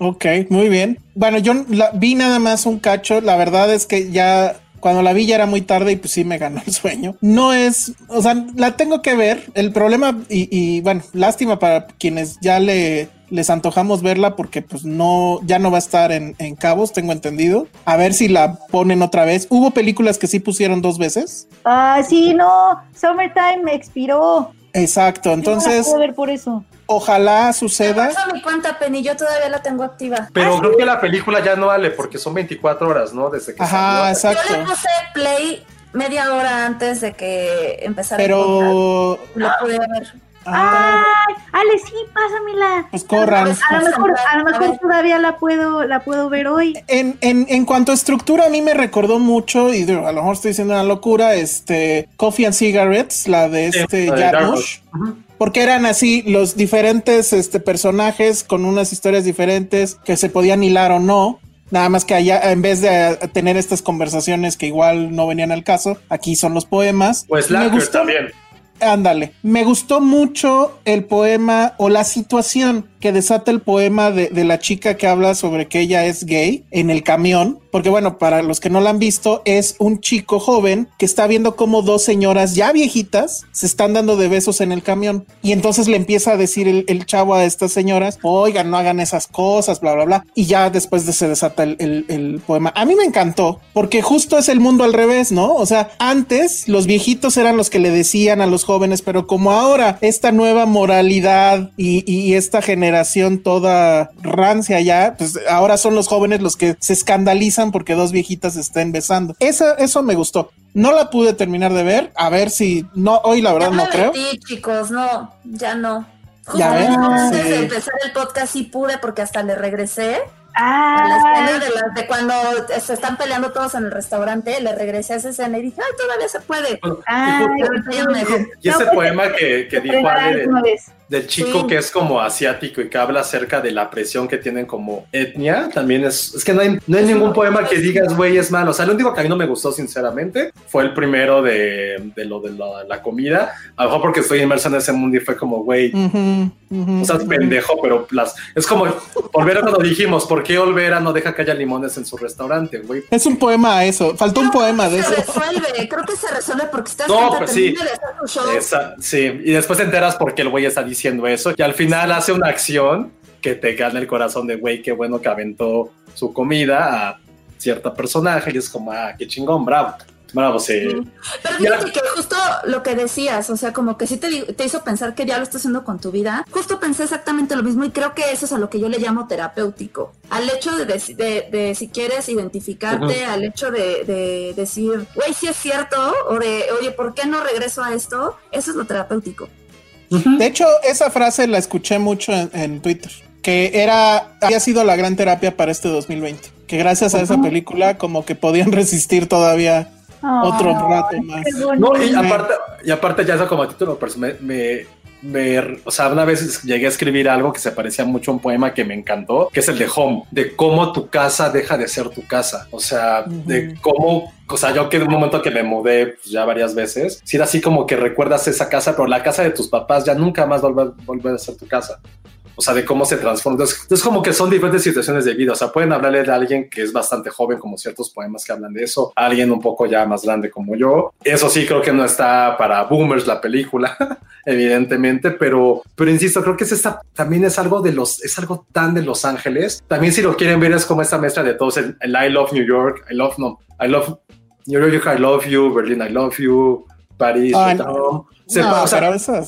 Ok, muy bien. Bueno, yo vi nada más un cacho. La verdad es que ya cuando la vi ya era muy tarde y pues sí me ganó el sueño. No es, o sea, la tengo que ver. El problema y, y bueno, lástima para quienes ya le les antojamos verla porque pues no, ya no va a estar en, en, cabos, tengo entendido. A ver si la ponen otra vez. Hubo películas que sí pusieron dos veces. Ah, sí, no, Summertime me expiró. Exacto, entonces. No ver por eso. Ojalá suceda. Eso cuenta, Penny, yo todavía la tengo activa. Pero ¿Ah, creo sí? que la película ya no vale porque son 24 horas, ¿no? Desde que Ajá, salió. exacto. Yo le puse play media hora antes de que empezara Pero. Lo pude ver. Ah, Ay, Ale, sí, pásamela. Pues corran. A lo mejor, a lo mejor todavía la puedo, la puedo ver hoy. En, en, en cuanto a estructura, a mí me recordó mucho, y digo, a lo mejor estoy diciendo una locura, este Coffee and Cigarettes, la de este Sí, Jarmusch. Porque eran así los diferentes este, personajes con unas historias diferentes que se podían hilar o no. Nada más que allá, en vez de eh, tener estas conversaciones que igual no venían al caso, aquí son los poemas. Pues gustó- también. Ándale, me gustó mucho el poema o la situación que desata el poema de, de, la chica que habla sobre que ella es gay en el camión, porque bueno, para los que no la han visto, es un chico joven que está viendo como dos señoras ya viejitas se están dando de besos en el camión y entonces le empieza a decir el, chavo a estas señoras, oigan, no hagan esas cosas, bla, bla, bla, y ya después de se desata el, el, el poema. A mí me encantó, porque justo es el mundo al revés, ¿no? O sea, antes los viejitos eran los que le decían a los jóvenes, pero como ahora esta nueva moralidad y, y esta generación toda rancia ya, pues ahora son los jóvenes los que se escandalizan porque dos viejitas se estén besando. Eso, eso me gustó. No la pude terminar de ver, a ver si no, hoy la verdad ya no me creo. metí, chicos, no, ya no. Ya ven, Justamente antes sí. de empezar el podcast sí pude porque hasta le regresé a la escena Ah, de, la- de cuando se están peleando todos en el restaurante, le regresé a esa escena y dije, ay, todavía se puede. Bueno, Ay, y ese No, pues, poema que, que dijo Ale. Del chico Sí. que es como asiático y que habla acerca de la presión que tienen como etnia, también es, es que no hay, no hay ningún poema que digas, güey, es malo. O sea, lo único que a mí no me gustó, sinceramente, fue el primero de, de lo de la, la comida. A lo mejor porque estoy inmerso en ese mundo y fue como, güey, Ujú, ujú. o sea, es pendejo, pero las, es como volver a cuando dijimos, ¿por qué Olvera no deja que haya limones en su restaurante, güey? Es un poema a eso. Faltó un poema de se eso. resuelve, creo que se resuelve porque estás No, pues sí. de hacer tu show. Esa- sí, y después te enteras por qué el güey está diciendo eso y al final hace una acción que te gana el corazón de güey, qué bueno que aventó su comida a cierta personaje y es como, ah, qué chingón, bravo. Bravo, sí. Pero fíjate que justo lo que decías, o sea, como que sí te, te hizo pensar que ya lo estás haciendo con tu vida. Justo pensé exactamente lo mismo y creo que eso es a lo que yo le llamo terapéutico. Al hecho de, de, de si quieres identificarte, al hecho de, de decir, güey, sí es cierto, o de, oye, ¿por qué no regreso a esto? Eso es lo terapéutico. De hecho, esa frase la escuché mucho en, en Twitter, que era, había sido la gran terapia para este 2020, que gracias a esa película como que podían resistir todavía otro rato más. No, y aparte, y aparte ya eso como título, pues me, me, me- o sea, una vez llegué a escribir algo que se parecía mucho a un poema que me encantó, que es el de Home, de cómo tu casa deja de ser tu casa. O sea, de cómo, o sea, yo que en un momento que me mudé pues, ya varias veces, si era así como que recuerdas esa casa, pero la casa de tus papás ya nunca más vuelve, vuelve a ser tu casa. O sea, de cómo se transforma. Entonces, es como que son diferentes situaciones de vida. O sea, pueden hablarle de alguien que es bastante joven, como ciertos poemas que hablan de eso, a alguien un poco ya más grande como yo. Eso sí, creo que no está para boomers la película, evidentemente, pero, pero insisto, creo que es esta, también es algo de los, es algo tan de Los Ángeles. También si lo quieren ver es como esta mezcla de todos, el, el I love New York, I love, no, I love New York, I love you, Berlin, I love you, París, Rotterdam. Se no, o sea,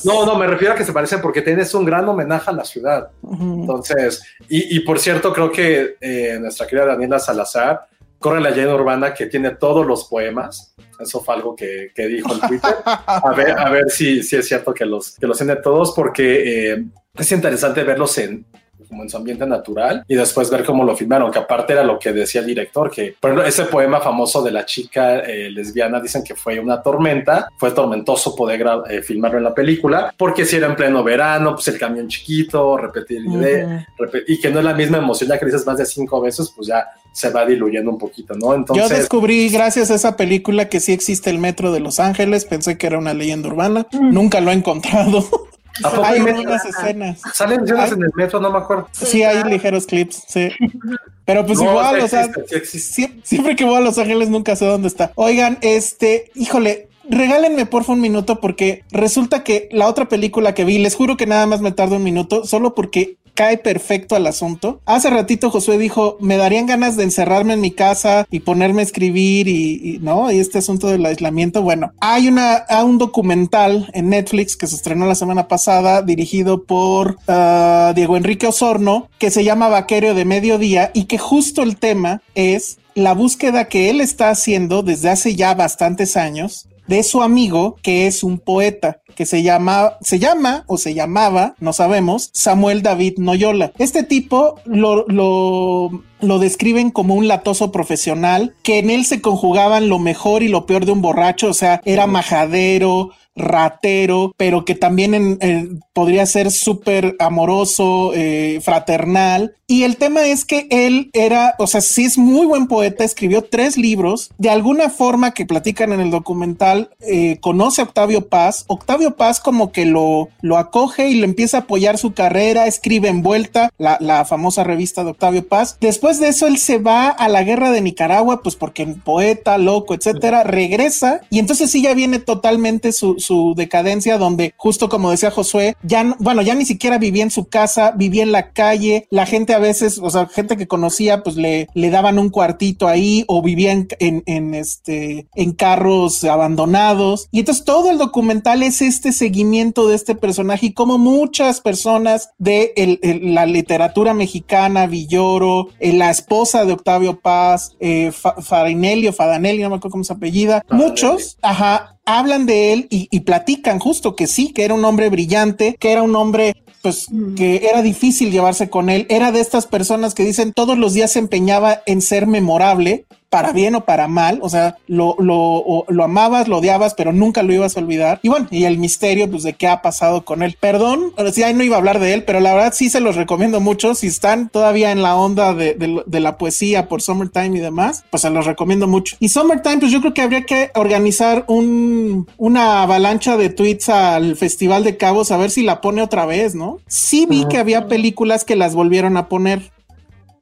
no, no, me refiero a que se parecen porque tienes un gran homenaje a la ciudad. Ujú. Entonces, y, y por cierto, creo que eh, nuestra querida Daniela Salazar corre la leyenda urbana que tiene todos los poemas. Eso fue algo que, que dijo en Twitter. A ver, a ver si, si es cierto que los, que los tiene todos, porque eh, es interesante verlos en como en su ambiente natural y después ver cómo lo filmaron, que aparte era lo que decía el director, que por ejemplo, ese poema famoso de la chica eh, lesbiana dicen que fue una tormenta, fue tormentoso poder eh, filmarlo en la película, porque si era en pleno verano, pues el camión chiquito, repetir idea, Repe- y que no es la misma emoción, ya que dices más de cinco veces, pues ya se va diluyendo un poquito, ¿no? Yo Entonces, descubrí gracias a esa película que sí existe el metro de Los Ángeles. Pensé que era una leyenda urbana. Nunca lo he encontrado. ¿a poco Hay metro? escenas. salen escenas en el metro, no me acuerdo. Sí, hay ligeros clips, sí. Pero pues No, igual, o sea, existe, siempre que voy a Los Ángeles nunca sé dónde está. Oigan, este, híjole, regálenme porfa un minuto porque resulta que la otra película que vi, les juro que nada más me tarda un minuto, solo porque cae perfecto al asunto. Hace ratito Josué dijo, me darían ganas de encerrarme en mi casa y ponerme a escribir y, no, y este asunto del aislamiento. Bueno, hay una, un documental en Netflix que se estrenó la semana pasada dirigido por ah, Diego Enrique Osorno que se llama Vaquero de Mediodía y que justo el tema es la búsqueda que él está haciendo desde hace ya bastantes años de su amigo que es un poeta que se llama, se llama o se llamaba, no sabemos, Samuel David Noyola. Este tipo lo, lo, lo describen como un latoso profesional, que en él se conjugaban lo mejor y lo peor de un borracho, o sea, era majadero, ratero, pero que también en- en- podría ser súper amoroso, eh, fraternal. Y el tema es que él era, o sea, sí es muy buen poeta, escribió tres libros, de alguna forma que platican en el documental, eh, conoce a Octavio Paz, Octavio Paz como que lo, lo acoge y le empieza a apoyar su carrera, escribe Envuelta, la, la famosa revista de Octavio Paz. Después de eso, él se va a la guerra de Nicaragua, pues porque poeta, loco, etcétera, regresa y entonces sí ya viene totalmente su, su decadencia, donde justo como decía Josué, ya, no- bueno, ya ni siquiera vivía en su casa, vivía en la calle, la gente a veces, o sea, gente que conocía, pues le, le daban un cuartito ahí o vivía en, en, en, este, en carros abandonados. Y entonces todo el documental es este seguimiento de este personaje y como muchas personas de el- el- la literatura mexicana, Villoro, eh, la esposa de Octavio Paz, eh, Fa- Farinelli o Fadanelli, no me acuerdo cómo se apellida, Fadanelli. muchos, ajá, hablan de él y, y platican justo que sí, que era un hombre brillante, que era un hombre pues que era difícil llevarse con él, era de estas personas que dicen todos los días se empeñaba en ser memorable para bien o para mal, o sea, lo, lo, lo amabas, lo odiabas, pero nunca lo ibas a olvidar. Y bueno, y el misterio, pues, de qué ha pasado con él. Perdón, si ahí no iba a hablar de él, pero la verdad sí se los recomiendo mucho. Si están todavía en la onda de, de, de la poesía por Summertime y demás, pues se los recomiendo mucho. Y Summertime, pues yo creo que habría que organizar un, una avalancha de tweets al Festival de Cabos a ver si la pone otra vez, ¿no? Sí vi que había películas que las volvieron a poner.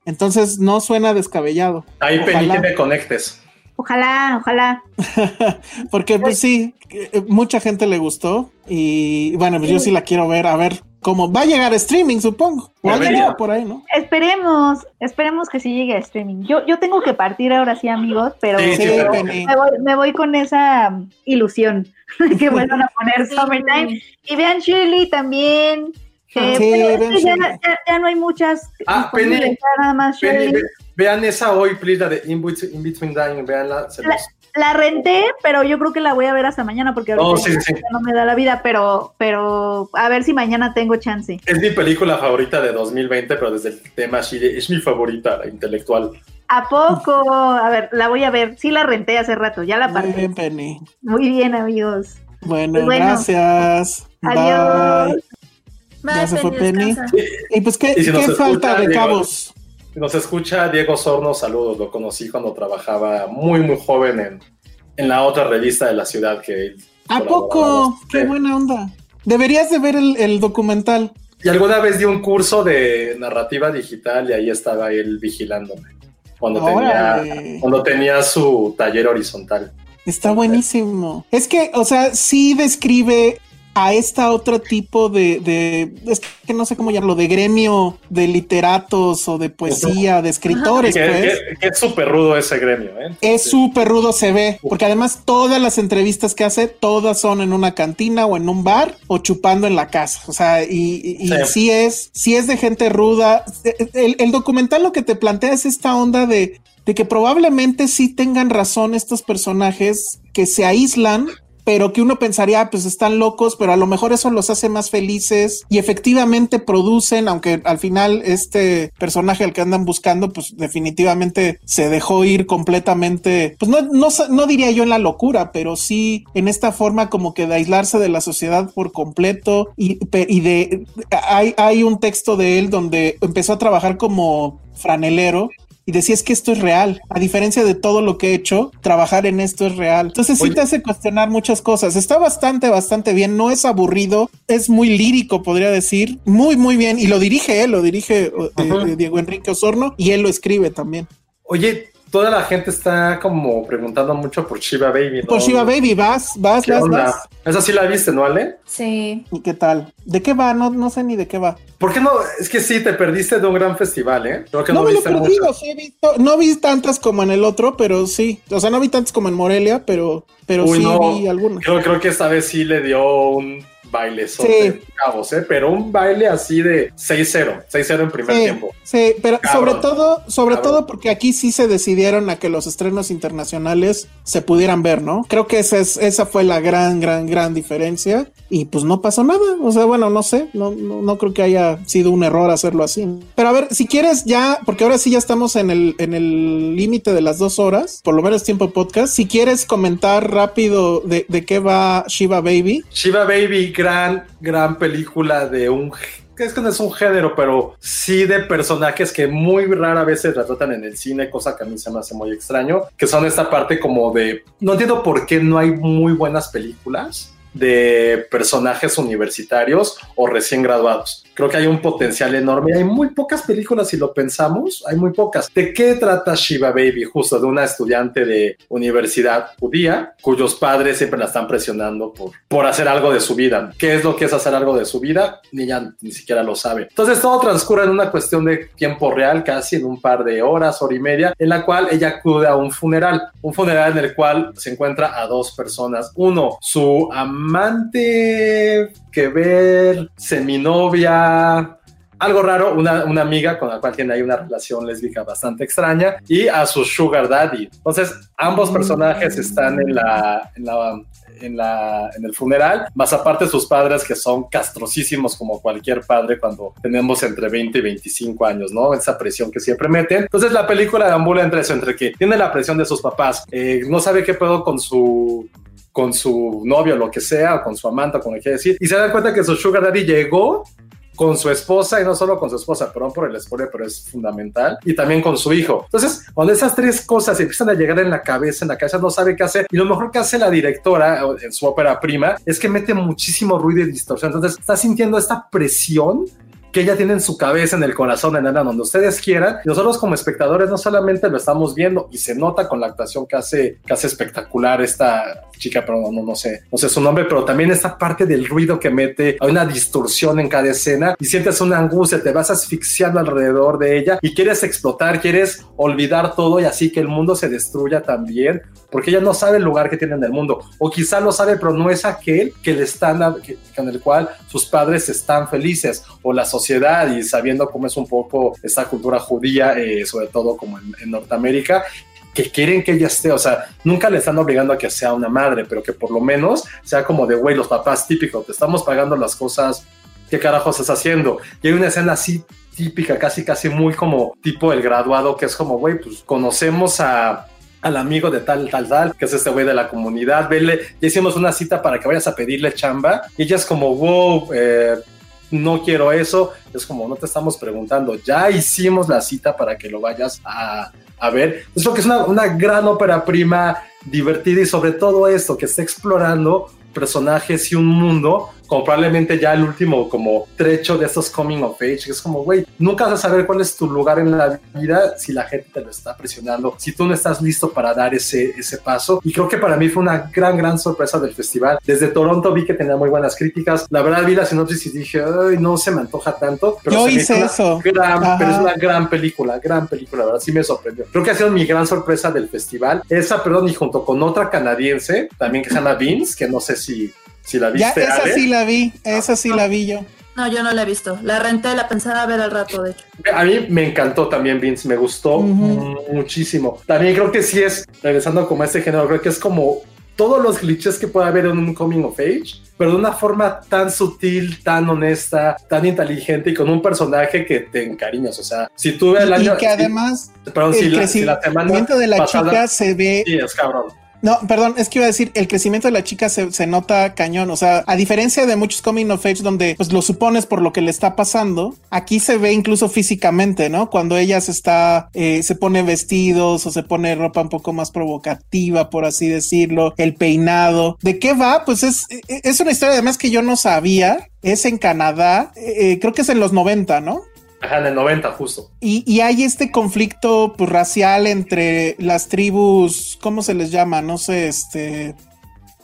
Entonces no suena descabellado. Ahí Penny que me conectes. Ojalá, ojalá. Porque pues sí, eh, mucha gente le gustó y bueno, pues yo sí la quiero ver, a ver cómo va a llegar a streaming, supongo. O llegado por ahí, ¿no? Esperemos, esperemos que sí llegue a streaming. Yo, yo tengo que partir ahora sí, amigos, pero Sí, sí, me, pero- voy, me voy- me voy con esa ilusión de que vuelvan a poner Summertime. Y vean Shirley también. Que, Sí, ya, Shirley. ya- ya no hay muchas. Ah, Penny, ya nada más Penny, Shirley. ve- vean esa hoy, please, la de In Between, In Between Dying, veanla. La renté, pero yo creo que la voy a ver hasta mañana porque ahorita Oh, sí, ya sí. no me da la vida, pero, pero a ver si mañana tengo chance. Es mi película favorita de 2020, pero desde el tema así de- es mi favorita, la intelectual. ¿A poco? A ver, la voy a ver. Sí la renté hace rato, ya la Muy partí. bien, Penny. Muy bien, amigos. Bueno, Pues bueno. gracias. Adiós. Bye. Bye, Ya se fue Penny. descansa. Y pues, ¿qué, Y si nos qué falta escucha, de Diego. cabos? Si nos escucha Diego Sorno, saludos. Lo conocí cuando trabajaba muy, muy joven en, en la otra revista de la ciudad que ¿A poco? Qué buena onda. Deberías de ver el, el documental. Y alguna vez di un curso de narrativa digital y ahí estaba él vigilándome. Cuando, Órale. tenía, cuando tenía su taller horizontal. Está buenísimo. Es que, o sea, sí describe a esta otro tipo de, de, es que no sé cómo llamarlo, de gremio de literatos o de poesía, de escritores, Que, pues. que- que es súper rudo ese gremio, ¿eh? Es Sí. súper rudo, se ve, porque además todas las entrevistas que hace, todas son en una cantina o en un bar o chupando en la casa. O sea, y, y- y Sí. sí es, sí es de gente ruda. El, el documental lo que te plantea es esta onda de, de que probablemente sí tengan razón estos personajes que se aíslan. Pero que uno pensaría, "Ah, pues están locos, pero a lo mejor eso los hace más felices y efectivamente producen, aunque al final este personaje al que andan buscando, pues definitivamente se dejó ir completamente, pues no, no, no diría yo en la locura, pero sí en esta forma como que de aislarse de la sociedad por completo y, y de, hay, hay un texto de él donde empezó a trabajar como franelero y decía es que esto es real. A diferencia de todo lo que he hecho, trabajar en esto es real. Entonces sí Oye. te hace cuestionar muchas cosas. Está bastante, bastante bien. No es aburrido. Es muy lírico, podría decir. Muy, muy bien. Y lo dirige él, lo dirige eh, eh, Diego Enrique Osorno y él lo escribe también. Oye, toda la gente está como preguntando mucho por Shiva Baby. ¿no? Por Shiva Baby, vas, vas, ¿Qué vas, onda? vas. Esa sí la viste, ¿no, Ale? Sí. ¿Y qué tal? ¿De qué va? No, no sé ni de qué va. ¿Por qué no? Es que sí, te perdiste de un gran festival, ¿eh? Creo que No, no, me lo sí he visto. No vi tantas como en el otro, pero sí. O sea, no vi tantas como en Morelia, pero, pero Uy, sí no. vi algunas. Creo, creo que esta vez sí le dio un baile Sí. cabos, ¿eh? Pero un baile así de 6-0, 6-0 en primer Sí, tiempo. sí, pero Cabrón. sobre todo, sobre Cabrón. todo porque aquí sí se decidieron a que los estrenos internacionales se pudieran ver, ¿no? Creo que esa es, esa fue la gran, gran, gran diferencia. Y pues no pasó nada. O sea, bueno, no sé, no, no, no creo que haya sido un error hacerlo así. Pero a ver, si quieres ya, porque ahora sí ya estamos en el, en el límite de las dos horas, por lo menos tiempo podcast. Si quieres comentar rápido de, de qué va Shiva Baby. Shiva Baby, gran, gran película de un... Es que no es un género, pero sí de personajes que muy rara vez se retratan en el cine, cosa que a mí se me hace muy extraño, que son esta parte como de... No entiendo por qué no hay muy buenas películas de personajes universitarios o recién graduados. Creo que hay un potencial enorme. Hay muy pocas películas, si lo pensamos, hay muy pocas. ¿De qué trata Shiva Baby? Justo de una estudiante de universidad judía cuyos padres siempre la están presionando por, por hacer algo de su vida. ¿Qué es lo que es hacer algo de su vida? Ni ella ni siquiera lo sabe. Entonces todo transcurre en una cuestión de tiempo real, casi en un par de horas, hora y media, en la cual ella acude a un funeral. Un funeral en el cual se encuentra a dos personas. Uno, su amante que ver, seminovia, algo raro, una, una amiga con la cual tiene ahí una relación lésbica bastante extraña y a su sugar daddy. Entonces, ambos personajes están en la, en la en, la, en el funeral, más aparte sus padres que son castrosísimos como cualquier padre cuando tenemos entre 20 y 25 años, ¿no? Esa presión que siempre meten. Entonces la película ambula entre eso, entre que tiene la presión de sus papás, eh, no sabe qué puedo con su con su novio, lo que sea, o con su amante, como quiere decir, y se da cuenta que su sugar daddy llegó con su esposa y no solo con su esposa, perdón por el spoiler, pero es fundamental, y también con su hijo. Entonces, cuando esas tres cosas empiezan a llegar en la cabeza, en la cabeza no sabe qué hacer, y lo mejor que hace la directora en su ópera prima es que mete muchísimo ruido y distorsión. Entonces, está sintiendo esta presión que ella tiene en su cabeza, en el corazón, en el donde ustedes quieran. Nosotros como espectadores no solamente lo estamos viendo y se nota con la actuación que hace, que hace espectacular esta chica, pero no, no, sé, no sé su nombre, pero también esta parte del ruido que mete, hay una distorsión en cada escena y sientes una angustia, te vas asfixiando alrededor de ella y quieres explotar, quieres olvidar todo y así que el mundo se destruya también, porque ella no sabe el lugar que tiene en el mundo, o quizá lo sabe, pero no es aquel que le están, con el cual sus padres están felices, o la sociedad y sabiendo cómo es un poco esta cultura judía, eh, sobre todo como en Norteamérica, que quieren que ella esté, o sea, nunca le están obligando a que sea una madre, pero que por lo menos sea como de, güey, los papás típicos, te estamos pagando las cosas, ¿qué carajo estás haciendo? Y hay una escena así típica, casi, casi muy como tipo el graduado, que es como, güey, pues conocemos a al amigo de tal, tal, tal, que es este güey de la comunidad, vele, ya hicimos una cita para que vayas a pedirle chamba, y ella es como, wow, eh, no quiero eso, es como, no te estamos preguntando, ya hicimos la cita para que lo vayas a, a ver. Es que es una, una gran ópera prima, divertida y sobre todo esto, que está explorando personajes y un mundo como probablemente ya el último como trecho de estos coming of age, que es como, güey, nunca vas a saber cuál es tu lugar en la vida si la gente te lo está presionando, si tú no estás listo para dar ese, ese paso. Y creo que para mí fue una gran, gran sorpresa del festival. Desde Toronto vi que tenía muy buenas críticas. La verdad vi la sinopsis y dije, ay, no se me antoja tanto. Pero Yo hice eso. Gran, pero es una gran película, gran película, la verdad, sí me sorprendió. Creo que ha sido mi gran sorpresa del festival. Esa, perdón, y junto con otra canadiense, también que se llama Vince, que no sé si si la viste. Ya, esa sí la vi, esa sí la vi yo. No, yo no la he visto. La renté, la pensaba ver al rato, de hecho. A mí me encantó también Vince, me gustó muchísimo. También creo que sí es, regresando como a este género, creo que es como todos los clichés que puede haber en un coming of age, pero de una forma tan sutil, tan honesta, tan inteligente y con un personaje que te encariñas. O sea, si tú ves el año. Y que además, perdón, el si la, si la de la chica se ve. Sí, es cabrón no, perdón, es que iba a decir, el crecimiento de la chica se, nota cañón. O sea, a diferencia de muchos coming of age donde pues lo supones por lo que le está pasando, aquí se ve incluso físicamente, ¿no? Cuando ella se está, eh, se pone vestidos o se pone ropa un poco más provocativa, por así decirlo, el peinado. ¿De qué va? Pues es, es una historia además que yo no sabía. Es en Canadá, eh, eh, creo que es en los 90, ¿no? Ajá, en el 90 justo. Y, hay este conflicto pues, racial entre las tribus, ¿cómo se les llama? No sé, este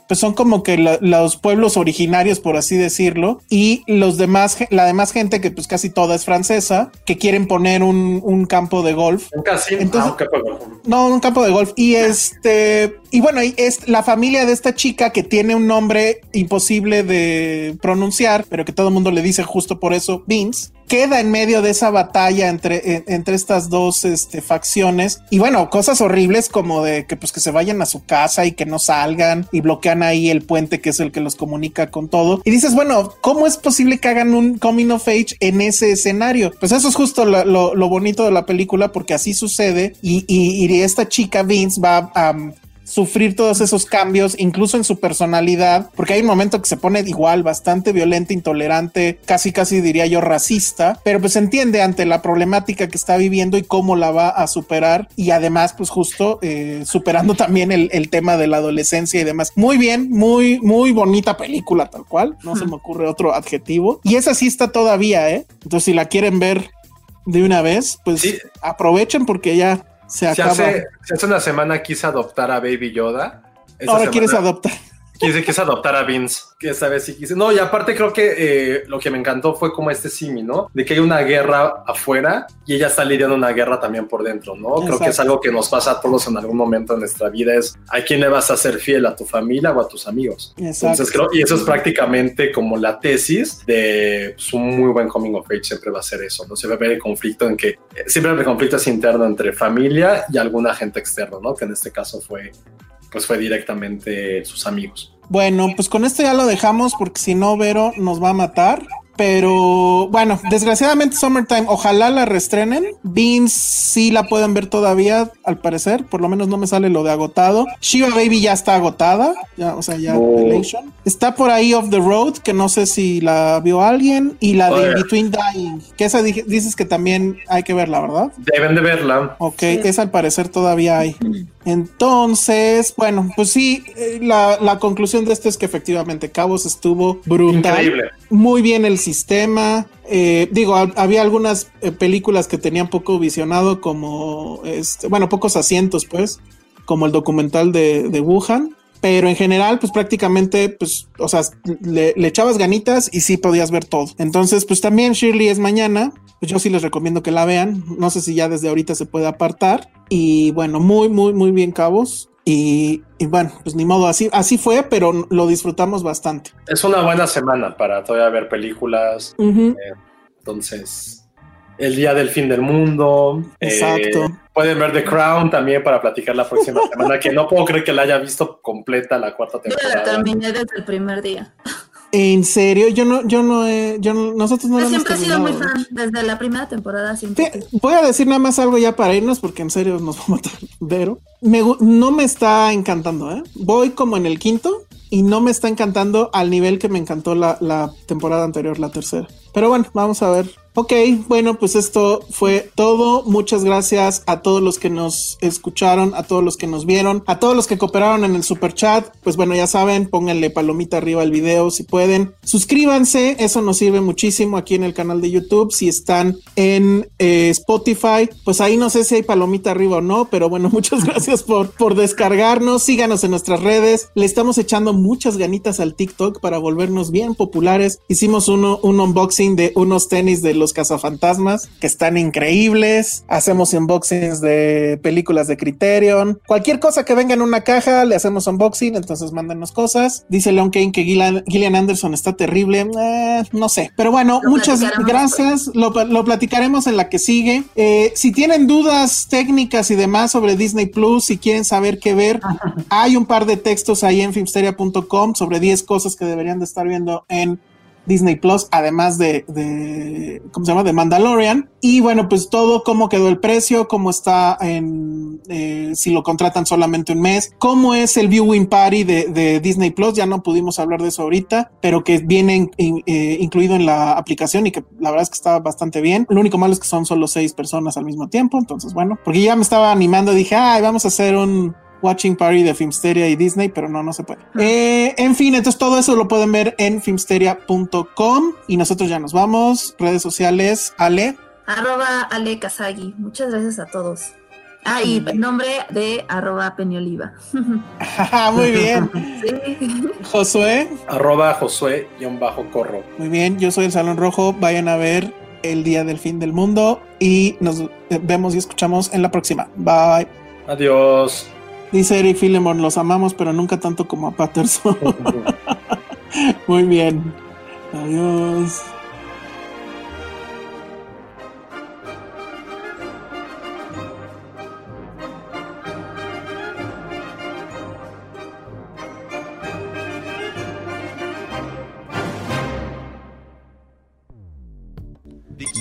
pues son como que los pueblos originarios, por así decirlo, y los demás, la demás gente que pues casi toda es francesa, que quieren poner un, campo de golf. Un casino. Ah, un campo de golf. No, un campo de golf. Y este, y bueno, es la familia de esta chica que tiene un nombre imposible de pronunciar, pero que todo el mundo le dice justo por eso, Vince queda en medio de esa batalla entre, entre estas dos este, facciones. Y bueno, cosas horribles como de que pues que se vayan a su casa y que no salgan y bloquean ahí el puente que es el que los comunica con todo. Y dices, bueno, ¿cómo es posible que hagan un coming of age en ese escenario? Pues eso es justo lo, bonito de la película porque así sucede y, y, y esta chica Vince va a sufrir todos esos cambios, incluso en su personalidad, porque hay un momento que se pone igual, bastante violenta, intolerante, casi casi diría yo racista, pero pues entiende ante la problemática que está viviendo y cómo la va a superar. Y además pues justo eh, superando también el, tema de la adolescencia y demás. Muy bien, muy, muy bonita película tal cual, no se me ocurre otro adjetivo. Y esa sí está todavía, ¿eh? Entonces si la quieren ver de una vez, pues aprovechen porque ya se, hace, hace, una semana quise adoptar a Baby Yoda. Ahora quieres adoptar. Quise, quise adoptar a Vince, que esta vez sí quise. No, y aparte creo que eh, lo que me encantó fue como este simi, ¿no? De que hay una guerra afuera y ella está lidiando una guerra también por dentro, ¿no? Creo que es algo que nos pasa a todos en algún momento de nuestra vida, es a quién le vas a ser fiel, a tu familia o a tus amigos. Entonces creo, y eso es prácticamente como la tesis de su pues, un muy buen coming of age, siempre va a ser eso, ¿no? Se va a ver el conflicto en que eh, siempre el conflicto es interno entre familia y alguna gente externa, ¿no? Que en este caso fue pues fue directamente sus amigos. Bueno, pues con esto ya lo dejamos porque si no, Vero nos va a matar. Pero bueno, desgraciadamente Summertime, ojalá la restrenen. Beans sí la pueden ver todavía, al parecer. Por lo menos no me sale lo de agotado. Shiva Baby ya está agotada. Ya, o sea, ya Elation. Está por ahí Off the Road, que no sé si la vio alguien. Y la de Between Dying, que esa dices que también hay que verla, ¿verdad? Deben de verla. Ok, esa al parecer todavía hay. Entonces, bueno, pues sí, eh, la, la, conclusión de esto es que efectivamente Cabos estuvo brutal. Increíble. Muy bien el sistema. Eh, digo, había algunas eh, películas que tenían poco visionado, como este, bueno, pocos asientos, pues, como el documental de, Wuhan. Pero en general, pues prácticamente, pues, o sea, le, le, echabas ganitas y sí podías ver todo. Entonces, pues también Shirley es mañana. Pues yo sí les recomiendo que la vean. No sé si ya desde ahorita se puede apartar. Y bueno, muy, muy, muy bien cabos. Y, bueno, pues ni modo, así, así fue, pero lo disfrutamos bastante. Es una buena semana para todavía ver películas. Eh, entonces, el día del fin del mundo. Eh, Exacto. pueden ver The Crown también para platicar la próxima semana, que no puedo creer que la haya visto completa la cuarta temporada. Yo la terminé desde el primer día. En serio, yo no, yo no, he, yo nosotros no. Yo siempre he sido muy fan desde la primera temporada. Siempre. Voy a decir nada más algo ya para irnos, porque en serio nos va a matar. Pero me, no me está encantando. ¿eh? Voy como en el quinto y no me está encantando al nivel que me encantó la, la temporada anterior, la tercera. Pero bueno, vamos a ver Ok, bueno, pues esto fue todo. Muchas gracias a todos los que nos escucharon, a todos los que nos vieron, a todos los que cooperaron en el super chat. Pues bueno, ya saben, pónganle palomita arriba al video si pueden. Suscríbanse, eso nos sirve muchísimo aquí en el canal de YouTube. Si están en eh, Spotify, pues ahí no sé si hay palomita arriba o no, pero bueno, muchas gracias por, por descargarnos. Síganos en nuestras redes. Le estamos echando muchas ganitas al TikTok para volvernos bien populares. Hicimos uno, un unboxing de unos tenis de los los cazafantasmas, que están increíbles. Hacemos unboxings de películas de Criterion. Cualquier cosa que venga en una caja, le hacemos unboxing, entonces mándenos cosas. Dice Leon Kane que Gillian, Anderson está terrible. Eh, no sé, pero bueno, muchas gracias. Lo, platicaremos en la que sigue. Eh, si tienen dudas técnicas y demás sobre Disney Plus, si quieren saber qué ver, hay un par de textos ahí en filmsteria.com sobre 10 cosas que deberían de estar viendo en Disney Plus, además de, de, ¿cómo se llama? De Mandalorian. Y bueno, pues todo, cómo quedó el precio, cómo está en, eh, si lo contratan solamente un mes, cómo es el viewing party de, de, Disney Plus, ya no pudimos hablar de eso ahorita, pero que viene eh, incluido en la aplicación y que la verdad es que está bastante bien. Lo único malo es que son solo seis personas al mismo tiempo, entonces bueno, porque ya me estaba animando, dije, ay, vamos a hacer un, Watching Party de Filmsteria y Disney, pero no, no se puede. Eh, en fin, entonces todo eso lo pueden ver en filmsteria.com y nosotros ya nos vamos. Redes sociales, Ale. Arroba Ale Kazagi. Muchas gracias a todos. Ah, y el nombre de arroba Peñoliva. Muy bien. Josué. Arroba Josué-corro. Muy bien, yo soy el Salón Rojo. Vayan a ver el día del fin del mundo y nos vemos y escuchamos en la próxima. Bye. Adiós. Dice Eric Filemon, los amamos, pero nunca tanto como a Patterson. Muy bien. Adiós.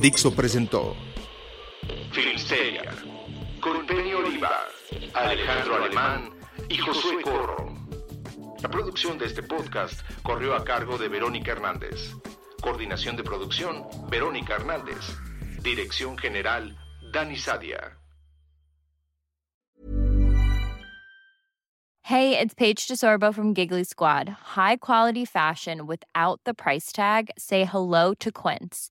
Dixo presentó Filmsteria. Alejandro Alemán y Josué Corro. La producción de este podcast corrió a cargo de Verónica Hernández. Coordinación de producción, Verónica Hernández. Dirección General, Dani Sadia. Hey, it's Paige DeSorbo from Giggly Squad. High quality fashion without the price tag. Say hello to Quince.